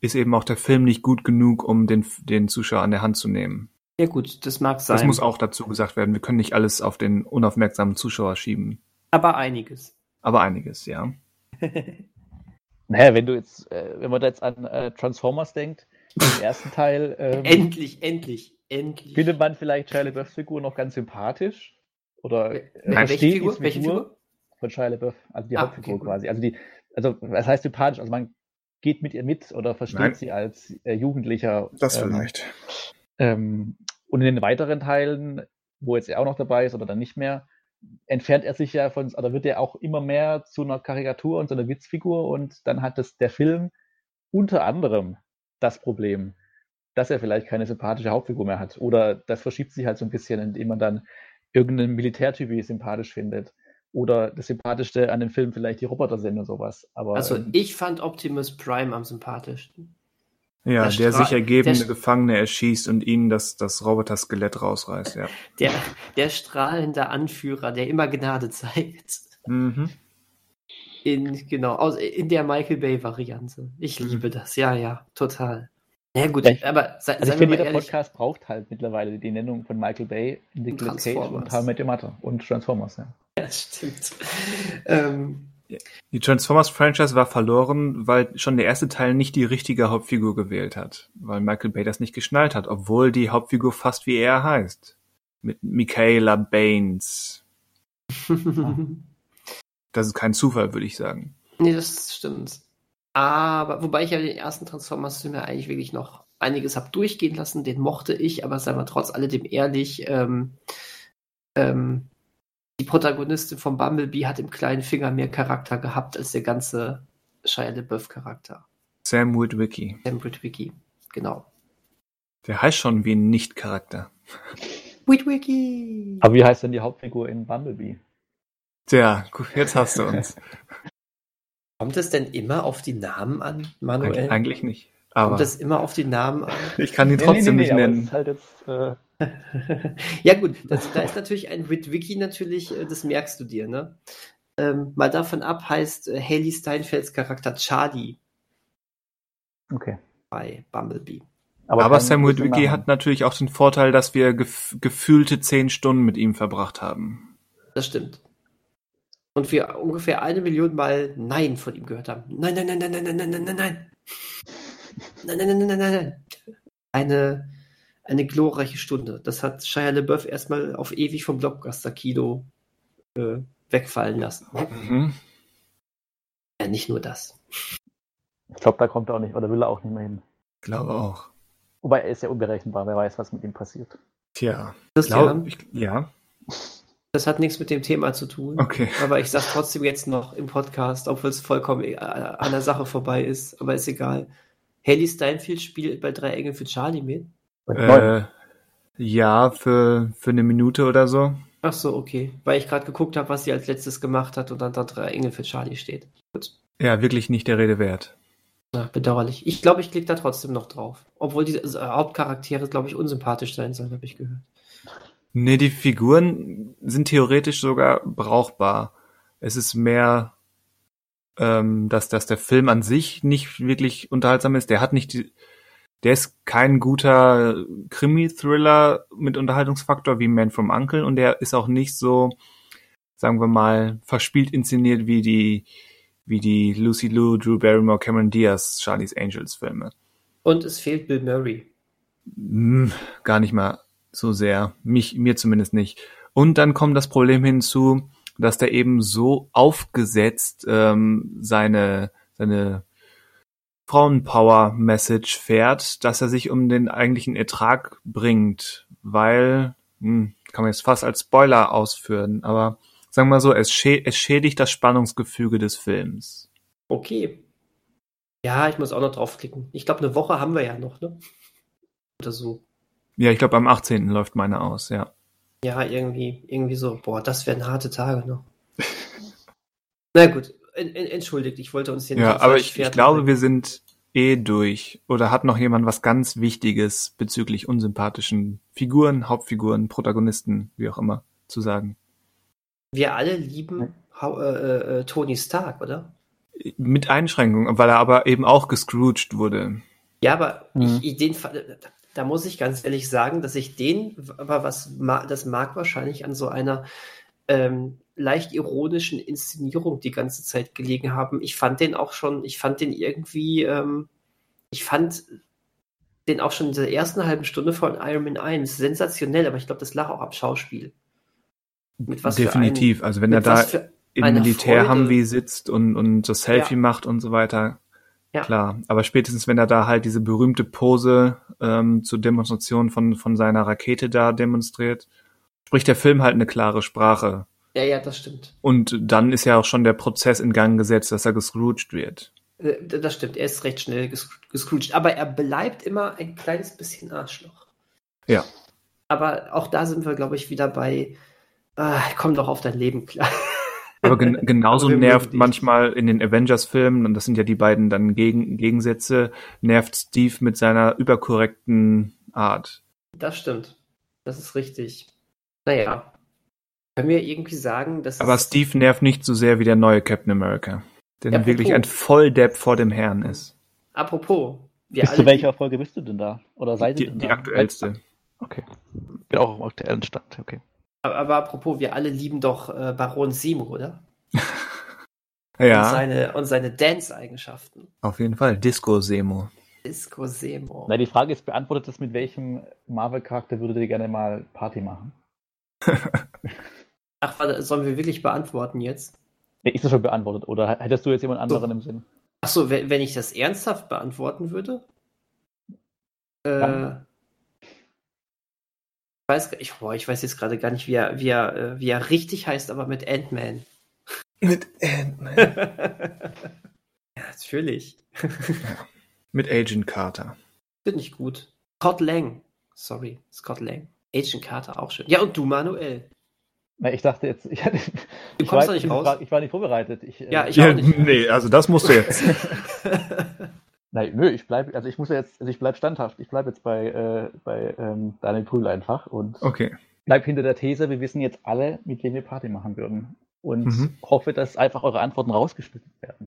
ist eben auch der Film nicht gut genug, um den, den Zuschauer an der Hand zu nehmen. Ja gut, das mag sein. Das muss auch dazu gesagt werden. Wir können nicht alles auf den unaufmerksamen Zuschauer schieben. Aber einiges. Aber einiges, ja. naja, wenn du jetzt, äh, wenn man da jetzt an äh, Transformers denkt, im ersten Teil. Ähm, endlich, endlich, endlich. Findet man vielleicht Shia LaBeoufs Figur noch ganz sympathisch? Oder äh, welche Figur? Welche Figur? Von Shia LaBeouf, also die ah, Hauptfigur okay, quasi. Also die, also was heißt sympathisch? Also man geht mit ihr mit oder versteht Nein. sie als äh, Jugendlicher. Das ähm, vielleicht. Ähm, und in den weiteren Teilen, wo jetzt er auch noch dabei ist oder dann nicht mehr, entfernt er sich ja von, oder wird er auch immer mehr zu einer Karikatur und zu einer Witzfigur und dann hat das der Film unter anderem das Problem, dass er vielleicht keine sympathische Hauptfigur mehr hat. Oder das verschiebt sich halt so ein bisschen, indem man dann irgendeinen Militärtyp sympathisch findet. Oder das Sympathischste an dem Film vielleicht die Roboter sind und sowas. Aber, also ähm, ich fand Optimus Prime am sympathischsten. Ja, der, der sich ergebende der, Gefangene erschießt und ihnen das, das Roboter-Skelett rausreißt, ja. Der, der strahlende Anführer, der immer Gnade zeigt. Mhm. In, genau, aus, in der Michael Bay-Variante. Ich mhm. liebe das, ja, ja, total. Ja, gut, ja, aber sei, also ich finde, jeder ehrlich, Podcast braucht halt mittlerweile die Nennung von Michael Bay, Nicolas Cage und How Met Your Mother und Transformers, ja. Ja, stimmt. ähm, die Transformers-Franchise war verloren, weil schon der erste Teil nicht die richtige Hauptfigur gewählt hat, weil Michael Bay das nicht geschnallt hat, obwohl die Hauptfigur fast wie er heißt. Mit Michaela Baines. das ist kein Zufall, würde ich sagen. Nee, das stimmt. Aber, wobei ich ja den ersten Transformers-Film ja eigentlich wirklich noch einiges habe durchgehen lassen, den mochte ich, aber sei mal trotz alledem ehrlich, ähm, ähm, die Protagonistin von Bumblebee hat im kleinen Finger mehr Charakter gehabt als der ganze Shia LaBeouf-Charakter. Sam Witwicky. Sam Witwicky, genau. Der heißt schon wie ein Nicht-Charakter. Witwicky! Aber wie heißt denn die Hauptfigur in Bumblebee? Tja, jetzt hast du uns. Kommt es denn immer auf die Namen an, Manuel? Eig eigentlich nicht. Aber Kommt es immer auf die Namen an? Ich kann die trotzdem nee, nee, nee, nicht nennen. Halt jetzt, äh, ja gut, das, da ist natürlich ein Witwiki natürlich, äh, das merkst du dir, ne? Ähm, mal davon ab heißt äh, Haley Steinfelds Charakter Charlie. Okay. Bei Bumblebee. Aber, Aber Sam Witwicky hat natürlich auch den Vorteil, dass wir gef gefühlte zehn Stunden mit ihm verbracht haben. Das stimmt. Und wir ungefähr eine Million Mal Nein von ihm gehört haben. Nein, nein, nein, nein, nein, nein, nein, nein, nein, nein. Nein, nein, nein, nein, nein, nein. Eine eine glorreiche Stunde. Das hat Shia LeBeouf erstmal auf ewig vom Blockbuster-Kino äh, wegfallen lassen. Mhm. Ja, nicht nur das. Ich glaube, da kommt er auch nicht, oder will er auch nicht mehr hin. Glaube auch. Wobei er ist ja unberechenbar, wer weiß, was mit ihm passiert. Tja. Das glaub, ich, ja. Das hat nichts mit dem Thema zu tun. Okay. Aber ich sage trotzdem jetzt noch im Podcast, obwohl es vollkommen äh, an der Sache vorbei ist, aber ist egal. Haley Steinfeld spielt bei Drei Engel für Charlie mit. Äh, ja, für, für eine Minute oder so. Ach so, okay. Weil ich gerade geguckt habe, was sie als letztes gemacht hat und dann da drei Engel für Charlie steht. Gut. Ja, wirklich nicht der Rede wert. Ja, bedauerlich. Ich glaube, ich klicke da trotzdem noch drauf. Obwohl die also, Hauptcharaktere, glaube ich, unsympathisch sein sollen, habe ich gehört. Nee, die Figuren sind theoretisch sogar brauchbar. Es ist mehr, ähm, dass, dass der Film an sich nicht wirklich unterhaltsam ist. Der hat nicht die, der ist kein guter Krimi-Thriller mit Unterhaltungsfaktor wie Man from Uncle und der ist auch nicht so, sagen wir mal, verspielt inszeniert wie die, wie die Lucy Liu, Drew Barrymore, Cameron Diaz, Charlie's Angels Filme. Und es fehlt Bill Murray. Hm, gar nicht mal so sehr. Mich, mir zumindest nicht. Und dann kommt das Problem hinzu, dass der eben so aufgesetzt ähm, seine, seine Frauenpower-Message fährt, dass er sich um den eigentlichen Ertrag bringt, weil, hm, kann man jetzt fast als Spoiler ausführen, aber sagen wir mal so, es, schä es schädigt das Spannungsgefüge des Films. Okay. Ja, ich muss auch noch draufklicken. Ich glaube, eine Woche haben wir ja noch, ne? Oder so. Ja, ich glaube, am 18. läuft meine aus, ja. Ja, irgendwie, irgendwie so. Boah, das wären harte Tage noch. Na gut, entschuldigt, ich wollte uns hier nicht Ja, aber ich, ich glaube, wir sind eh durch. Oder hat noch jemand was ganz Wichtiges bezüglich unsympathischen Figuren, Hauptfiguren, Protagonisten, wie auch immer, zu sagen? Wir alle lieben äh, äh, äh, Tony Stark, oder? Mit Einschränkungen, weil er aber eben auch gescrooged wurde. Ja, aber mhm. ich, den, da muss ich ganz ehrlich sagen, dass ich den, aber was das mag wahrscheinlich an so einer ähm, leicht ironischen Inszenierung die ganze Zeit gelegen haben. Ich fand den auch schon, ich fand den irgendwie, ähm, ich fand den auch schon in der ersten halben Stunde von Iron Man 1 sensationell, aber ich glaube, das lag auch am Schauspiel. Definitiv. Ein, also wenn er da im Militär Humvee sitzt und, und das Selfie ja. macht und so weiter. Ja. Klar, aber spätestens wenn er da halt diese berühmte Pose ähm, zur Demonstration von, von seiner Rakete da demonstriert, spricht der Film halt eine klare Sprache. Ja, ja, das stimmt. Und dann ist ja auch schon der Prozess in Gang gesetzt, dass er gescrooged wird. Äh, das stimmt, er ist recht schnell gescrooged, aber er bleibt immer ein kleines bisschen Arschloch. Ja. Aber auch da sind wir, glaube ich, wieder bei, äh, komm doch auf dein Leben klar. Aber gen genauso nervt manchmal in den Avengers-Filmen, und das sind ja die beiden dann Gegen Gegensätze, nervt Steve mit seiner überkorrekten Art. Das stimmt. Das ist richtig. Naja, können wir irgendwie sagen, dass. Aber Steve nervt nicht so sehr wie der neue Captain America. Der ja, wirklich ein Volldepp vor dem Herrn ist. Apropos. Bis zu welcher Folge bist du denn da? Oder seid ihr denn die da? Die aktuellste. Okay. Bin auch im aktuellen Stand, okay. Aber, aber apropos, wir alle lieben doch äh, Baron Simo, oder? ja. Und seine, und seine Dance-Eigenschaften. Auf jeden Fall. Disco Semo. Disco Semo. Na, die Frage ist, beantwortet das, mit welchem Marvel-Charakter würdet ihr gerne mal Party machen? Ach, warte, sollen wir wirklich beantworten jetzt? Ja, ist das schon beantwortet oder hättest du jetzt jemand anderen so. im Sinn? Achso, wenn, wenn ich das ernsthaft beantworten würde? Äh, weiß, ich, boah, ich weiß jetzt gerade gar nicht, wie er, wie, er, äh, wie er richtig heißt, aber mit Ant-Man. Mit Ant-Man. ja, natürlich. ja. Mit Agent Carter. Finde ich gut. Scott Lang. Sorry, Scott Lang. Agent Carter auch schön. Ja, und du, Manuel. Na, ich dachte jetzt, ich, hatte, du kommst doch nicht raus. ich war nicht vorbereitet. Ich, äh, ja, ich ja, auch nicht. Nee, also das musst du jetzt. Nein, nö, ich bleibe, also ich muss ja jetzt, also ich bleibe standhaft. Ich bleibe jetzt bei, äh, bei ähm, Daniel Brühl einfach und okay. bleib hinter der These, wir wissen jetzt alle, mit wem wir Party machen würden. Und mhm. hoffe, dass einfach eure Antworten rausgeschnitten werden.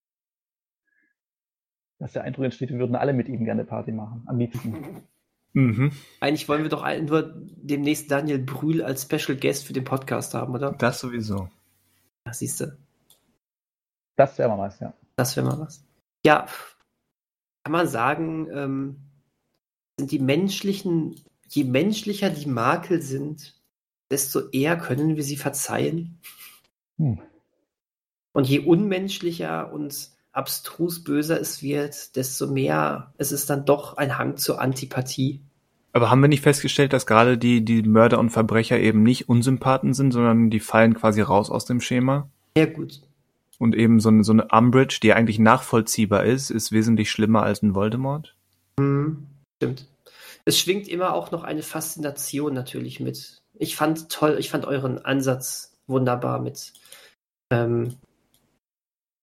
Dass der Eindruck entsteht, wir würden alle mit ihm gerne Party machen. Am liebsten. Mhm. Eigentlich wollen wir doch nur demnächst Daniel Brühl als Special Guest für den Podcast haben, oder? Das sowieso. Ja, siehst du. Das wäre mal was, ja. Das wäre mal was. Ja, kann man sagen, ähm, sind die menschlichen, je menschlicher die Makel sind, desto eher können wir sie verzeihen. Hm. Und je unmenschlicher und abstrus böser es wird, desto mehr es ist dann doch ein Hang zur Antipathie. Aber haben wir nicht festgestellt, dass gerade die, die Mörder und Verbrecher eben nicht Unsympathen sind, sondern die fallen quasi raus aus dem Schema? Sehr gut. Und eben so eine, so eine Umbridge, die eigentlich nachvollziehbar ist, ist wesentlich schlimmer als ein Voldemort? Hm, stimmt. Es schwingt immer auch noch eine Faszination natürlich mit. Ich fand toll, ich fand euren Ansatz wunderbar mit ähm,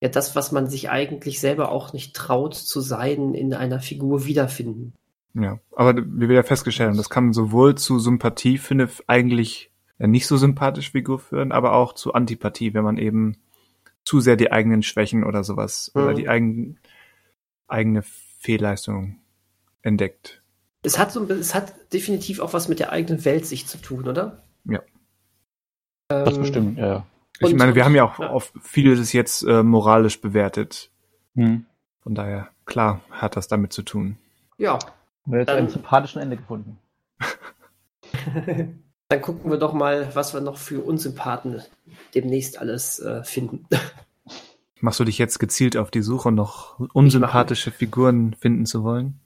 ja das, was man sich eigentlich selber auch nicht traut zu sein, in einer Figur wiederfinden. Ja, aber wie wir ja festgestellt haben, das kann sowohl zu Sympathie für eine eigentlich ja, nicht so sympathische Figur führen, aber auch zu Antipathie, wenn man eben zu sehr die eigenen Schwächen oder sowas mhm. oder die eigen, eigene Fehlleistung entdeckt. Es hat so, es hat definitiv auch was mit der eigenen Welt sich zu tun, oder? Ja. Ähm, das bestimmt, ja. Ich und, meine, wir haben ja auch ja. auf vieles jetzt äh, moralisch bewertet. Hm. Von daher, klar, hat das damit zu tun. Ja. Wir haben jetzt einen sympathischen Ende gefunden. Dann gucken wir doch mal, was wir noch für Unsympathen demnächst alles äh, finden. Machst du dich jetzt gezielt auf die Suche, noch unsympathische Figuren finden zu wollen?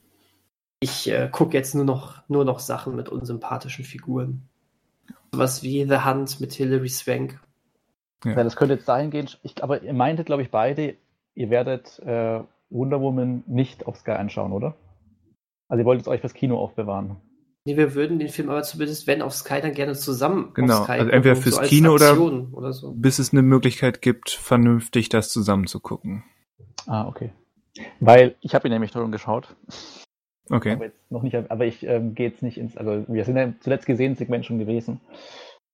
Ich äh, gucke jetzt nur noch, nur noch Sachen mit unsympathischen Figuren. Was wie The Hunt mit Hilary Swank ja. ja. das könnte jetzt dahin gehen. Ich, aber ihr meintet, glaube ich, beide, ihr werdet äh, Wonder Woman nicht auf Sky anschauen, oder? Also ihr wollt es euch fürs Kino aufbewahren. Nee, wir würden den Film aber zumindest, wenn auf Sky, dann gerne zusammen genau. auf Sky also entweder fürs so Kino oder, oder so. bis es eine Möglichkeit gibt, vernünftig das zusammen zu gucken. Ah, okay. Weil ich habe ihn nämlich schon geschaut. Okay. Aber jetzt noch nicht, aber ich ähm, gehe jetzt nicht ins, also wir sind ja zuletzt gesehen Segment schon gewesen.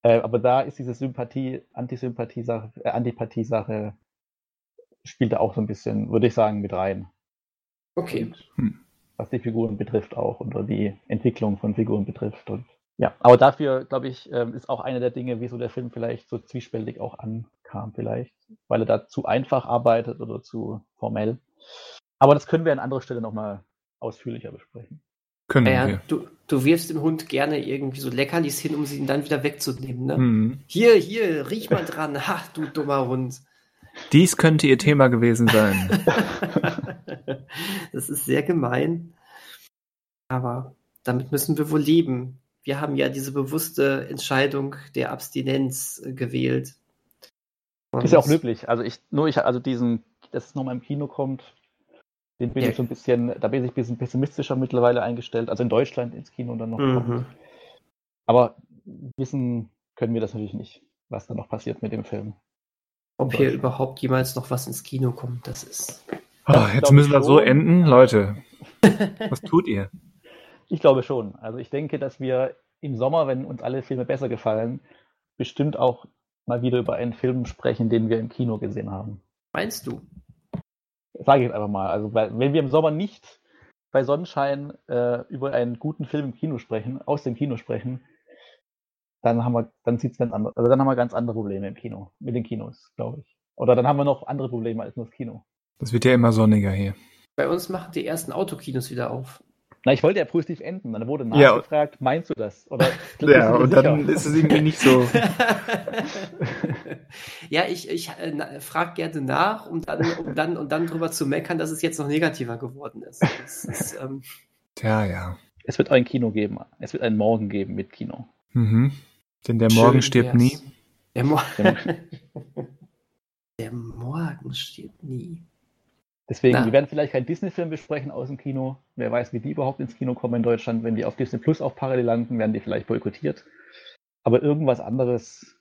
Äh, aber da ist diese Sympathie, Antisympathie-Sache, äh, Antipathie-Sache spielt da auch so ein bisschen, würde ich sagen, mit rein. Okay. hm. Was die Figuren betrifft auch oder die Entwicklung von Figuren betrifft. Und ja, aber dafür, glaube ich, ähm, ist auch eine der Dinge, wieso der Film vielleicht so zwiespältig auch ankam, vielleicht, weil er da zu einfach arbeitet oder zu formell. Aber das können wir an anderer Stelle nochmal ausführlicher besprechen. Können ja, wir. Du, du wirfst dem Hund gerne irgendwie so Leckerlis hin, um sie ihn dann wieder wegzunehmen. Ne? Mhm. Hier, hier, riech mal dran. Ha, du dummer Hund. Dies könnte ihr Thema gewesen sein. das ist sehr gemein. Aber damit müssen wir wohl leben. Wir haben ja diese bewusste Entscheidung der Abstinenz äh, gewählt. Und ist ja auch löblich. Also ich, nur ich, also diesen, dass es nochmal im Kino kommt, den bin ja. ich so ein bisschen, da bin ich ein bisschen pessimistischer mittlerweile eingestellt. Also in Deutschland ins Kino dann noch mhm. kommt. Aber wissen können wir das natürlich nicht, was da noch passiert mit dem Film. Ob hier überhaupt jemals noch was ins Kino kommt, das ist. Oh, jetzt müssen wir so enden, Leute. Was tut ihr? Ich glaube schon. Also ich denke, dass wir im Sommer, wenn uns alle Filme besser gefallen, bestimmt auch mal wieder über einen Film sprechen, den wir im Kino gesehen haben. Meinst du? Sage ich jetzt einfach mal. Also, weil, wenn wir im Sommer nicht bei Sonnenschein äh, über einen guten Film im Kino sprechen, aus dem Kino sprechen, dann haben wir, dann sieht's ganz anders, also dann haben wir ganz andere Probleme im Kino, mit den Kinos, glaube ich. Oder dann haben wir noch andere Probleme als nur das Kino. Das wird ja immer sonniger hier. Bei uns machen die ersten Autokinos wieder auf. Na, ich wollte ja positiv enden. Dann wurde nachgefragt, ja. meinst du das? Oder ja, und sicher? dann ist es irgendwie nicht so. ja, ich, ich äh, frage gerne nach, um dann, um dann und dann drüber zu meckern, dass es jetzt noch negativer geworden ist. ist ähm, Tja, ja. Es wird ein Kino geben. Es wird einen Morgen geben mit Kino. Mhm. Denn der Morgen Schön stirbt wär's. nie. Der, Mo der Morgen stirbt nie. Deswegen, Na. wir werden vielleicht keinen Disney-Film besprechen aus dem Kino. Wer weiß, wie die überhaupt ins Kino kommen in Deutschland. Wenn die auf Disney Plus auch parallel landen, werden die vielleicht boykottiert. Aber irgendwas anderes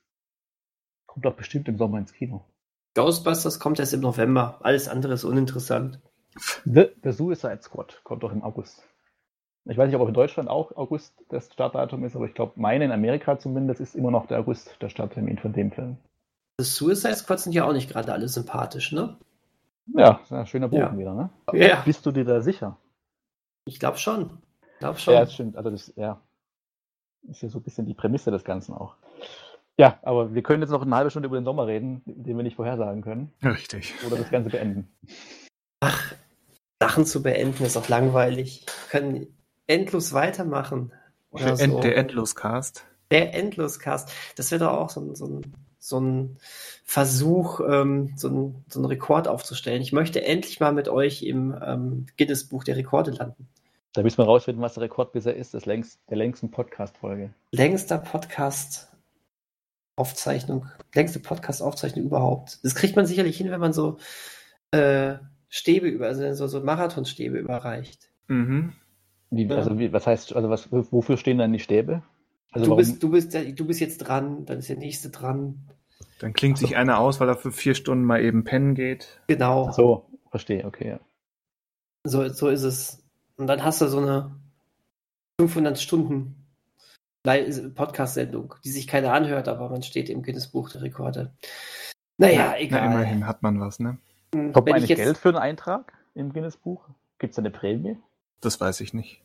kommt doch bestimmt im Sommer ins Kino. Ghostbusters kommt erst im November. Alles andere ist uninteressant. The, The Suicide Squad kommt doch im August. Ich weiß nicht, ob in Deutschland auch August das Startdatum ist, aber ich glaube, meine in Amerika zumindest ist immer noch der August der Starttermin von dem Film. Das Suicide Squad sind ja auch nicht gerade alle sympathisch, ne? Ja, ein schöner Bogen ja. wieder, ne? Ja. Bist du dir da sicher? Ich glaube schon. Ich glaube schon. Ja, das stimmt. Also das, ja, ist ja so ein bisschen die Prämisse des Ganzen auch. Ja, aber wir können jetzt noch eine halbe Stunde über den Sommer reden, den wir nicht vorhersagen können. Richtig. Oder das Ganze beenden. Ach, Sachen zu beenden ist auch langweilig. Wir können endlos weitermachen. Oder der, so. der Endloscast. Der Endloscast. Das wäre doch auch so ein, so ein, so ein Versuch, ähm, so, ein, so einen Rekord aufzustellen. Ich möchte endlich mal mit euch im ähm, Guinness-Buch der Rekorde landen. Da müssen wir rausfinden, was der Rekord bisher ist, das längst, der längsten Podcast-Folge. Längster Podcast Aufzeichnung, längste Podcast-Aufzeichnung überhaupt. Das kriegt man sicherlich hin, wenn man so äh, Stäbe über, also so, so Marathonstäbe überreicht. Mhm. Wie, also wie, was heißt, also was, wofür stehen dann die Stäbe? Also du, bist, du, bist, du bist jetzt dran, dann ist der nächste dran. Dann klingt sich einer aus, weil er für vier Stunden mal eben pennen geht. Genau. Ach so, verstehe, okay. Ja. So, so ist es. Und dann hast du so eine 500 Stunden Podcast-Sendung, die sich keiner anhört, aber man steht im Guinness-Buch der Rekorde. Naja, egal. Na, immerhin hat man was, ne? Kommt man eigentlich jetzt... Geld für einen Eintrag im Guinness-Buch? Gibt es eine Prämie? Das weiß ich nicht.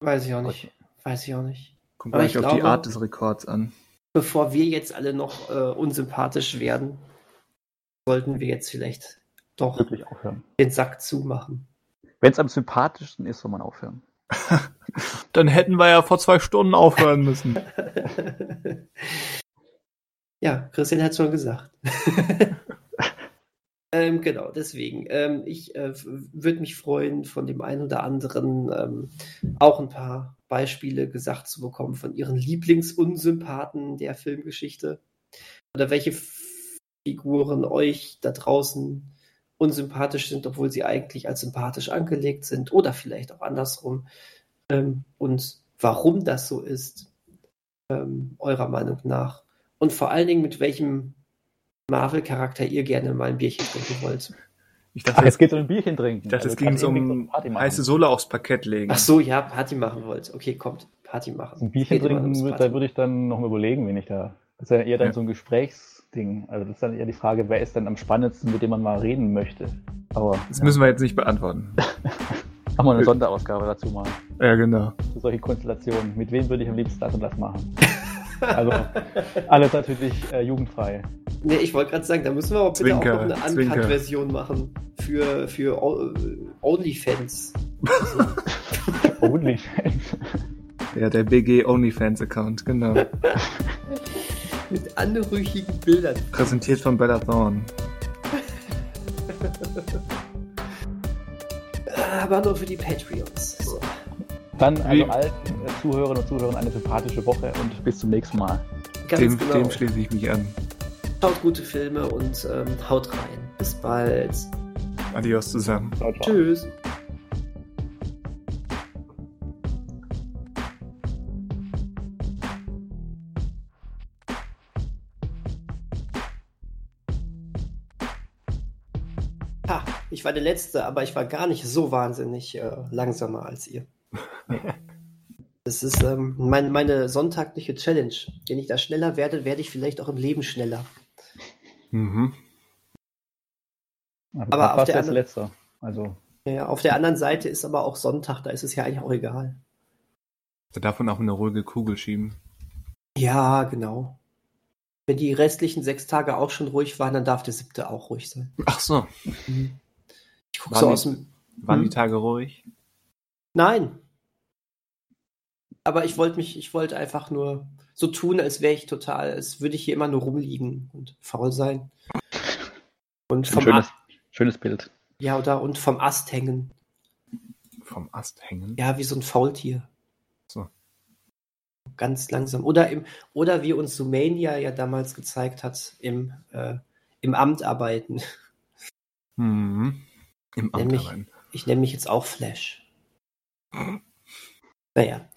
Weiß ich auch nicht. Weiß ich auch nicht. Kommt gleich auf glaube, die Art des Rekords an. Bevor wir jetzt alle noch äh, unsympathisch werden, sollten wir jetzt vielleicht doch den Sack zumachen. Wenn es am sympathischsten ist, soll man aufhören. Dann hätten wir ja vor zwei Stunden aufhören müssen. ja, Christian hat schon gesagt. Ähm, genau, deswegen. Ähm, ich äh, würde mich freuen, von dem einen oder anderen ähm, auch ein paar Beispiele gesagt zu bekommen von ihren Lieblingsunsympathen der Filmgeschichte. Oder welche Figuren euch da draußen unsympathisch sind, obwohl sie eigentlich als sympathisch angelegt sind. Oder vielleicht auch andersrum. Ähm, und warum das so ist, ähm, eurer Meinung nach. Und vor allen Dingen, mit welchem Marvel-Charakter ihr gerne mal ein Bierchen trinken wollt. Ich dachte, Ach, es geht um ein Bierchen trinken. Ich dachte, also es ging um heiße Sohle aufs Parkett legen. Ach so, ja, Party machen wollt. Okay, kommt, Party machen. Ein Bierchen trinken, da würde ich dann noch mal überlegen, wenn ich da. Das ist ja eher dann ja. so ein Gesprächsding. Also das ist dann eher die Frage, wer ist dann am spannendsten, mit dem man mal reden möchte. Aber das ja. müssen wir jetzt nicht beantworten. Machen wir eine Sonderausgabe dazu mal. Ja, genau. Für solche Konstellationen. Mit wem würde ich am liebsten das und das machen? Also alles natürlich äh, jugendfrei. Nee, ich wollte gerade sagen, da müssen wir aber bitte Zwinker, auch noch eine Uncut-Version machen für, für Onlyfans. Onlyfans. Ja, der BG Onlyfans-Account, genau. Mit anrüchigen Bildern. Präsentiert von Bella Thorne. Aber nur für die Patreons. Dann also allen äh, Zuhörerinnen und Zuhörern eine sympathische Woche und bis zum nächsten Mal. Ganz dem, genau. dem schließe ich mich an. Schaut gute Filme und ähm, haut rein. Bis bald. Adios zusammen. Ciao, ciao. Tschüss. Ha, ich war der Letzte, aber ich war gar nicht so wahnsinnig äh, langsamer als ihr. Das ist ähm, mein, meine sonntagliche Challenge. Wenn ich da schneller werde, werde ich vielleicht auch im Leben schneller. Mhm. Aber, aber auf der anderen. Also. Ja, auf der anderen Seite ist aber auch Sonntag, da ist es ja eigentlich auch egal. Da darf man auch eine ruhige Kugel schieben. Ja, genau. Wenn die restlichen sechs Tage auch schon ruhig waren, dann darf der siebte auch ruhig sein. Ach so. Mhm. Ich gucke so aus dem. Waren die hm? Tage ruhig? Nein. Aber ich wollte mich, ich wollte einfach nur so tun, als wäre ich total, als würde ich hier immer nur rumliegen und faul sein. Und vom schönes, schönes Bild. Ja, oder und vom Ast hängen. Vom Ast hängen? Ja, wie so ein Faultier. So. Ganz langsam. Oder im, oder wie uns Sumania ja damals gezeigt hat, im, äh, im Amt arbeiten. Mhm. Im Amt nämlich, arbeiten. Ich nenne mich jetzt auch Flash. Naja.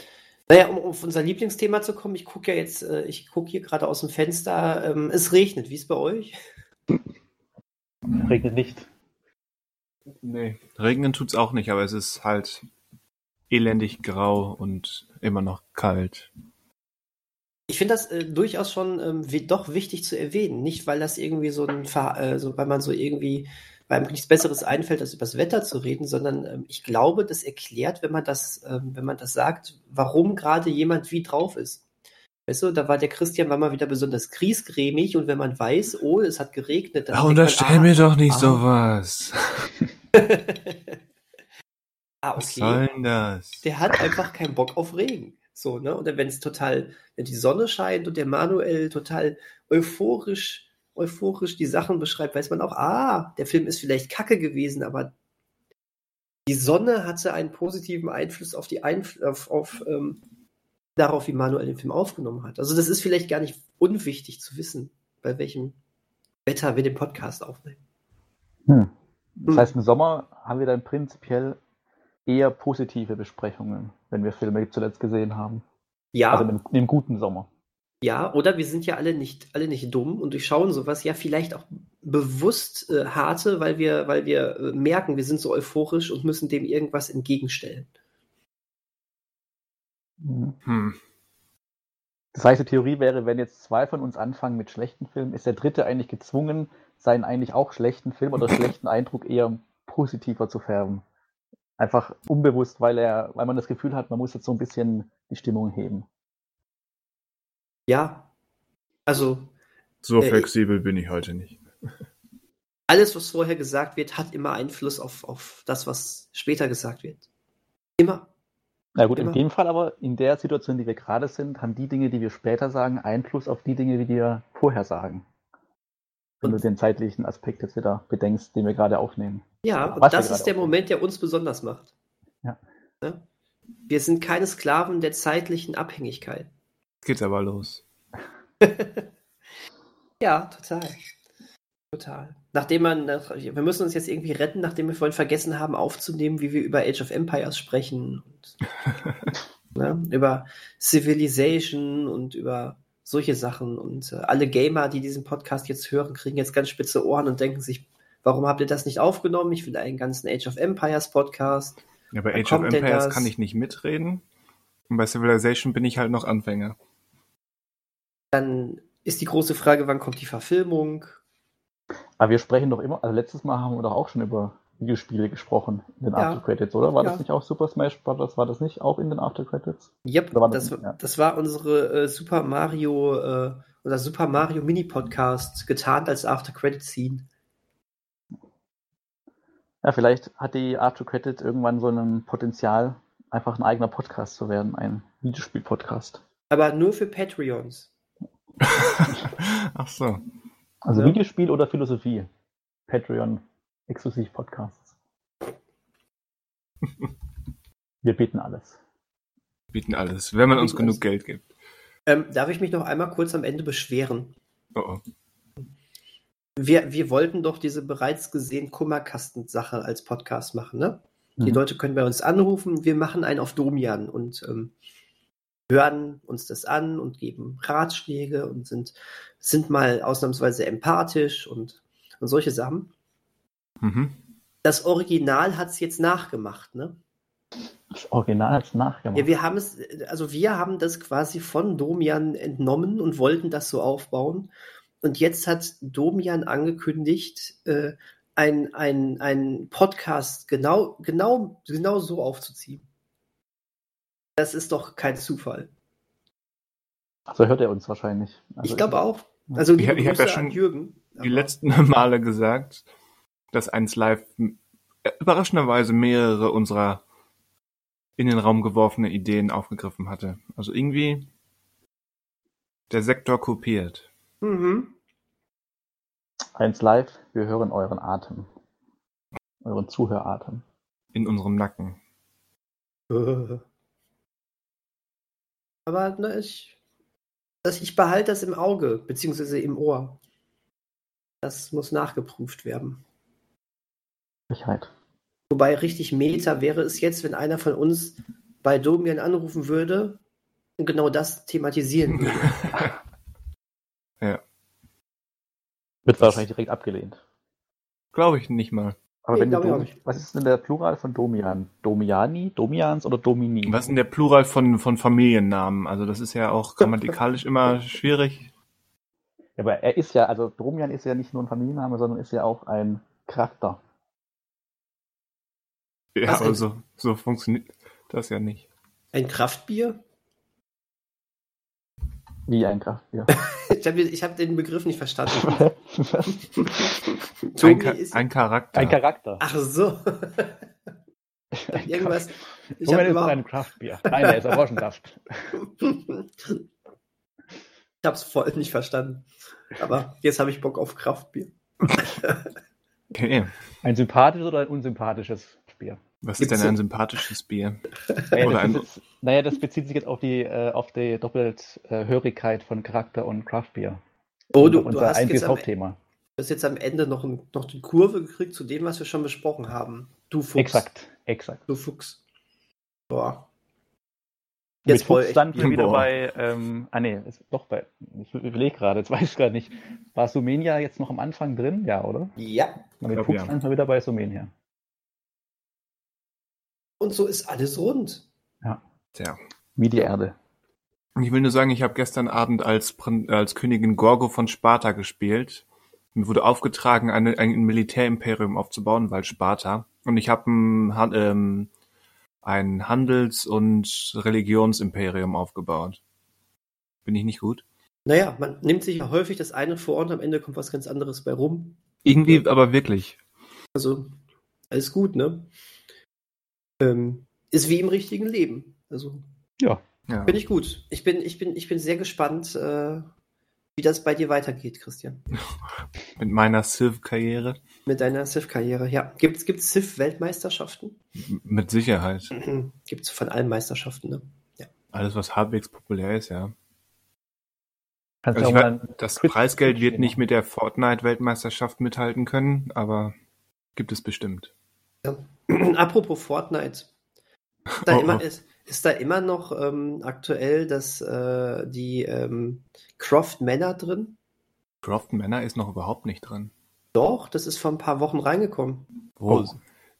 Naja, um auf unser Lieblingsthema zu kommen, ich gucke ja jetzt, äh, ich gucke hier gerade aus dem Fenster, ähm, es regnet. Wie ist es bei euch? Regnet nicht. Nee, regnen tut es auch nicht, aber es ist halt elendig grau und immer noch kalt. Ich finde das äh, durchaus schon ähm, doch wichtig zu erwähnen. Nicht, weil das irgendwie so ein, äh, so, weil man so irgendwie weil einem nichts Besseres einfällt, als über das Wetter zu reden, sondern ähm, ich glaube, das erklärt, wenn man das, ähm, wenn man das sagt, warum gerade jemand wie drauf ist. Weißt du, da war der Christian war mal wieder besonders kriesgrämig und wenn man weiß, oh, es hat geregnet, dann. Unterstell man, ah, mir doch nicht ah, sowas. ah, okay. Was soll denn das? Der hat einfach keinen Bock auf Regen. So, ne? Und wenn es total, wenn die Sonne scheint und der Manuel total euphorisch euphorisch die Sachen beschreibt, weiß man auch, ah, der Film ist vielleicht kacke gewesen, aber die Sonne hatte einen positiven Einfluss auf die Einf auf, auf ähm, darauf, wie Manuel den Film aufgenommen hat. Also das ist vielleicht gar nicht unwichtig zu wissen, bei welchem Wetter wir den Podcast aufnehmen. Hm. Das heißt, im Sommer haben wir dann prinzipiell eher positive Besprechungen, wenn wir Filme zuletzt gesehen haben. Ja. Also im, im guten Sommer. Ja, oder wir sind ja alle nicht, alle nicht dumm und durchschauen sowas ja vielleicht auch bewusst äh, harte, weil wir, weil wir äh, merken, wir sind so euphorisch und müssen dem irgendwas entgegenstellen. Hm. Das heißt, die Theorie wäre, wenn jetzt zwei von uns anfangen mit schlechten Filmen, ist der dritte eigentlich gezwungen, seinen eigentlich auch schlechten Film oder schlechten Eindruck eher positiver zu färben. Einfach unbewusst, weil er, weil man das Gefühl hat, man muss jetzt so ein bisschen die Stimmung heben. Ja, also. So äh, flexibel bin ich heute nicht. Alles, was vorher gesagt wird, hat immer Einfluss auf, auf das, was später gesagt wird. Immer. Na gut, immer. in dem Fall aber, in der Situation, die wir gerade sind, haben die Dinge, die wir später sagen, Einfluss auf die Dinge, die wir vorher sagen. Wenn und du den zeitlichen Aspekt jetzt wieder bedenkst, den wir gerade aufnehmen. Ja, und das ist der aufnehmen. Moment, der uns besonders macht. Ja. ja. Wir sind keine Sklaven der zeitlichen Abhängigkeit. Geht's aber los. ja, total. Total. Nachdem man, wir müssen uns jetzt irgendwie retten, nachdem wir vorhin vergessen haben aufzunehmen, wie wir über Age of Empires sprechen. Und Ne? Über Civilization und über solche Sachen. Und äh, alle Gamer, die diesen Podcast jetzt hören, kriegen jetzt ganz spitze Ohren und denken sich, warum habt ihr das nicht aufgenommen? Ich will einen ganzen Age of Empires Podcast. Ja, bei Age of Empires kann ich nicht mitreden. Und bei Civilization bin ich halt noch Anfänger. Dann ist die große Frage, wann kommt die Verfilmung? Aber wir sprechen doch immer, also letztes Mal haben wir doch auch schon über Videospiele gesprochen in den ja. After Credits, oder? War ja. das nicht auch Super Smash Bros? War das nicht auch in den After Credits? Yep, war das, das, ja. das, war unsere äh, Super Mario äh, oder Super Mario Mini Podcast getarnt als After Credit Scene. Ja, vielleicht hat die After Credits irgendwann so ein Potenzial, einfach ein eigener Podcast zu werden, ein Videospiel-Podcast. Aber nur für Patreons. Ach so. Also ja. Videospiel oder Philosophie? Patreon exklusiv Podcasts. Wir bieten alles. Bieten alles, wenn man uns genug alles. Geld gibt. Ähm, darf ich mich noch einmal kurz am Ende beschweren? Oh oh. Wir, wir wollten doch diese bereits gesehen Kummerkasten-Sache als Podcast machen, ne? Mhm. Die Leute können bei uns anrufen, wir machen einen auf Domian und ähm, hören uns das an und geben Ratschläge und sind, sind mal ausnahmsweise empathisch und, und solche Sachen. Mhm. Das Original hat es jetzt nachgemacht, ne? Das Original hat es nachgemacht. Ja, wir haben es, also wir haben das quasi von Domian entnommen und wollten das so aufbauen. Und jetzt hat Domian angekündigt, äh, ein, ein, ein Podcast genau, genau, genau so aufzuziehen. Das ist doch kein Zufall. So hört er uns wahrscheinlich. Also ich glaube auch. Also ich, ich habe ja schon Jürgen, die letzten Male gesagt, dass eins live überraschenderweise mehrere unserer in den Raum geworfene Ideen aufgegriffen hatte. Also irgendwie der Sektor kopiert. Mhm. Eins live, wir hören euren Atem. Euren Zuhöratem. In unserem Nacken. Aber ne, ich, ich behalte das im Auge, beziehungsweise im Ohr. Das muss nachgeprüft werden. Sicherheit. Wobei richtig Meta wäre es jetzt, wenn einer von uns bei Domian anrufen würde und genau das thematisieren würde. ja. Wird wahrscheinlich direkt abgelehnt. Glaube ich nicht mal. Aber nee, wenn du Dom was ist denn der Plural von Domian? Domiani, Domians oder Domini? Was ist denn der Plural von, von Familiennamen? Also das ist ja auch grammatikalisch immer schwierig. Ja, aber er ist ja, also Domian ist ja nicht nur ein Familienname, sondern ist ja auch ein Charakter. Ja, Was, aber so, so funktioniert das ja nicht. Ein Kraftbier? Wie ein Kraftbier? ich habe ich hab den Begriff nicht verstanden. ein, Ka ein, Charakter. Ein Charakter. Ach so. Irgendwas. Ich Moment ist überhaupt... ein Kraftbier. Nein, der ist Orangensaft. ich habe es voll nicht verstanden. Aber jetzt habe ich Bock auf Kraftbier. okay. Ein sympathisches oder ein unsympathisches Bier. Was ist denn ein sympathisches Bier? Oder ein... Ist, naja, das bezieht sich jetzt auf die, äh, auf die Doppelhörigkeit von Charakter und Craftbier. Oh, du, du hast jetzt Hauptthema. Am, du hast jetzt am Ende noch, noch die Kurve gekriegt zu dem, was wir schon besprochen haben. Du Fuchs. Exakt, exakt. Du Fuchs. Boah. Jetzt Mit Fuchs dann hier wieder bei, ähm, ah nee, ist doch bei, ich überlege gerade, jetzt weiß ich gar nicht. War Sumenia jetzt noch am Anfang drin? Ja, oder? Ja. Mit Fuchs ja. dann wieder bei Sumenia. Und so ist alles rund. Ja. Tja. Wie die Erde. Ich will nur sagen, ich habe gestern Abend als, als Königin Gorgo von Sparta gespielt. Mir wurde aufgetragen, eine, ein Militärimperium aufzubauen, weil Sparta. Und ich habe ein, ähm, ein Handels- und Religionsimperium aufgebaut. Bin ich nicht gut? Naja, man nimmt sich ja häufig das eine vor und am Ende kommt was ganz anderes bei rum. Irgendwie aber wirklich. Also, alles gut, ne? ähm, ist wie im richtigen Leben. Also ja. ja. Bin ich gut. Ich bin, ich bin, ich bin sehr gespannt, äh, wie das bei dir weitergeht, Christian. Mit meiner Civ-Karriere. Mit deiner Civ-Karriere, ja. Gibt es Civ-Weltmeisterschaften? Mit Sicherheit. Gibt es von allen Meisterschaften, ne? Ja. Alles, was halbwegs populär ist, ja. Also weiß, das Preisgeld wird nicht mit der Fortnite-Weltmeisterschaft mithalten können, aber gibt es bestimmt. Ja. Apropos Fortnite. Da oh, immer, oh. Es, ist da immer noch ähm, aktuell das, äh, die ähm, Croft Manor drin? Croft Manor ist noch überhaupt nicht drin. Doch, das ist vor ein paar Wochen reingekommen. Wo? Oh.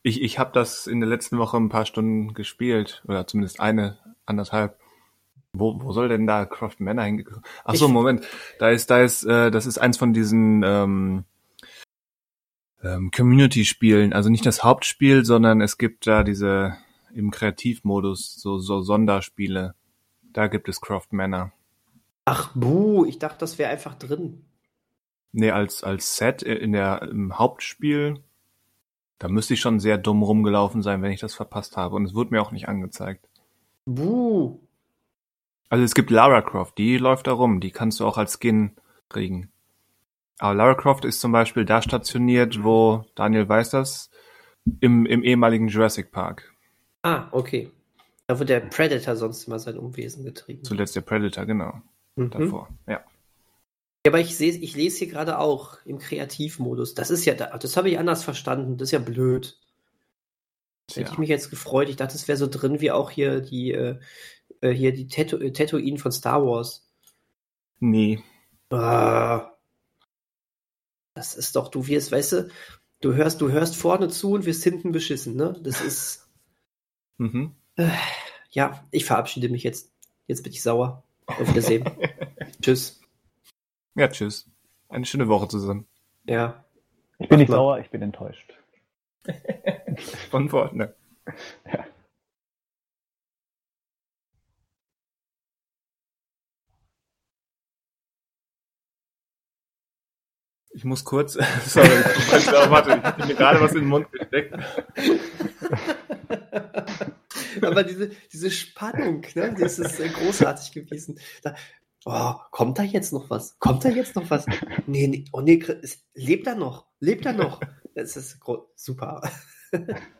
Ich, ich habe das in der letzten Woche ein paar Stunden gespielt. Oder zumindest eine, anderthalb. Wo, wo soll denn da Croft Manor hingekommen? Ach so, Moment. Da ist, da ist, äh, das ist eins von diesen ähm, ähm, Community-Spielen. Also nicht das Hauptspiel, sondern es gibt da diese im Kreativmodus so, so Sonderspiele. Da gibt es Croft Manor. Ach, buh, ich dachte, das wäre einfach drin. Nee, als, als Set in der, im Hauptspiel, da müsste ich schon sehr dumm rumgelaufen sein, wenn ich das verpasst habe. Und es wurde mir auch nicht angezeigt. Buh. Also es gibt Lara Croft, die läuft da rum, die kannst du auch als Skin kriegen. Aber Lara Croft ist zum Beispiel da stationiert, wo, Daniel weiß das, im, im ehemaligen Jurassic Park. Ah, okay. Da wo der Predator sonst immer sein Umwesen getrieben. Zuletzt der Predator, genau. Mhm. Davor, ja. Ja, aber ich, seh, ich lese hier gerade auch im Kreativmodus. Das ist ja, das habe ich anders verstanden. Das ist ja blöd. Tja. Hätte ich mich jetzt gefreut. Ich dachte, es wäre so drin wie auch hier die, äh, äh hier die Tatoo äh, Tatooine von Star Wars. Nee. Ah. Das ist doch, du wirst, weißt du, du hörst, du hörst vorne zu und wirst hinten beschissen, ne? Das ist. Mhm. Äh, ja, ich verabschiede mich jetzt. Jetzt bin ich sauer. Auf Wiedersehen. tschüss. Ja, tschüss. Eine schöne Woche zusammen. Ja. Ich bin nicht sauer, ich bin enttäuscht. Von Wort, ne? Ja. Ich muss kurz, sorry, ich, warte, ich habe mir gerade was in den Mund gesteckt. Aber diese, diese Spannung, ne, das ist großartig gewesen. Da, oh, kommt da jetzt noch was? Kommt da jetzt noch was? Nee, nee, oh nee, lebt er noch? Lebt er noch? Das ist super.